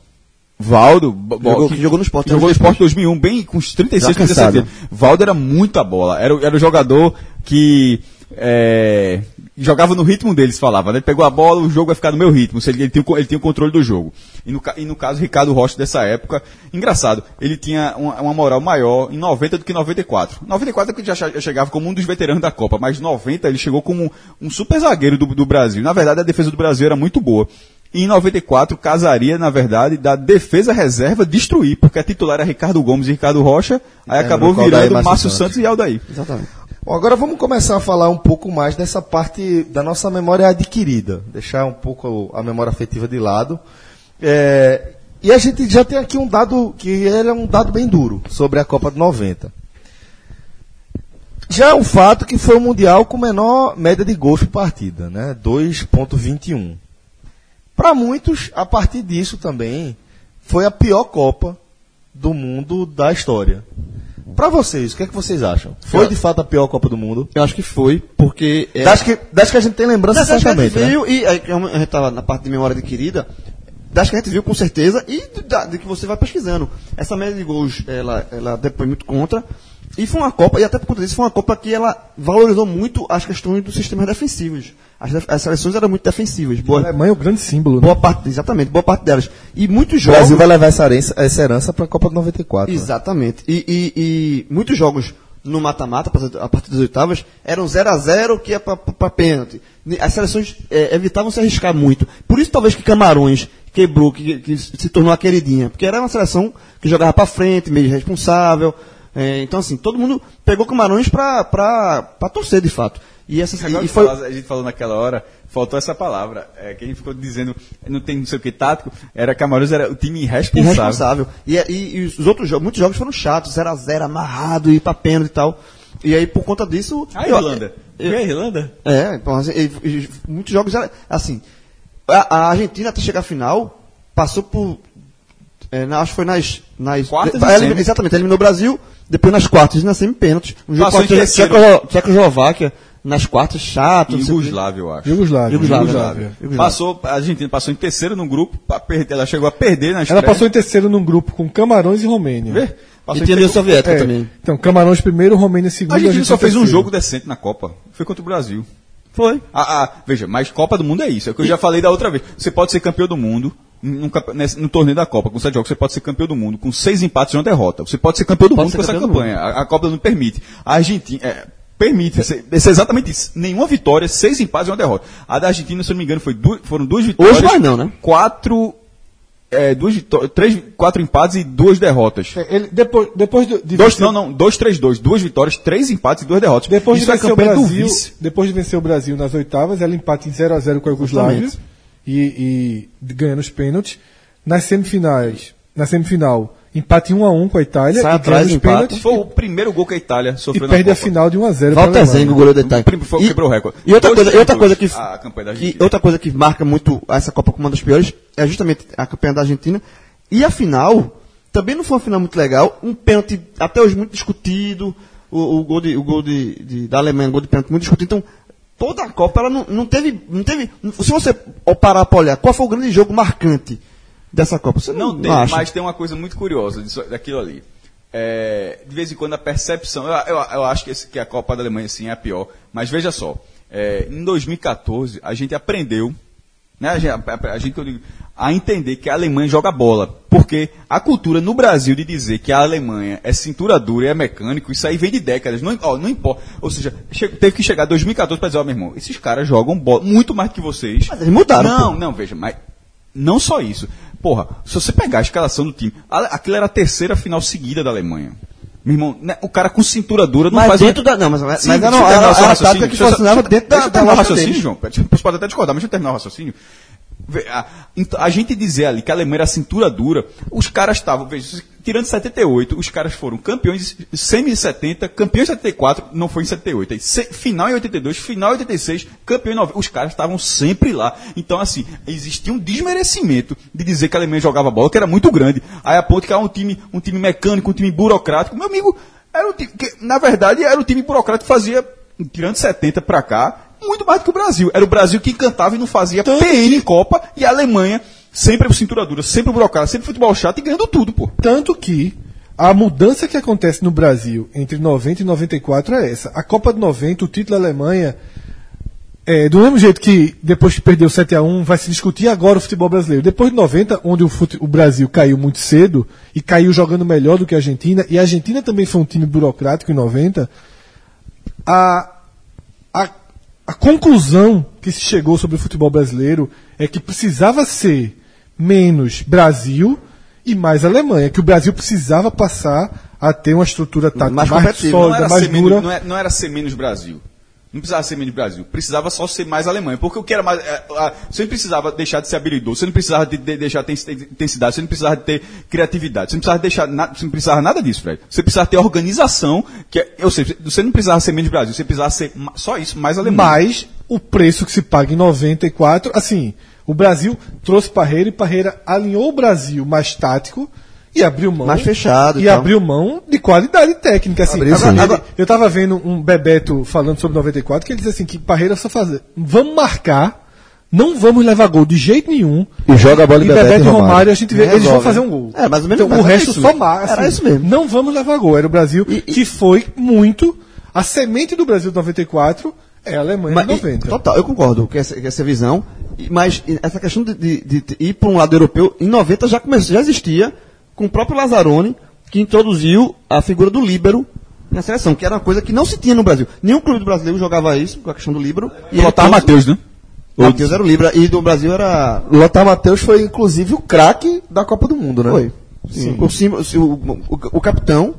Valdo, Jogou- que jogou no Sport, que Jogou no né? Sport 2001, bem com uns 36, Já cansado. 37 anos. Valdo era muita bola. Era, o- era o jogador que é, jogava no ritmo deles, falava. Né? Ele pegou a bola, o jogo vai ficar no meu ritmo. Ele, ele, tinha, ele tinha o controle do jogo. E no, e no caso, Ricardo Rocha dessa época, engraçado, ele tinha uma, uma moral maior em 90 do que em 94. 94 é que ele já já chegava como um dos veteranos da Copa, mas 90 ele chegou como um super zagueiro do, do Brasil. Na verdade, a defesa do Brasil era muito boa. E em 94 casaria, na verdade, da defesa reserva destruir, porque a titular era Ricardo Gomes e Ricardo Rocha, aí É, acabou virando Márcio Márcio Santos. Santos e Aldair. Exatamente. Bom, agora vamos começar a falar um pouco mais dessa parte da nossa memória adquirida, deixar um pouco a memória afetiva de lado. É, e a gente já tem aqui um dado que ele é um dado bem duro sobre a Copa de 90. Já é um fato que foi o mundial com menor média de gols por partida, né? 2.21. Para muitos, a partir disso também foi a pior Copa do mundo da história. Para vocês, o que é que vocês acham? Foi de fato a pior Copa do mundo? Eu acho que foi, porque. É, Das que, das que a gente tem lembrança das que a gente certamente, né? viu, e aí, como a gente estava na parte de memória adquirida, das que a gente viu com certeza, e da- de que você vai pesquisando. Essa média de gols, ela, ela depois muito contra. E foi uma Copa, e até por conta disso, foi uma Copa que ela valorizou muito as questões dos sistemas defensivos. As, def- as seleções eram muito defensivas. A Boa, Alemanha é o grande símbolo. né? boa parte, exatamente, boa parte delas. E muitos O jogos. Brasil vai levar essa herança, essa herança para a Copa de 94. né? Exatamente. E, e- e muitos jogos no mata-mata, a partir das oitavas, eram 0 a 0 que ia para pênalti. As seleções eh, evitavam se arriscar muito. Por isso, talvez, que Camarões quebrou, que, que se tornou a queridinha. Porque era uma seleção que jogava para frente, meio responsável. Eh, então, assim, todo mundo pegou Camarões para torcer, de fato. E, essa, Agora e foi, fala- a gente falou naquela hora, faltou essa palavra, é, que a gente ficou dizendo, não tem não sei o que tático, era Camarões era o time irresponsável. irresponsável. E, e- e os outros jogos, muitos jogos foram chatos, 0 a 0 amarrado, e pra pênalti e tal. E aí, por conta disso. A eu- Irlanda. eu- a Irlanda? É, então, assim, e- muitos jogos era assim. A, a Argentina até chegar à final passou por. é, na- acho que foi nas. nas Quartas e ela. Exatamente, eliminou o Brasil, depois nas quartas e na semi-pênaltis. Um jogo Passou com a em terceiro. Tcheco- Tchecoslováquia, nas quartas, chato. Yugoslávia, eu acho. Jugoslávia. Yugoslávia. Yugoslávia. Passou, a Argentina passou em terceiro no grupo, perder, ela chegou a perder na Ela passou em terceiro num grupo com Camarões e Romênia. Vê? Passou E em tinha a União terceiro- Soviética É, também. Então, Camarões primeiro, Romênia segundo. A Argentina só fez um terceiro. jogo decente na Copa. Foi contra o Brasil. Foi. Ah, ah, veja, mas Copa do Mundo é isso. É o que eu já falei da outra vez. Você pode ser campeão do mundo nesse- no torneio da Copa, com sete jogos, você pode ser campeão do mundo com seis empates e uma derrota. Você pode ser campeão do Pode mundo com essa campanha. A, a Copa Mundo permite. A Argentina. é, permite. Isso é é exatamente isso. Nenhuma vitória, seis empates e uma derrota. A da Argentina, se eu não me engano, foi du- foram duas vitórias. Hoje não, né? Quatro. É, duas três, quatro empates e duas derrotas. É, Ele, depois, depois de, de Dois, vencer- não, não, dois, três, dois. Duas vitórias, três empates e duas derrotas. Depois Isso de é vencer o campanha do Brasil, depois de vencer o Brasil nas oitavas, ela empata em 0 a 0 com a Iugoslávia. E, e ganha nos pênaltis. Nas semifinais, na semifinal, empate 1 a 1 com a Itália Sai e atrás, ganha empata. pênaltis Foi o primeiro gol que a Itália e sofreu na perde a Copa. final de 1 a 0 pra Walter. Zengo, goleiro da Itália. Foi quebrou o recorde. E outra coisa, e outra coisa que, a que- Argentina. outra coisa que marca muito essa Copa como uma das piores é justamente a campanha da Argentina. E a final também não foi uma final muito legal, um pênalti até hoje muito discutido, o, o gol, de, o gol de, de- da Alemanha, um gol de pênalti muito discutido. Então, toda a Copa ela não, não teve, não teve, se você parar para olhar, qual foi o grande jogo marcante dessa Copa? Você não, Não tem, acha. mas tem uma coisa muito curiosa disso, daquilo ali. é, de vez em quando a percepção, eu, eu, eu acho que, esse- que a Copa da Alemanha sim é a pior, mas veja só, é, em 2014 a gente aprendeu, né, a, gente, a- a gente, eu digo, a entender que a Alemanha joga bola, porque a cultura no Brasil de dizer que a Alemanha é cintura dura e é mecânico, isso aí vem de décadas, não, ó, não importa, ou seja, teve que chegar 2014 para dizer, ó meu irmão, esses caras jogam bola muito mais que vocês. Mas eles mudaram, Não, pô. não, veja, mas não só isso. Porra, se você pegar a escalação do time, aquilo era a terceira final seguida da Alemanha. Meu irmão, né, o cara com cintura dura não Mas faz dentro da. Não, mas, mas Sim, mas não, era, era a tática que funcionava dentro da, da raciocínio. João. Você pode até discordar, mas deixa eu terminar o raciocínio. A, então, a gente dizer ali que a Alemanha era cintura dura, os caras estavam, veja, tirando 78, os caras foram campeões semi 70, campeões em 74, não foi em 78, aí, se- final em 82, final em 86, campeão em 90. Os caras estavam sempre lá. Então, assim, existia um desmerecimento de dizer que a Alemanha jogava bola, que era muito grande. Aí a ponto que era um time, um time mecânico, um time burocrático. Meu amigo, era um time que, na verdade, era o time burocrático que fazia, tirando 70 pra cá, muito mais do que o Brasil. Era o Brasil que encantava e não fazia PN em Copa, e a Alemanha sempre cintura dura, sempre burocrático, sempre futebol chato e ganhando tudo, pô. Tanto que a mudança que acontece no Brasil entre 90 e 94 é essa. A Copa de 90, o título da Alemanha, é, do mesmo jeito que depois que perdeu 7 a 1 vai se discutir agora o futebol brasileiro. Depois de 90, onde o, fute- o Brasil caiu muito cedo e caiu jogando melhor do que a Argentina, e a Argentina também foi um time burocrático em 90, a, a, a conclusão que se chegou sobre o futebol brasileiro é que precisava ser menos Brasil e mais Alemanha, que o Brasil precisava passar a ter uma estrutura tática Mais mais, sólida, era, mais dura. menos, não, é- não era ser menos Brasil. Não precisava ser menos Brasil. Precisava só ser mais Alemanha. Porque o que era mais. é, Você não precisava deixar de ser habilidoso, você não precisava de, de- deixar de ter intensidade, você não precisava de ter criatividade, você não precisava deixar você não precisava nada disso, Fred. Você precisava ter organização, que é, eu sei, você não precisava ser menos Brasil, você precisava ser só isso, mais Alemanha. Mas o preço que se paga em 94, assim, o Brasil trouxe Parreira e Parreira alinhou o Brasil mais tático e abriu mão. Mais fechado e abriu mão de qualidade técnica. Assim, Abriu, Agora- agora, eu tava vendo um Bebeto falando sobre 94 que ele diz assim: que Parreira só fazer. Vamos marcar, não vamos levar gol de jeito nenhum. E joga a bola E em Bebeto Bebeto e Romário. Romário, a gente vê, eles vão fazer um gol. É, mais ou menos, Então, mas o resto só marca. Era isso mesmo. Não vamos levar gol. Era o Brasil E- e- que foi muito. A semente do Brasil de 94 é a Alemanha Mas, de e- 90. total, eu concordo com essa, com essa visão. Mas essa questão de, de- de- de ir para um lado europeu, em 90 já, começou, já existia, com o próprio Lazzaroni, que introduziu a figura do líbero na seleção, que era uma coisa que não se tinha no Brasil. Nenhum clube brasileiro jogava isso, com a questão do líbero. E ele Lotar Matheus, né? Matheus era o líbero, e do Brasil era... Lothar Matheus foi inclusive o craque da Copa do Mundo, né? Foi. Sim. O, símbolo- o, o, o capitão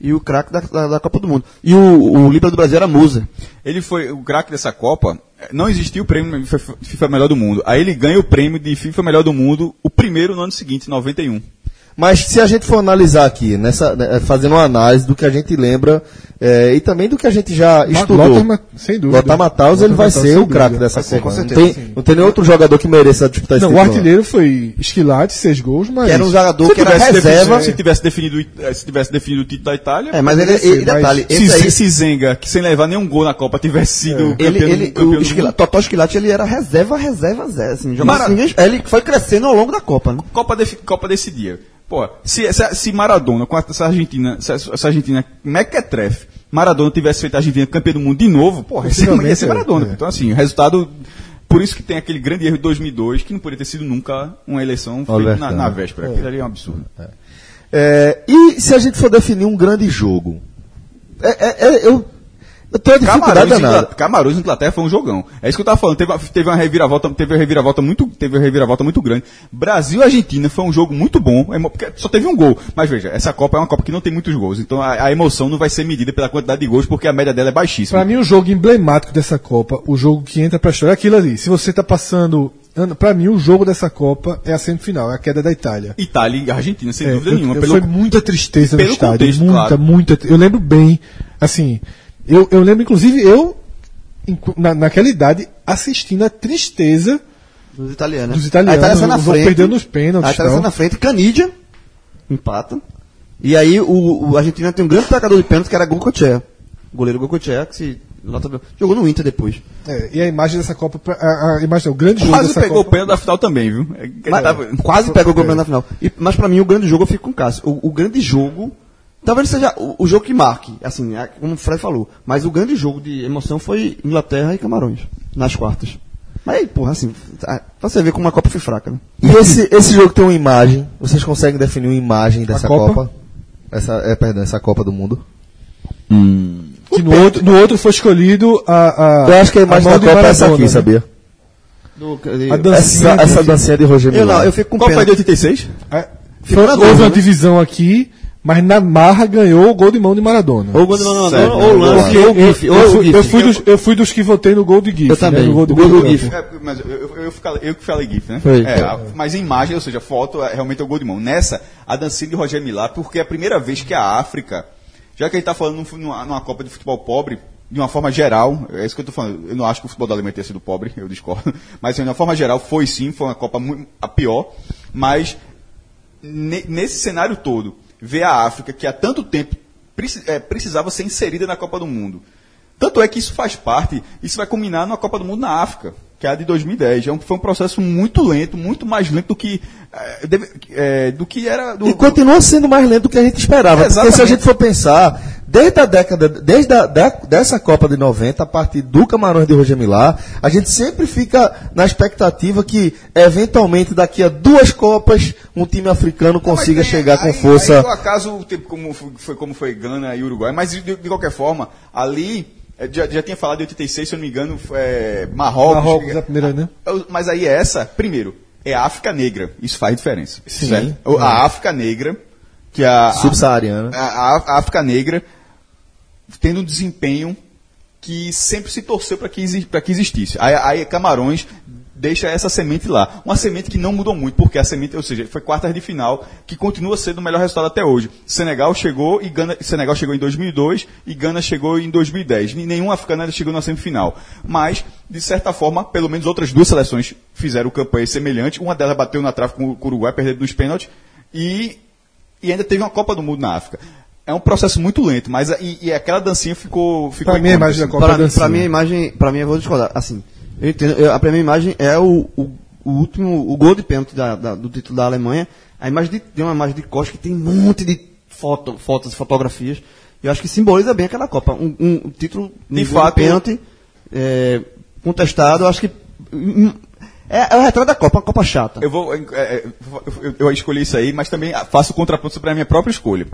e o craque da, da, da Copa do Mundo. E o, o líbero do Brasil era Musa. Ele foi o craque dessa Copa. Não existia o prêmio de FIFA FIFA Melhor do Mundo. Aí ele ganha o prêmio de FIFA Melhor do Mundo, o primeiro no ano seguinte, 91. Mas se a gente for analisar aqui, nessa, né, fazendo uma análise do que a gente lembra eh, e também do que a gente já estudou. Lothar sem dúvida. Lothar Matheus, ele Lothar vai Matheus, ser o craque dessa Vai ser, Copa. com Não certeza, tem, não tem nenhum outro jogador que mereça disputar esse Não, o título. artilheiro foi Esquilate, seis gols, mas. Que era um jogador Se que era tivesse, reserva. se tivesse definido, eh, se tivesse definido o título da Itália, É, mas ele, Poderia ele, mas detalhe, se, esse aí, se Zenga, que sem levar nenhum gol na Copa, tivesse sido ele, campeão, ele, campeão o. Totó Esquilate, ele era reserva, reserva, zero, assim, Mara- ninguém- ele foi crescendo ao longo da Copa, né? Copa, defi- Copa desse dia. Pô, se, se, se Maradona, com essa Argentina, se essa Argentina mequetrefe, Maradona tivesse feito a Argentina campeã do mundo de novo, porra, ser, ia ser é, Maradona. é. Então, assim, o resultado. Por isso que tem aquele grande erro de 2002, que não poderia ter sido nunca uma eleição feita na, na véspera. Aquilo ali é um absurdo. É, e se a gente for definir um grande jogo? É, é, é, eu, eu tenho uma dificuldade Camarões. Inglaterra, Camarões e Inglaterra foi um jogão. É isso que eu tava falando. Teve, uma- teve uma reviravolta, teve uma reviravolta muito, teve uma reviravolta muito grande. Brasil e Argentina foi um jogo muito bom, porque só teve um gol. Mas veja, essa Copa é uma Copa que não tem muitos gols. Então a, a emoção não vai ser medida pela quantidade de gols, porque a média dela é baixíssima. Pra mim, o jogo emblemático dessa Copa, o jogo que entra pra história, é aquilo ali. Se você tá passando. Ana, Pra mim, o jogo dessa Copa é a semifinal, é a queda da Itália. Itália e Argentina, sem É, dúvida eu- nenhuma. eu- Pelo, Foi muita tristeza no estádio. contexto, muita, claro. muita. Eu lembro bem, assim. Eu, eu lembro, inclusive, eu, na, naquela idade, assistindo a tristeza Dos italianos. Dos italianos, A Itália sai na o frente. perdeu nos pênaltis, A Itália sai tal. na frente, Canidia, empata. E aí o, o Argentina tem um grande atacador de pênalti que era Gocochea. O goleiro Gocochea, que se nota- jogou no Inter depois. É, e a imagem dessa Copa, a, a imagem, o grande jogo quase dessa pegou o Copa. pênalti da final também, viu? É, Mas tava- quase pegou o campeonato na final. E- mas pra mim o grande jogo eu fico com o Cássio. O, o grande jogo Talvez seja o, o jogo que marque, assim, é, como o Fred falou. Mas o grande jogo de emoção foi Inglaterra e Camarões, nas quartas. Mas aí, porra, assim, tá- pra você ver como a Copa foi fraca, né? E esse, esse jogo tem uma imagem. Vocês conseguem definir uma imagem dessa Copa? Copa? Essa, é, perdão, essa Copa do Mundo? Que no outro, no outro foi escolhido a. a Eu acho que a imagem mão da de Copa é essa aqui, né? sabia? Do, A dancinha Essa, de- essa dancinha de Roger eu não, eu fico com Qual pena. foi de 86? É, Ficou na houve uma né? divisão aqui, mas na marra ganhou o gol de mão de Maradona. Ou o gol de Maradona, Certo. ou o lance, eu, o GIF, eu GIF. eu, fui dos, eu fui dos que votei no gol de GIF. Eu também, Né, no gol do o gol do. GIF. É, mas eu, eu, eu, eu que falei GIF, né? Foi. É, a- mas em imagem, ou seja, foto, é, realmente é o gol de mão. Nessa, a dancinha de Roger Milá, porque é a primeira vez que a África, já que a gente está falando num- numa, numa Copa de Futebol pobre, de uma forma geral, é isso que eu estou falando, eu não acho que o futebol da Alemanha tenha sido pobre, eu discordo, mas assim, de uma forma geral foi sim, foi uma Copa muito, a pior, mas ne- nesse cenário todo, ver a África, que há tanto tempo é, precisava ser inserida na Copa do Mundo. Tanto é que isso faz parte, isso vai culminar numa Copa do Mundo na África, que é a de 2010. É um- foi um processo muito lento, muito mais lento do que, é, deve- é, do que era. Do, E continua sendo mais lento do que a gente esperava. Porque se a Exatamente. gente for pensar, desde a década, desde a, da- dessa Copa de 90, a partir do Camarões de Roger Milá, a gente sempre fica na expectativa que, eventualmente, daqui a duas Copas, um time africano consiga Mas tem- chegar com aí- força. Aí, o acaso, tipo, como foi, como foi Gana e Uruguai, mas de, de qualquer forma, ali. é, Já, já tinha falado de 86, se eu não me engano, foi, é, Marrocos. Marrocos é a primeira, né? Eu- Mas aí essa, primeiro, é a África Negra. Isso faz diferença. Sim. certo? O- A África Negra, que é a. Subsaariana. A, a- a África Negra tendo um desempenho que sempre se torceu para que, que existisse. Aí, aí Camarões deixa essa semente lá. Uma semente que não mudou muito, porque a semente, ou seja, foi quartas de final, que continua sendo o melhor resultado até hoje. Senegal chegou e Gana, Senegal chegou em 2002 e Gana chegou em 2010. Ni- Nenhum africano chegou na semifinal. Mas, de certa forma, pelo menos outras duas seleções fizeram campanha semelhante. Uma delas bateu na trave com o Uruguai, perdendo nos pênaltis. E e ainda teve uma Copa do Mundo na África. É um processo muito lento, mas a- e, e aquela dancinha ficou ficou Pra mim, a imagem da assim. Copa Pra, dancinha. pra mim a imagem, pra mim eu vou discordar. Assim, eu entendo, eu- a pra mim a imagem é o, o, o último, o gol de pênalti da- da- do título da Alemanha. A imagem de, tem uma imagem de Costa que tem um monte de foto, fotos e fotografias. Eu acho que simboliza bem aquela Copa. Um, um- um título De fato, pênalti é, contestado. Eu acho que hum, é, é o retrato da Copa, uma Copa chata. Eu vou é, é, eu, eu escolhi isso aí, mas também faço o contraponto sobre a minha própria escolha.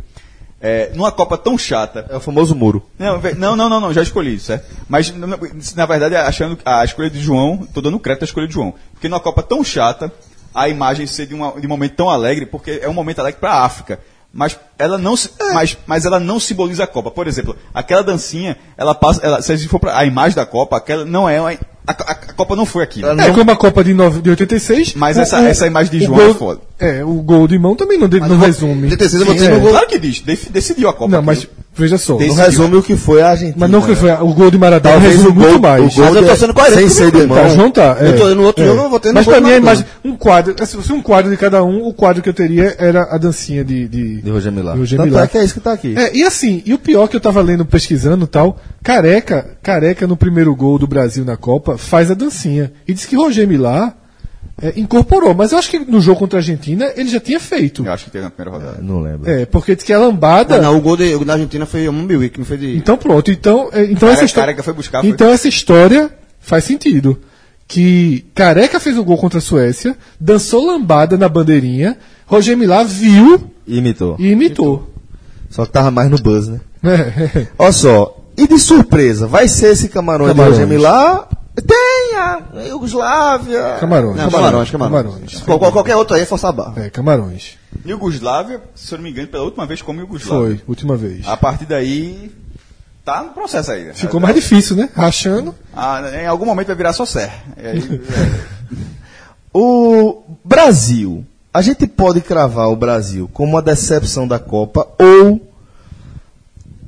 É, numa Copa tão chata, É o famoso muro. Não, não, não, não, não, já escolhi isso, certo? Mas, n- n- na verdade, achando que a escolha de João, tô dando crédito à escolha de João. Porque numa Copa tão chata, a imagem ser de, uma- de um momento tão alegre, porque é um momento alegre para a África. Mas ela não se- mas, mas ela não simboliza a Copa. Por exemplo, aquela dancinha, ela passa, ela, se a gente for para a imagem da Copa, aquela não é uma, a, a- a Copa não foi aquilo. É como a Copa de, nove- de 86. Mas o- essa- o- essa imagem de João é gol- foda. É, o gol de mão também não, de- não resume. 86 eu Sim, botei é. gol. Claro que diz, decidiu a Copa. Não, mas. Veja só. Não Decidiu. resume o que foi a Argentina. Mas não que né? foi. O gol de Maradona Talvez resume o gol- muito mais. o gol Mas eu tô de- sendo coerente Sem com o ser de mão. Tá, João tá. Eu tô no outro jogo, eu votei no Mas pra mim a Maradona. imagem. Um quadro. Se fosse um quadro de cada um, o quadro que eu teria era a dancinha de. de, De Roger Milá. de Roger Tanto Milá. é que é isso que tá aqui. É, e assim, e o pior que eu tava lendo, pesquisando e tal, Careca, Careca no primeiro gol do Brasil na Copa, faz a dancinha. E diz que Roger Milá é, incorporou, mas eu acho que no jogo contra a Argentina ele já tinha feito. Eu acho que teve na primeira rodada. Não lembro. É, porque diz que a lambada. Não, não, o gol de- o da Argentina foi o Mumbiwick, não foi de... Então pronto, então, é, então Cara- essa história. Careca foi buscar, foi. Então essa história faz sentido. Que Careca fez o gol contra a Suécia, dançou lambada na bandeirinha, Roger Milá viu Imitou. e imitou. Só que tava mais no buzz, né? É. Olha só. E de surpresa, vai ser esse Camarões, Camarões. de Roger Milá? Tem a Iugoslávia. Camarões. Não, Camarões, Camarões. Camarões. Qual- qual- qualquer outro aí é forçar a barra. É, Camarões. Iugoslávia, se eu não me engano, pela última vez como Iugoslávia. Foi, última vez. A partir daí, tá no processo aí. Ficou mais difícil, né? Rachando. Ah, em algum momento vai virar só Ser. O Brasil. A gente pode cravar o Brasil como uma decepção da Copa ou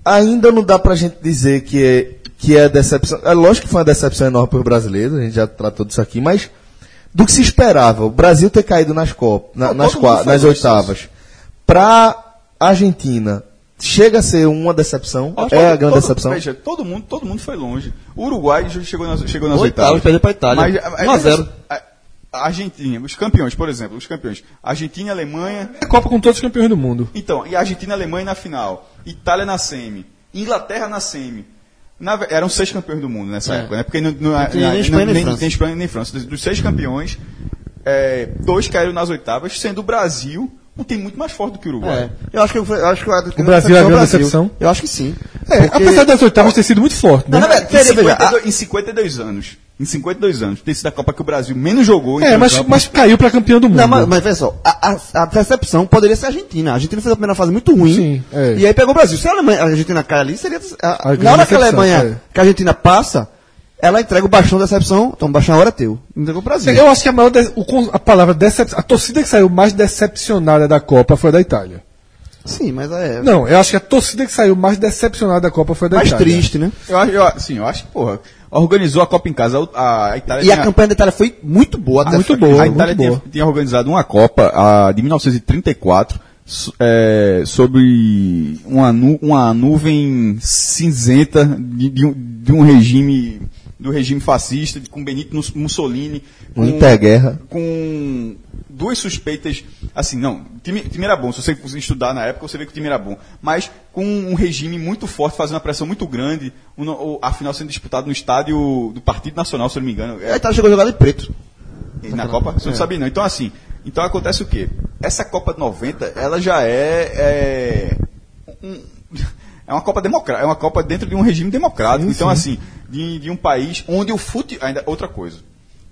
ainda não dá pra gente dizer que é, que é decepção. É lógico que foi uma decepção enorme para os brasileiros, a gente já tratou disso aqui, mas do que se esperava, o Brasil ter caído nas, Copas, na- nas, qua- nas oitavas, para Argentina, chega a ser uma decepção? É a grande todo- decepção? Veja, todo mundo, todo mundo foi longe. O Uruguai chegou nas, chegou nas Oitavas, perdeu pra Itália. Mas, 1 a 0. A, a Argentina, os campeões, por exemplo, os campeões. Argentina e Alemanha. É Copa com todos os campeões do mundo. Então, e a Argentina e a Alemanha na final. Itália na semi, Inglaterra na semi. Na eram seis campeões do mundo nessa época, né? Porque não, não, tinha nem não- Espanha nem nem- França. nem Espanha nem França. Dos, dos seis campeões, é, dois caíram nas oitavas, sendo o Brasil um time muito mais forte do que o Uruguai. É. Eu acho que, eu acho que O Brasil é a grande decepção? Eu acho que sim. É, Porque- apesar das oitavas ter sido muito forte, né? Não, na verdade, Em veja, veja, 52, em 52 anos. Em 52 anos. Tem sido a Copa que o Brasil menos jogou. É, mas, mas caiu pra campeão do mundo. Não, mas, mas veja só, a, a, a percepção poderia ser a Argentina. A Argentina fez a primeira fase muito ruim. Sim, é. E aí pegou o Brasil. Se a, Alemanha, a Argentina cai ali, seria. a- na hora que a decepção, Alemanha, é. que a Argentina passa, ela entrega o bastão da decepção. Então, o bastão agora é teu. Entregou o Brasil. Eu acho que a maior de- o a palavra decep... a torcida que saiu mais decepcionada da Copa foi a da Itália. Sim, mas é. Não, eu acho que a torcida que saiu mais decepcionada da Copa foi a da mais Itália. triste, né? Eu, acho- eu, sim, eu acho que, porra, organizou a Copa em casa. A, a Itália E a tinha- campanha da Itália foi muito boa. até muito boa. a Itália tinha, boa. tinha organizado uma Copa a, de 1934 so- é, sobre uma, nu, uma nuvem cinzenta de, de um, de um regime do regime fascista, com Benito Mus- Mussolini, com, interguerra. com duas suspeitas, assim, não, o time, time era bom, se você estudar na época, você vê que o time era bom, mas com um regime muito forte, fazendo uma pressão muito grande, o- a final sendo disputada no estádio do Partido Nacional, se eu não me engano, A Itália chegou a jogar de preto. Na Copa? Você não sabia não. Então assim, então acontece o quê? Essa Copa de 90, ela já é, é, um- é uma Copa democrática, é uma Copa dentro de um regime democrático. então assim, de, de um país onde o futebol, ainda outra coisa,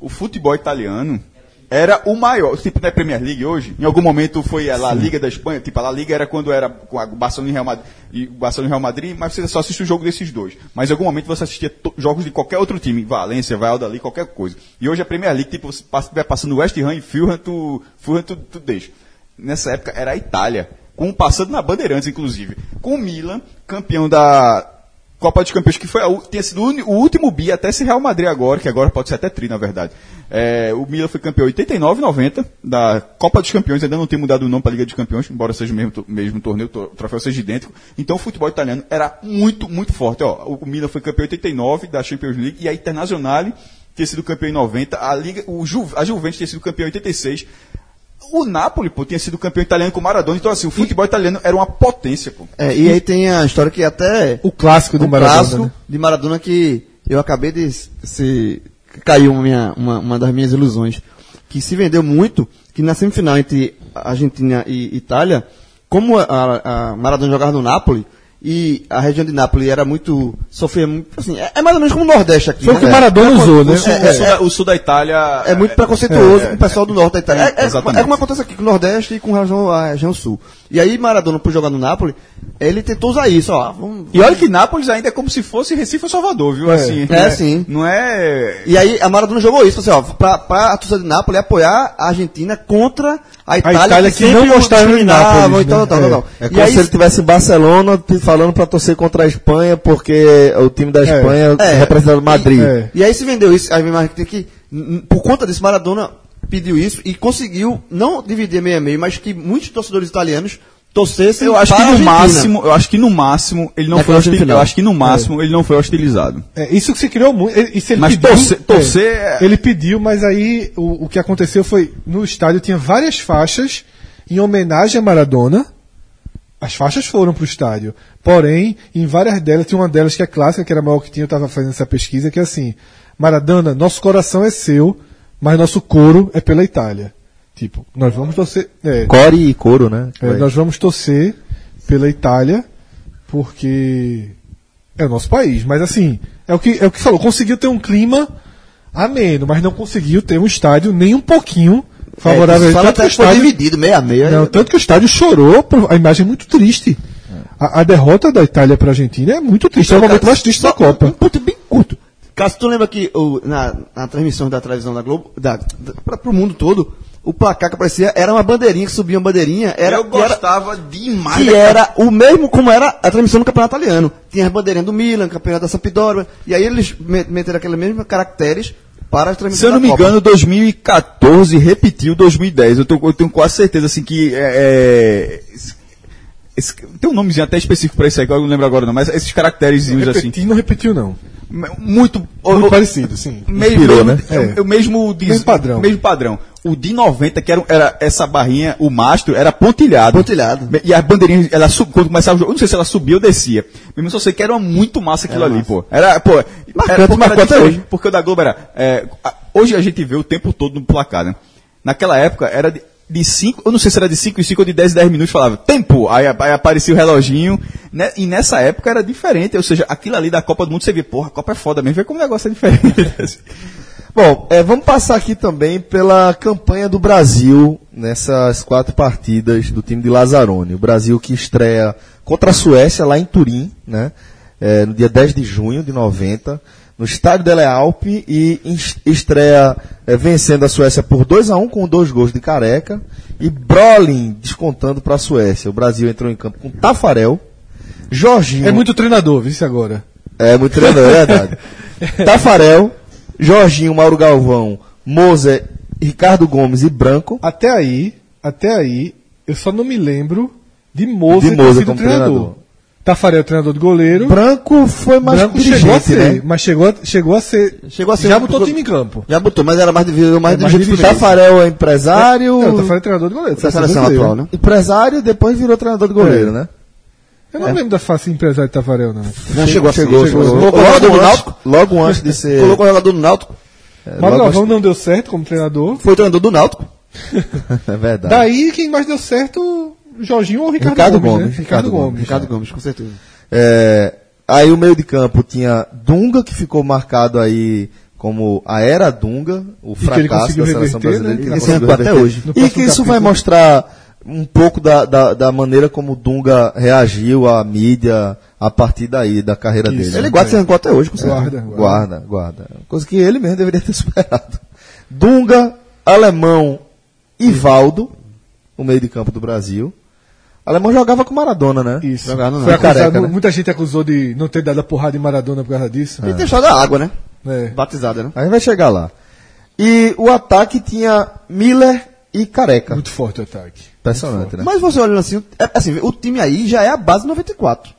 o futebol italiano era o maior, tipo na Premier League hoje, em algum momento foi a La Liga da Espanha, tipo a La Liga era quando era com a Barcelona e Real Madrid, e o Barcelona e Real Madrid, mas você só assiste o jogo desses dois. Mas em algum momento você assistia jogos de qualquer outro time, Valência, Valladolid, qualquer coisa. E hoje a Premier League, tipo, você passa, vai passando West Ham e Fulham, tu, Fulham, tu, tu deixa. Nessa época era a Itália, com passando na Bandeirantes, inclusive, com o Milan, campeão da Copa dos Campeões, que foi a, tinha sido o, último bi até esse Real Madrid agora, que agora pode ser até tri, na verdade. É, o Milan foi campeão em 89 90 da Copa dos Campeões, ainda não tem mudado o nome para a Liga dos Campeões, embora seja o mesmo, mesmo torneio, to- o troféu seja idêntico. Então o futebol italiano era muito, muito forte. Ó, o Milan foi campeão em 89 da Champions League e a Internazionale tinha sido campeão em 90, a, Liga, o Ju, a Juventus tinha sido campeão em 86. O Napoli, pô, tinha sido campeão italiano com o Maradona. Então, assim, o futebol italiano era uma potência, pô. É, e aí tem a história que até. O clássico do o Maradona. clássico né? de Maradona que eu acabei de se caiu uma, minha- uma, uma das minhas ilusões que se vendeu muito que na semifinal entre Argentina e Itália como a, a Maradona jogava no Napoli e a região de Nápoles era muito sofria muito assim é, é mais ou menos como o Nordeste aqui Foi o né? que o Maradona usou, né? O sul, o sul da, o sul da Itália. é muito preconceituoso é, com o pessoal do norte da Itália. É, é, exatamente. é como acontece aqui com o Nordeste e com a região, a região sul. E aí, Maradona, por jogar no Napoli, ele tentou usar isso, ó. Vamos, E olha que Nápoles ainda é como se fosse Recife ou Salvador, viu? Assim, É, sim. Não é. E aí a Maradona jogou isso, assim, ó, pra, pra a torcida de Nápoles apoiar a Argentina contra a Itália, Itália que sempre não gostava de discriminavam Nápoles, e tal, né? tal, tal, tal. É E como aí, se ele tivesse em Barcelona falando pra torcer contra a Espanha, porque o time da Espanha É. representa Madrid. É. E aí se vendeu isso, aí tem que, por conta disso, Maradona pediu isso e conseguiu não dividir meio a meio, mas que muitos torcedores italianos torcessem Eu acho que para no máximo, eu acho que no máximo ele não Naquela foi hostil-. Eu acho que no máximo ele não foi hostilizado. É, isso que se criou muito. Isso ele Mas pediu, torcer- torcer é- Ele pediu, mas aí o, o que aconteceu foi no estádio tinha várias faixas em homenagem a Maradona. As faixas foram pro estádio. Porém, em várias delas, tinha uma delas que é clássica, que era a maior que tinha, eu estava fazendo essa pesquisa, que é assim: Maradona, nosso coração é seu, mas nosso couro é pela Itália. Tipo, nós vamos torcer. É, Core e couro, né? é, nós vamos torcer pela Itália, porque é o nosso país. Mas assim, é o que, é o que falou, conseguiu ter um clima ameno, mas não conseguiu ter um estádio nem um pouquinho favorável. É, fala tanto que o estádio, dividido, meio a meio. não, tanto que o estádio chorou, a imagem é muito triste. A, a derrota da Itália para a Argentina é muito triste, é o momento mais triste da Um Copa. ponto bem curto. Cássio, tu lembra que o, na, na transmissão da televisão da Globo, da, da, pra, pro mundo todo, o placar que aparecia era uma bandeirinha, que subia uma bandeirinha, era, eu que era, gostava demais. que era o mesmo como era a transmissão do campeonato italiano. Tinha as bandeirinhas do Milan, campeonato da Sampdoria, e aí eles me- meteram aqueles mesmos caracteres para as Se transmissões eu não me Copa. engano, 2014 repetiu 2010. Eu, tô- eu tenho quase certeza assim que é, é, esse- tem um nomezinho até específico para isso aí, que eu não lembro agora não, mas esses caracteres assim, Repetir, não repetiu, não. muito, Muito parecido, sim. Inspirou, mesmo, né? é, o mesmo, diz- Mesmo padrão. mesmo padrão. O de 90, que era, era essa barrinha, o mastro, era pontilhado. Pontilhado. E as bandeirinhas, ela sub, quando começava o jogo, eu não sei se ela subia ou descia. Mesmo só sei que era muito massa aquilo ali, pô. Era, pô. Marcante, era, marcou era até hoje. Porque o da Globo era. é, a- hoje a gente vê o tempo todo no placar, né? Naquela época era de, de 5, eu não sei se era de 5 em 5 ou de 10 em 10 minutos, falava tempo, aí, aí aparecia o reloginho, né? E nessa época era diferente, ou seja, aquilo ali da Copa do Mundo você vê, porra, a Copa é foda mesmo, vê como o negócio é diferente. Bom, é, vamos passar aqui também pela campanha do Brasil nessas quatro partidas do time de Lazzaroni. O Brasil que estreia contra a Suécia lá em Turim, né? é, no dia 10 de junho de 90, no estádio Dele Alpe e estreia é, vencendo a Suécia por 2 a 1 com dois gols de Careca e Brolin descontando para a Suécia. O Brasil entrou em campo com Tafarel, Jorginho. É muito treinador, isso agora. É muito treinador, é verdade. Tafarel, Jorginho, Mauro Galvão, Moser, Ricardo Gomes e Branco. Até aí, até aí, eu só não me lembro de Moser, De Moser como treinador. treinador. Tafarel, treinador de goleiro. Branco foi mais Branco chegou a ser, né? mas chegou a, chegou a ser. Chegou a ser Já um- botou o time em campo. Já botou, mas era mais, virou mais É, mais que Tafarel é empresário. Não, Tafarel é treinador de goleiro. da seleção atual, né? Empresário depois virou treinador de goleiro, É. né? Eu não lembro da face empresário de Tafarel, não. Não chegou, chegou, chegou. chegou. Colocou o Logo, jogador do antes, Náutico. logo antes de ser. Colocou o jogador do Náutico. Mauro logo Galvão não deu certo como treinador. Foi treinador do Náutico. É verdade. Daí quem mais deu certo, Jorginho ou Ricardo, Ricardo Gomes, Gomes, né? Ricardo Gomes. Ricardo Gomes, com certeza. É, aí o meio de campo tinha Dunga, que ficou marcado aí como a era Dunga, o ele fracasso da seleção reverter, brasileira. né? que Que ele até hoje. E que isso vai capítulo. mostrar um pouco da, da, da maneira como o Dunga reagiu à mídia a partir daí, da carreira dele. Ele né? guarda se arrancou até hoje, com certeza. Guarda, guarda. Guarda, guarda. Coisa que ele mesmo deveria ter superado. Dunga, Alemão, Ivaldo, o meio de campo do Brasil. Alemão jogava com Maradona, né? Isso. Não. Foi acusado, Careca, né? Muita gente acusou de não ter dado a porrada em Maradona por causa disso. Ele deixou da água, né? É. Batizada, né? A gente vai chegar lá. E o ataque tinha Miller e Careca. Muito forte o ataque. Impressionante, né? Mas você olhando assim, é, assim, o time aí já é a base 94.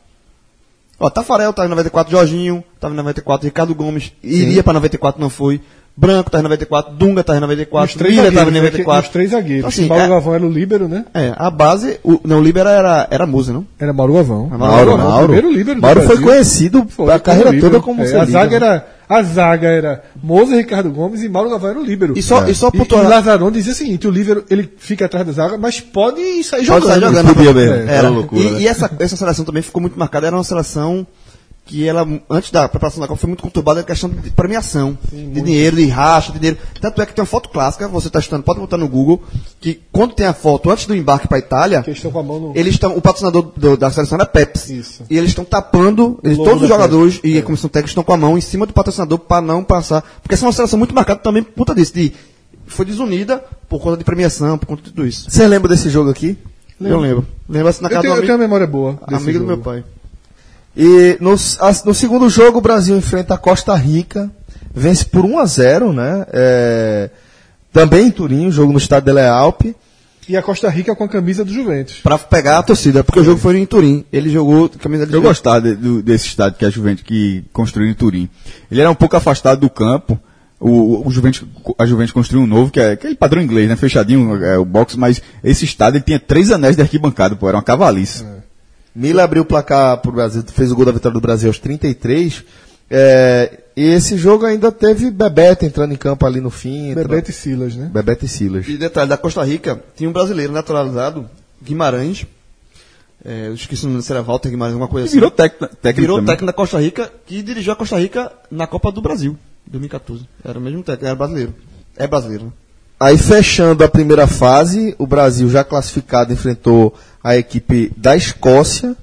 Ó, Tafarel tá em 94, Jorginho tava em 94, Ricardo Gomes iria pra 94, não foi. Branco tá em 94, Dunga tá em E 94, os três Miller tava zagueiros, em né, que- e 94. os três zagueiros. Então, assim, Mauro é- Galvão era o líbero, né? É, a base, o, não, o Libera era, era Musa, não? Era Mauro Galvão. Mauro, Galvão, Mauro. primeiro líbero Mauro foi Brasil. conhecido Foi, a carreira líbero. toda como é, ser a líder, zaga né? era A zaga era Moza, Ricardo Gomes e Mauro Galvão era o líbero. E só, e só E, por e tornar- Lazaron dizia o seguinte: o líbero ele fica atrás da zaga, mas pode sair Pode jogando. sair jogando. Podia mesmo. É. Era Era. loucura, e né? e essa, essa seleção também ficou muito marcada. Era uma seleção que ela, antes da preparação da Copa, foi muito conturbada a questão de premiação, de dinheiro, de racha, de dinheiro. Tanto é que tem uma foto clássica, você está estudando, pode botar no Google, que quando tem a foto antes do embarque para a Itália, no. eles estão, o patrocinador do- da seleção era Pepsi. Isso. E eles estão tapando, eles, todos os jogadores e a comissão técnica estão com a mão em cima do patrocinador para não passar. Porque essa é uma seleção muito marcada também por conta disso, de, foi desunida por conta de premiação, por conta de tudo isso. Você lembra desse jogo aqui? Eu lembro. Lembro assim na Eu casa tenho, do eu tenho amigo, uma memória boa. desse amigo do jogo. meu pai. E no, no segundo jogo, o Brasil enfrenta a Costa Rica, vence por 1 a 0 né? É, também em Turim, o jogo no estádio Dele Alpe. E a Costa Rica com a camisa do Juventus. Pra pegar a torcida, porque o jogo foi em Turim. Ele jogou camisa de Eu gostava de- do- desse estádio que a Juventus que construiu em Turim. Ele era um pouco afastado do campo. O, o Juventus, a Juventus construiu um novo, que é aquele padrão inglês, né? Fechadinho, é, o box, mas esse estádio ele tinha três anéis de arquibancada, pô, era uma cavalice. Mila abriu o placar pro Brasil, fez o gol da vitória do Brasil aos 33. É, e esse jogo ainda teve Bebeto entrando em campo ali no fim. entrou- Bebeto e Silas, né? Bebeto e Silas. E detalhe, da Costa Rica, tinha um brasileiro naturalizado, Guimarães. É, eu esqueci o nome se era Walter Guimarães, alguma coisa E assim. virou técnico, técnico Virou também. técnico da Costa Rica, que dirigiu a Costa Rica na Copa do Brasil, 2014. Era o mesmo técnico, era brasileiro. É brasileiro, né? Aí fechando a primeira fase, o Brasil já classificado enfrentou a equipe da Escócia.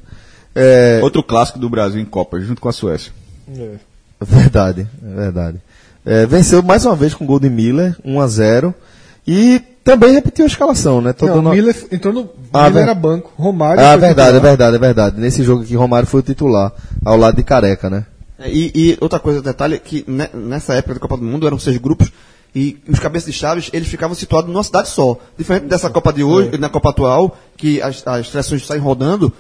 É, Outro clássico do Brasil em Copa, junto com a Suécia. É. Verdade, é verdade. É, venceu mais uma vez com o gol de Miller, 1 a 0 E também repetiu a escalação, né? Tô Não, dando- Miller entrou no. Ah, Miller era banco. Romário. Ah, foi verdade, é verdade, é verdade. Nesse jogo aqui, Romário foi o titular, ao lado de Careca, né? É, E, e outra coisa, detalhe, que ne- nessa época da Copa do Mundo eram seis grupos e os cabeças de chaves eles ficavam situados numa cidade só. Diferente dessa Copa de hoje, na Copa atual, que as, as seleções saem rodando,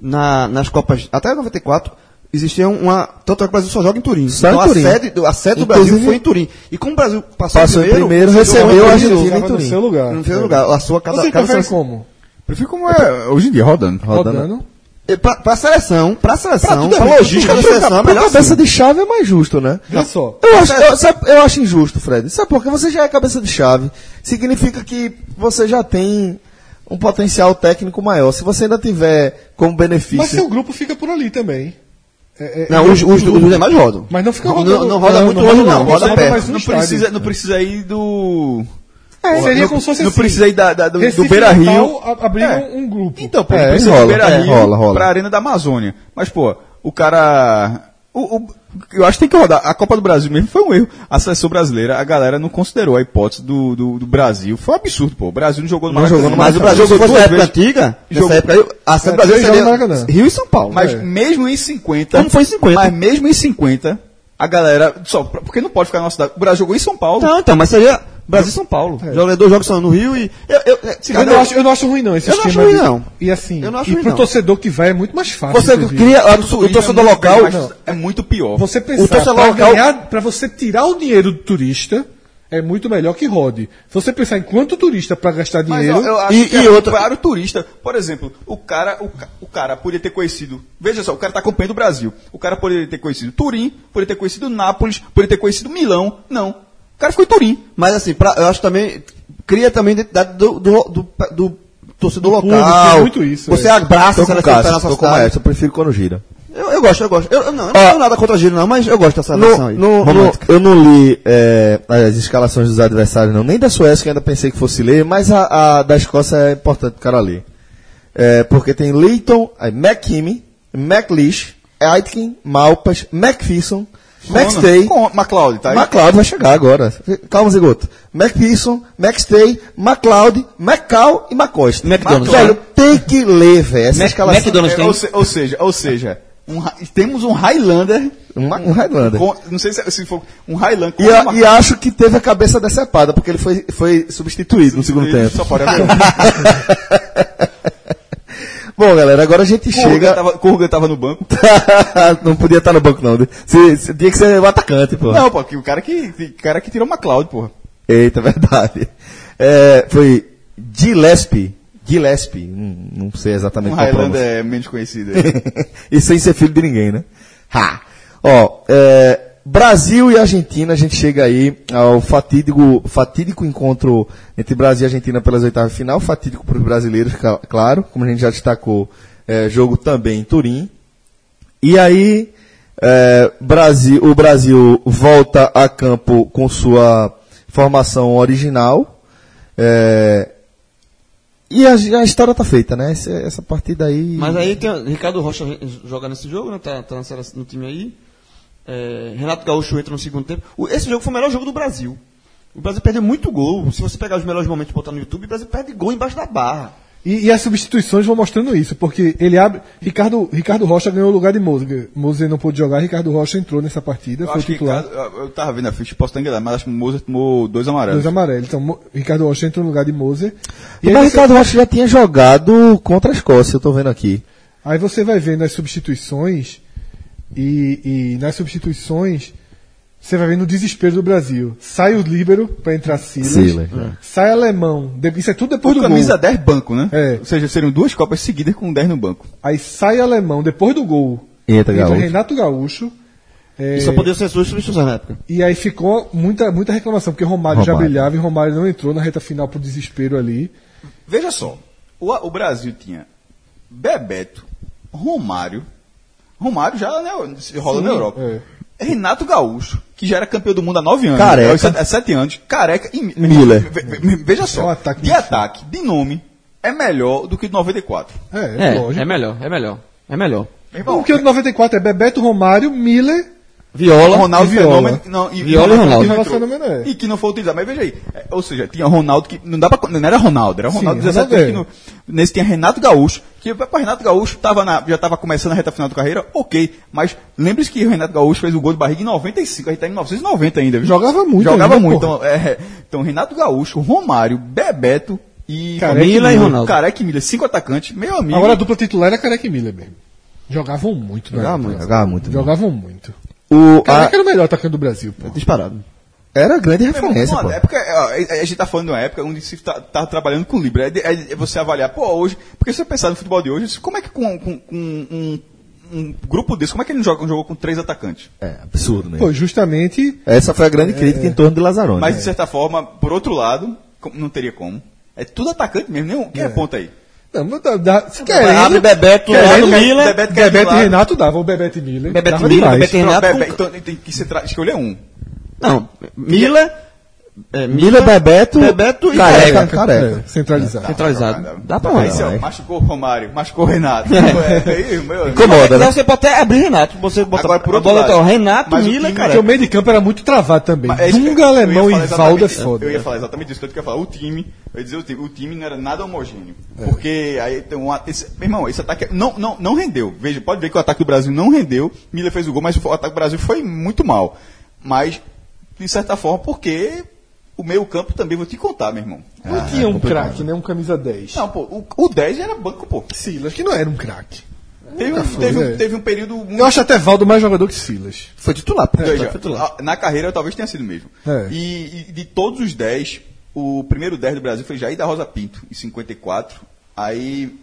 na- nas Copas, até 94, existia uma. Tanto é que o Brasil só joga em Turim. Só em então Turim. a sede, do- a sede do Inclusive- Brasil foi em Turim. E como o Brasil passou, Passou em primeiro, você recebeu a em Argentina Turim, em Jogava no Turim. seu lugar. Não fez lugar. A sua cada, Você cada prefere seleção- como? Prefiro como é hoje em dia, rodando. Rodando. Rodando. E Pra, pra seleção, pra seleção, é pra bem, logística da seleção, é Pra melhor cabeça assim. de chave é mais justo, né? Olha só. Eu acho, eu, sabe- eu acho injusto, Fred. Sabe por quê? Você já é cabeça de chave. Significa que você já tem um potencial técnico maior. Se você ainda tiver como Mas benefício. seu grupo fica por ali também. É, é, Não, os, os, os demais rodam. Mas não fica Não, rodando. não roda muito longe, não. Roda roda perto. Não precisa, não precisa ir do. É, seria não, como se fosse Não assim. precisa ir da, da- do, do Beira Rio. Abriram É. um grupo. Então, pô, É, precisa rola, do Beira é, Rio rola, rola. pra Arena da Amazônia. Mas, pô, o cara. O, o- eu acho que tem que rodar. A Copa do Brasil mesmo foi um erro. A seleção brasileira, a galera não considerou a hipótese do, do, do Brasil. Foi um absurdo, pô. O Brasil não jogou no Não jogou no Mas o Maracanã. Brasil, Jogou na duas época antiga, Jogou- nessa época a É, do Brasil três jogos no seria Maracanã. Rio e São Paulo. Mas É. mesmo em 50. Como foi em 50? Mas mesmo em 50, a galera. Só, porque não pode ficar na nossa cidade. O Brasil jogou em São Paulo. Não, então, mas seria Brasil e São Paulo. Joga dois jogos são no Rio e. Eu, eu, se Eu não, acho, eu não acho ruim, não, esse Eu não acho ruim, não. E assim, Eu não acho e ruim, pro não. torcedor que vai é muito mais fácil. Você cria. a- O torcedor é local. mais- é muito pior. Você O pensar torcedor pra, local- ganhar, pra você tirar o dinheiro do turista, é muito melhor que rode. Se você pensar em quanto turista pra gastar Mas dinheiro. ó, eu acho E- que e é outra- para o turista. Por exemplo, o cara, o, o cara poderia ter conhecido. Veja só, o cara está acompanhando o Brasil. O cara poderia ter conhecido Turim, poderia ter conhecido Nápoles, poderia ter conhecido Milão. Não. O cara ficou em Turim. Mas assim, pra- eu acho também. Cria também identidade do, do, do, do torcedor Do local. público, muito isso, Você é. abraça a seleção Cássio, nossa cidade. Maestro, eu prefiro quando gira. Eu, eu gosto, eu gosto. Eu, eu não, eu não tenho nada contra a Giro, não, mas eu gosto dessa versão aí. No, no, eu não li é, as escalações dos adversários, não. Nem da Suécia, que ainda pensei que fosse ler, mas a, a da Escócia é importante o cara ler. É, porque tem Leighton, aí McKinney, McLeish, Aitken, Malpas, McPherson, McStay, Com McLeod, tá aí? McLeod vai chegar agora. Calma, Zigoto. McPherson, McStay, McLeod, McCall e McCosta. McDonald's. Velho, tem que ler, velho. Essa Mac- escalação. McDonald's É, tem. ou, se- ou seja, ou seja, um temos um Highlander. Um, um Highlander. com- não sei se, se for um Highlander. E, a- e acho que teve a cabeça decepada, porque ele foi, foi substituído no segundo tempo. Só pode. Bom, galera, agora a gente chega. tava, tava no banco. não podia estar no banco, não. Se, se- tinha que ser o atacante, pô. Não, pô, que o cara que, o cara que tirou o McLeod, porra. Eita, verdade. É, foi Gillespie. Gillespie, não, não sei exatamente Um qual a Highlander é menos conhecido. e sem ser filho de ninguém, né? Ha! Ó, é, Brasil e Argentina, a gente chega aí ao fatídico, fatídico encontro entre Brasil e Argentina pelas oitavas de final, fatídico para os brasileiros, claro, como a gente já destacou, é, jogo também em Turim. E aí, é, Brasil, o Brasil volta a campo com sua formação original. é, e a, a história tá feita, né? Essa, essa partida aí. Mas aí tem Ricardo Rocha joga nesse jogo, né? Tá, tá no time aí. É, Renato Gaúcho entra no segundo tempo. O- esse jogo foi o melhor jogo do Brasil. O Brasil perdeu muito gol. Se você pegar os melhores momentos e botar no YouTube, o Brasil perde gol embaixo da barra. E, e as substituições vão mostrando isso, porque ele abre. Ricardo, Ricardo Rocha ganhou o lugar de Moser. Moser não pôde jogar, Ricardo Rocha entrou nessa partida, Eu, foi titular. cara, eu eu tava vendo a ficha, posso estar enganado, mas acho que o Moser tomou dois amarelos. Dois amarelos. Então, Mo- Ricardo Rocha entrou no lugar de Moser. E Mas aí o você, Ricardo Rocha já tinha jogado contra a Escócia, eu tô vendo aqui. aí você vai vendo as substituições, e, e nas substituições, você vai vendo o desespero do Brasil. Sai o líbero para entrar Silas. Silas, sai alemão. Isso é tudo depois Com do camisa gol. 10 banco, né? É. Ou seja, seriam duas Copas seguidas com 10 no banco. Aí sai alemão depois do gol. Entra Gaúcho. Renato Gaúcho. É, E só podia ser suas substituições na época. E aí ficou muita, muita reclamação, porque Romário, já Romário. brilhava e Romário não entrou na reta final pro desespero ali. Veja só, o, o Brasil tinha Bebeto, Romário, Romário já né, se rola Sim, na Europa. é. Renato Gaúcho, que já era campeão do mundo há 9 anos. Careca. É, sete, é sete anos. Careca e Mi- Miller. Ve- ve- Veja É um só, ataque de ataque, de nome, é melhor do que o de 94. É, É, lógico. é melhor, é melhor. É melhor. Irmão, Porque o de 94 é Bebeto, Romário, Miller. Viola. Ronaldo e Viola. Fenômeno. Não, e, Viola e Ronaldo. que. Fenômeno é. E que não foi utilizado. Mas veja aí. é, ou seja, tinha Ronaldo que. Não, dá pra, não era Ronaldo, era Ronaldo Sim, 17 Ronaldo que no, Nesse tinha Renato Gaúcho. Que para Renato Gaúcho tava na, já estava começando a reta final da carreira, ok. Mas lembre-se que o Renato Gaúcho fez o gol de barriga em 95. A gente tá em 1990 ainda. Viu? Jogava muito Jogava ainda, muito. porra. Então, é, então, Renato Gaúcho, Romário, Bebeto e. Careca e e Ronaldo. Careca e Miller. Cinco atacantes. Meu amigo. Agora a dupla titular era Careca e Miller mesmo. Jogavam muito, né? Jogava muito. Jogava muito. Jogavam muito. O, Cara, a- que era o melhor atacante do Brasil, pô. Disparado. era grande referência, pô. época, a gente tá falando de uma época onde se tá, tá trabalhando com Libra. É, é de você avaliar, pô, hoje. Porque se você pensar no futebol de hoje, como é que com, com- com um, um grupo desse, como é que ele não joga um jogo com três atacantes? É, absurdo mesmo. Pô, justamente. Essa foi a grande crítica em torno de Lazzaroni. Mas, de certa forma, por outro lado, não teria como. É tudo atacante mesmo, nenhum. Quem é, ponta aí? Não, dá, dá, se Abre querendo, Bebeto, querendo, lado Miller. Bebeto quer Bebeto e. Renato davam o Bebeto e Miller. Bebeto dava Miller. Bebeto e Renato. Então tem que escolher um. Não, Miller. É, Miller, Bebeto, Bebeto e Careca. Careca. Careca. É, centralizado. Centralizado. Dá pra olhar. ó, vai. machucou o Romário, machucou o Renato. É, aí, meu, Incomoda, né? Você pode até abrir Renato. Você bota Agora, por a outro bola lado, tá, o Renato, mas Miller, time- cara. Porque o meio de campo era muito travado também. Mas é Dunga, Alemão e Valdo é foda. Eu ia falar exatamente isso que eu ia falar. O time, eu ia dizer o time, o time não era nada homogêneo. Porque aí tem um. Esse, meu irmão, esse ataque não, não, não rendeu. Veja, pode ver que o ataque do Brasil não rendeu. Miller fez o gol, mas o ataque do Brasil foi muito mal. Mas, de certa forma, porque o meio campo também vou te contar, meu irmão. Não tinha um craque, né? Um camisa 10. Não, pô, o, o 10 era banco, pô. Silas, que não era um craque. Teve, um- foi, teve, é. teve um período muito Eu acho até Valdo mais jogador que Silas. Foi titular. pô. Veja, Foi titular. na carreira talvez tenha sido mesmo. É. E, e de todos os 10, o primeiro 10 do Brasil foi Jair da Rosa Pinto, em 54. Aí.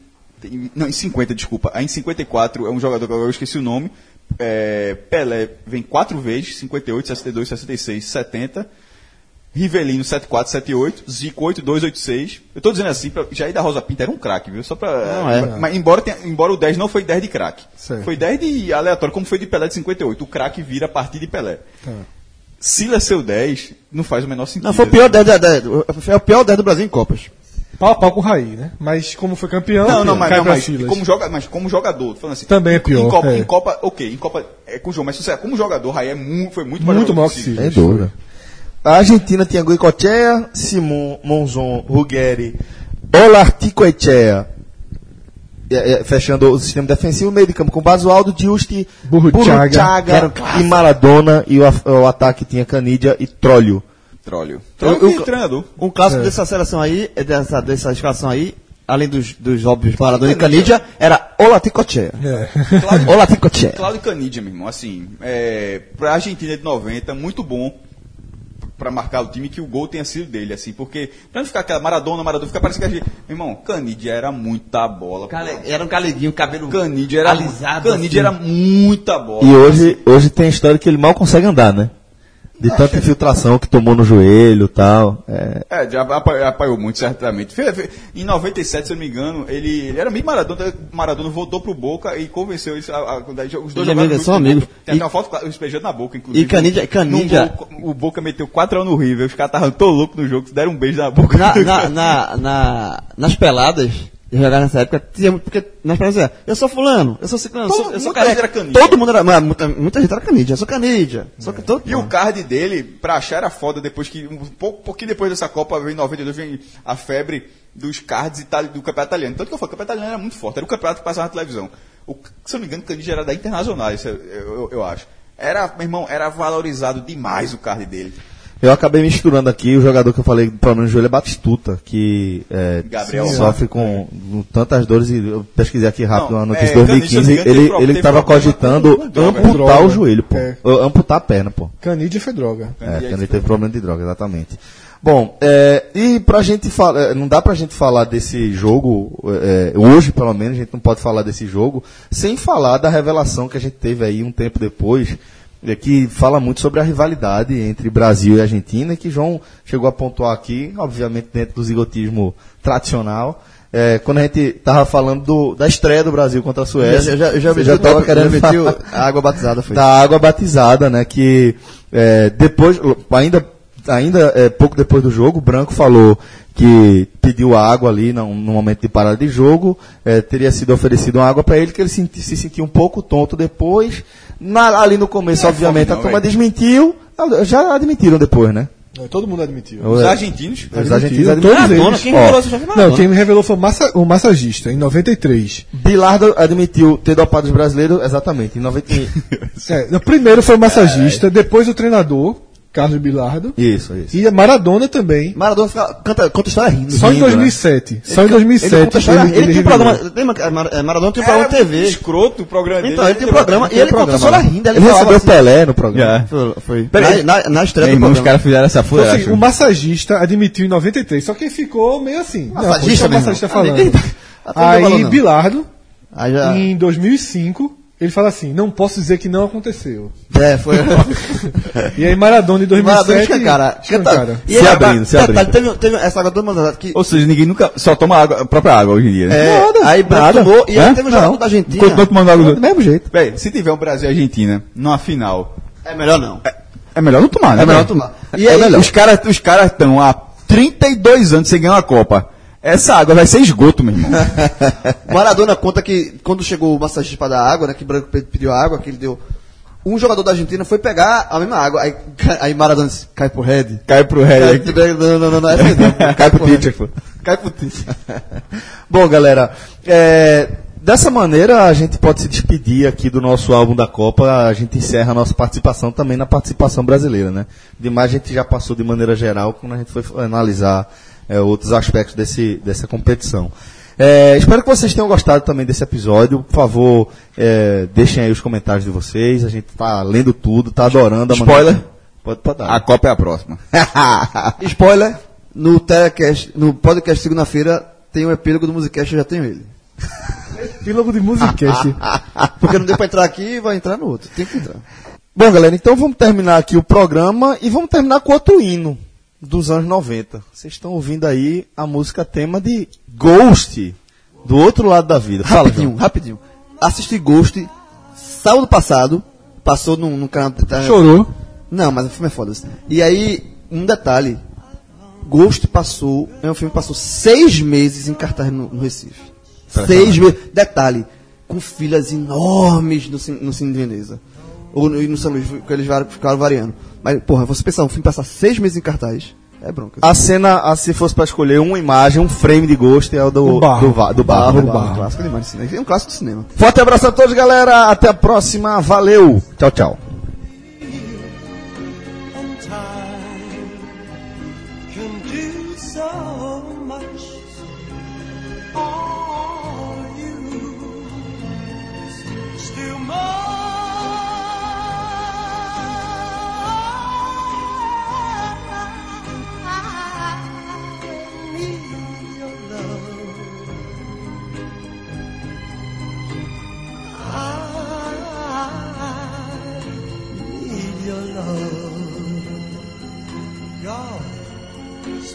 Não, em 50, desculpa. Aí em 54 é um jogador que eu esqueci o nome. é, Pelé vem quatro vezes: 58, 62, 66, 70. Rivelino 74, 78, Zico 82, 86. Eu tô dizendo assim, pra, Jair da Rosa Pinto era um craque, viu? Só pra. Não é. Mas embora, tenha- embora o 10 não foi 10 de craque. Foi 10 de aleatório, como foi de Pelé de 58. O craque vira a partir de Pelé. Tá. Silas seu 10 não faz o menor sentido. Não, foi o pior 10, da- da- foi o pior 10 do Brasil em Copas. Pau a pau com o Raí, né? Mas como foi campeão, Não, não, mas, não, mas, como joga, mas como jogador, tô falando assim. Também é pior, Em Copa, é. em Copa, ok, em Copa é com o João, mas você, como jogador, Raí é muito, foi muito, Muito maior que que Silas. Sem dúvida. A Argentina tinha Goicoechea, Simon, Monzon, Ruggeri, Olarticoechea, fechando o sistema defensivo, meio de campo com Basualdo, Giusti, Burruchaga. E Maradona, e o, o ataque tinha Canidia e Trolio. Trólio. Trólio é treinador. Um clássico É. dessa seleção aí, é dessa, dessa escalação aí, além dos, dos óbvios Maradona e Canidia, era Olaticochea. É. Olaticochea. Cláudio Canidia, meu irmão, assim, é, pra Argentina de 90, muito bom pra marcar o time que o gol tenha sido dele, assim, porque pra não ficar aquela Maradona, Maradona, fica parecendo que a gente, meu irmão, Canidia era muita bola. Era um galeguinho, cabelo Canidia era, alisado. Canidia assim. era muita bola. E hoje, hoje tem a história que ele mal consegue andar, né? De tanta infiltração que tomou no joelho e tal. É, É, já apa- apoiou muito, certamente. Em 97, se eu não me engano, ele, ele era meio Maradona. Maradona voltou pro Boca e convenceu eles. A, a, daí os dois Ele amigo, jogaram são amigos. Tem até E- uma foto espejando na boca, inclusive. E Canidia- Canidia- No o Boca meteu 4 anos no River. Os caras estavam tão loucos no jogo deram um beijo na boca. Na, na, na, na- nas peladas, jogar nessa época, porque nas peladas, era, eu sou fulano, eu sou ciclano, eu Todo- sou, eu sou careca. Todo mundo era, mas muita, muita gente era canídia, eu sou canídia. Que todo, E o card dele, pra achar, era foda depois que. Um pouco, pouquinho depois dessa Copa, veio em 92, vem a febre dos cards itali- do campeonato italiano. Tanto que eu falei, o campeonato italiano era muito forte. Era o campeonato que passava na televisão. O, se eu não me engano, o Canidia era da Internacional, isso eu, eu, eu acho. Era, meu irmão, era valorizado demais o card dele. Eu acabei misturando aqui o jogador que eu falei, problema no joelho é Batistuta, que é, Gabriel. sofre com, com tantas dores e eu pesquisei aqui rápido Não, uma notícia é, de 2015, me engano, ele teve pro- ele estava problema cogitando amputar Droga. o joelho, pô. É. Amputar a perna, pô. Canidia foi droga. É, ele foi- teve problema de droga, exatamente. Bom, é, e pra gente falar, não dá pra gente falar desse jogo, é, hoje pelo menos, a gente não pode falar desse jogo, sem falar da revelação que a gente teve aí um tempo depois, é, que fala muito sobre a rivalidade entre Brasil e Argentina, que João chegou a pontuar aqui, obviamente dentro do zigotismo tradicional, é, quando a gente tava falando do- da estreia do Brasil contra a Suécia. eu já, eu já, você já tava tava querendo meter a água batizada, foi. da água batizada, né? Que é, depois, ainda, ainda é, pouco depois do jogo, o Branco falou que pediu água ali no, no momento de parada de jogo, é, teria sido oferecido uma água para ele, que ele senti- se sentiu um pouco tonto depois. Na- ali no começo, é obviamente, não, a turma desmentiu, já admitiram depois, né? Todo mundo admitiu. Os É, argentinos. Os argentinos Admitiram, admitiram. todos Maradona, eles. quem revelou essa chave? Não, quem me revelou foi o massa, o massagista, em 93. Bilardo admitiu ter dopado os brasileiros, exatamente, em 90, e- É, o primeiro foi o massagista, depois o treinador, Carlos Bilardo. Isso, isso. E Maradona também. Maradona fica, canta, conta história rindo. Só em Rindo, né? 2007. Só em Ele 2007. conta história rindo. Ele, tem revelou. programa. Tem, uma- é, Maradona tem um programa de TV. Escroto o programa dele. Então, ele tem programa e ele conta programa história rindo. Ele, Ele recebeu assim, Pelé no programa. Já. Foi. foi. Peraí. Na, na, na estreia do irmão, os programa. caras fizeram essa Então, assim, o massagista admitiu em 93, só que ficou meio assim. Não, Massagista, meu o massagista irmão. falando. Não falou, Aí não. Bilardo, Aí já. em 2005, ele fala assim: não posso dizer que não aconteceu. É, foi. E aí Maradona em 2007. Maradona escancara. escancara. E Se abrindo, se detalhe, abrindo. Teve, teve essa água do mandado que. Ou seja, ninguém nunca só toma água, a própria água hoje em dia. né? É, aí Branco tomou, e aí teve um jogador da Argentina. Continua tomando água do... Do mesmo jeito. Véi, se tiver um Brasil e Argentina numa final, É melhor não. é melhor não tomar, né? É melhor tomar. E aí, os caras os caras estão há 32 anos sem ganhar uma Copa. Essa água vai ser esgoto, meu irmão. Maradona conta que quando chegou o massagista para dar água, né, que Branco pe- pediu água, que ele deu. Um jogador da Argentina foi pegar a mesma água. Aí, aí Maradona disse, cai pro Red. Cai pro Cai, Red. não, não, não, não, essa não. Cai pro Red. teacher, pô. Cai pro teacher. Bom, galera, é, dessa maneira a gente pode se despedir aqui do nosso álbum da Copa. A gente encerra a nossa participação também na participação brasileira, né? Demais a gente já passou de maneira geral quando a gente foi analisar é, outros aspectos desse, dessa competição. É, espero que vocês tenham gostado também desse episódio. Por favor, é, deixem aí os comentários de vocês. A gente tá lendo tudo, tá adorando a Spoiler. maneira- Pode, pode dar. A Copa é a próxima. Spoiler, no, telecast, no podcast segunda-feira tem um epílogo do Musicast, eu já tenho ele. Epílogo de Musicast. Porque não deu pra entrar aqui, vai entrar no outro. Tem que entrar. Bom, galera, então vamos terminar aqui o programa e vamos terminar com outro hino dos anos 90. Vocês estão ouvindo aí a música tema de Ghost, do outro lado da vida. Fala, Rapidinho, João. rapidinho. Assisti Ghost sábado passado, passou no, no canal. Chorou. Não, mas o filme é foda. assim. E aí, um detalhe. Ghost passou, é um filme que passou seis meses em cartaz no, no Recife. Seis meses. Detalhe, com filas enormes no, no Cine de Veneza. Ou no, e no São Luís, porque eles ficaram variando. Mas, porra, você pensar um filme passar seis meses em cartaz, é bronca. A cena, a- se fosse pra escolher uma imagem, um frame de Ghost, é o do, barro. do, va- do barro. Do barro, barro. clássico demais de cinema. É um clássico do cinema. Forte abraço a todos, galera. Até a próxima. Valeu. Tchau, tchau.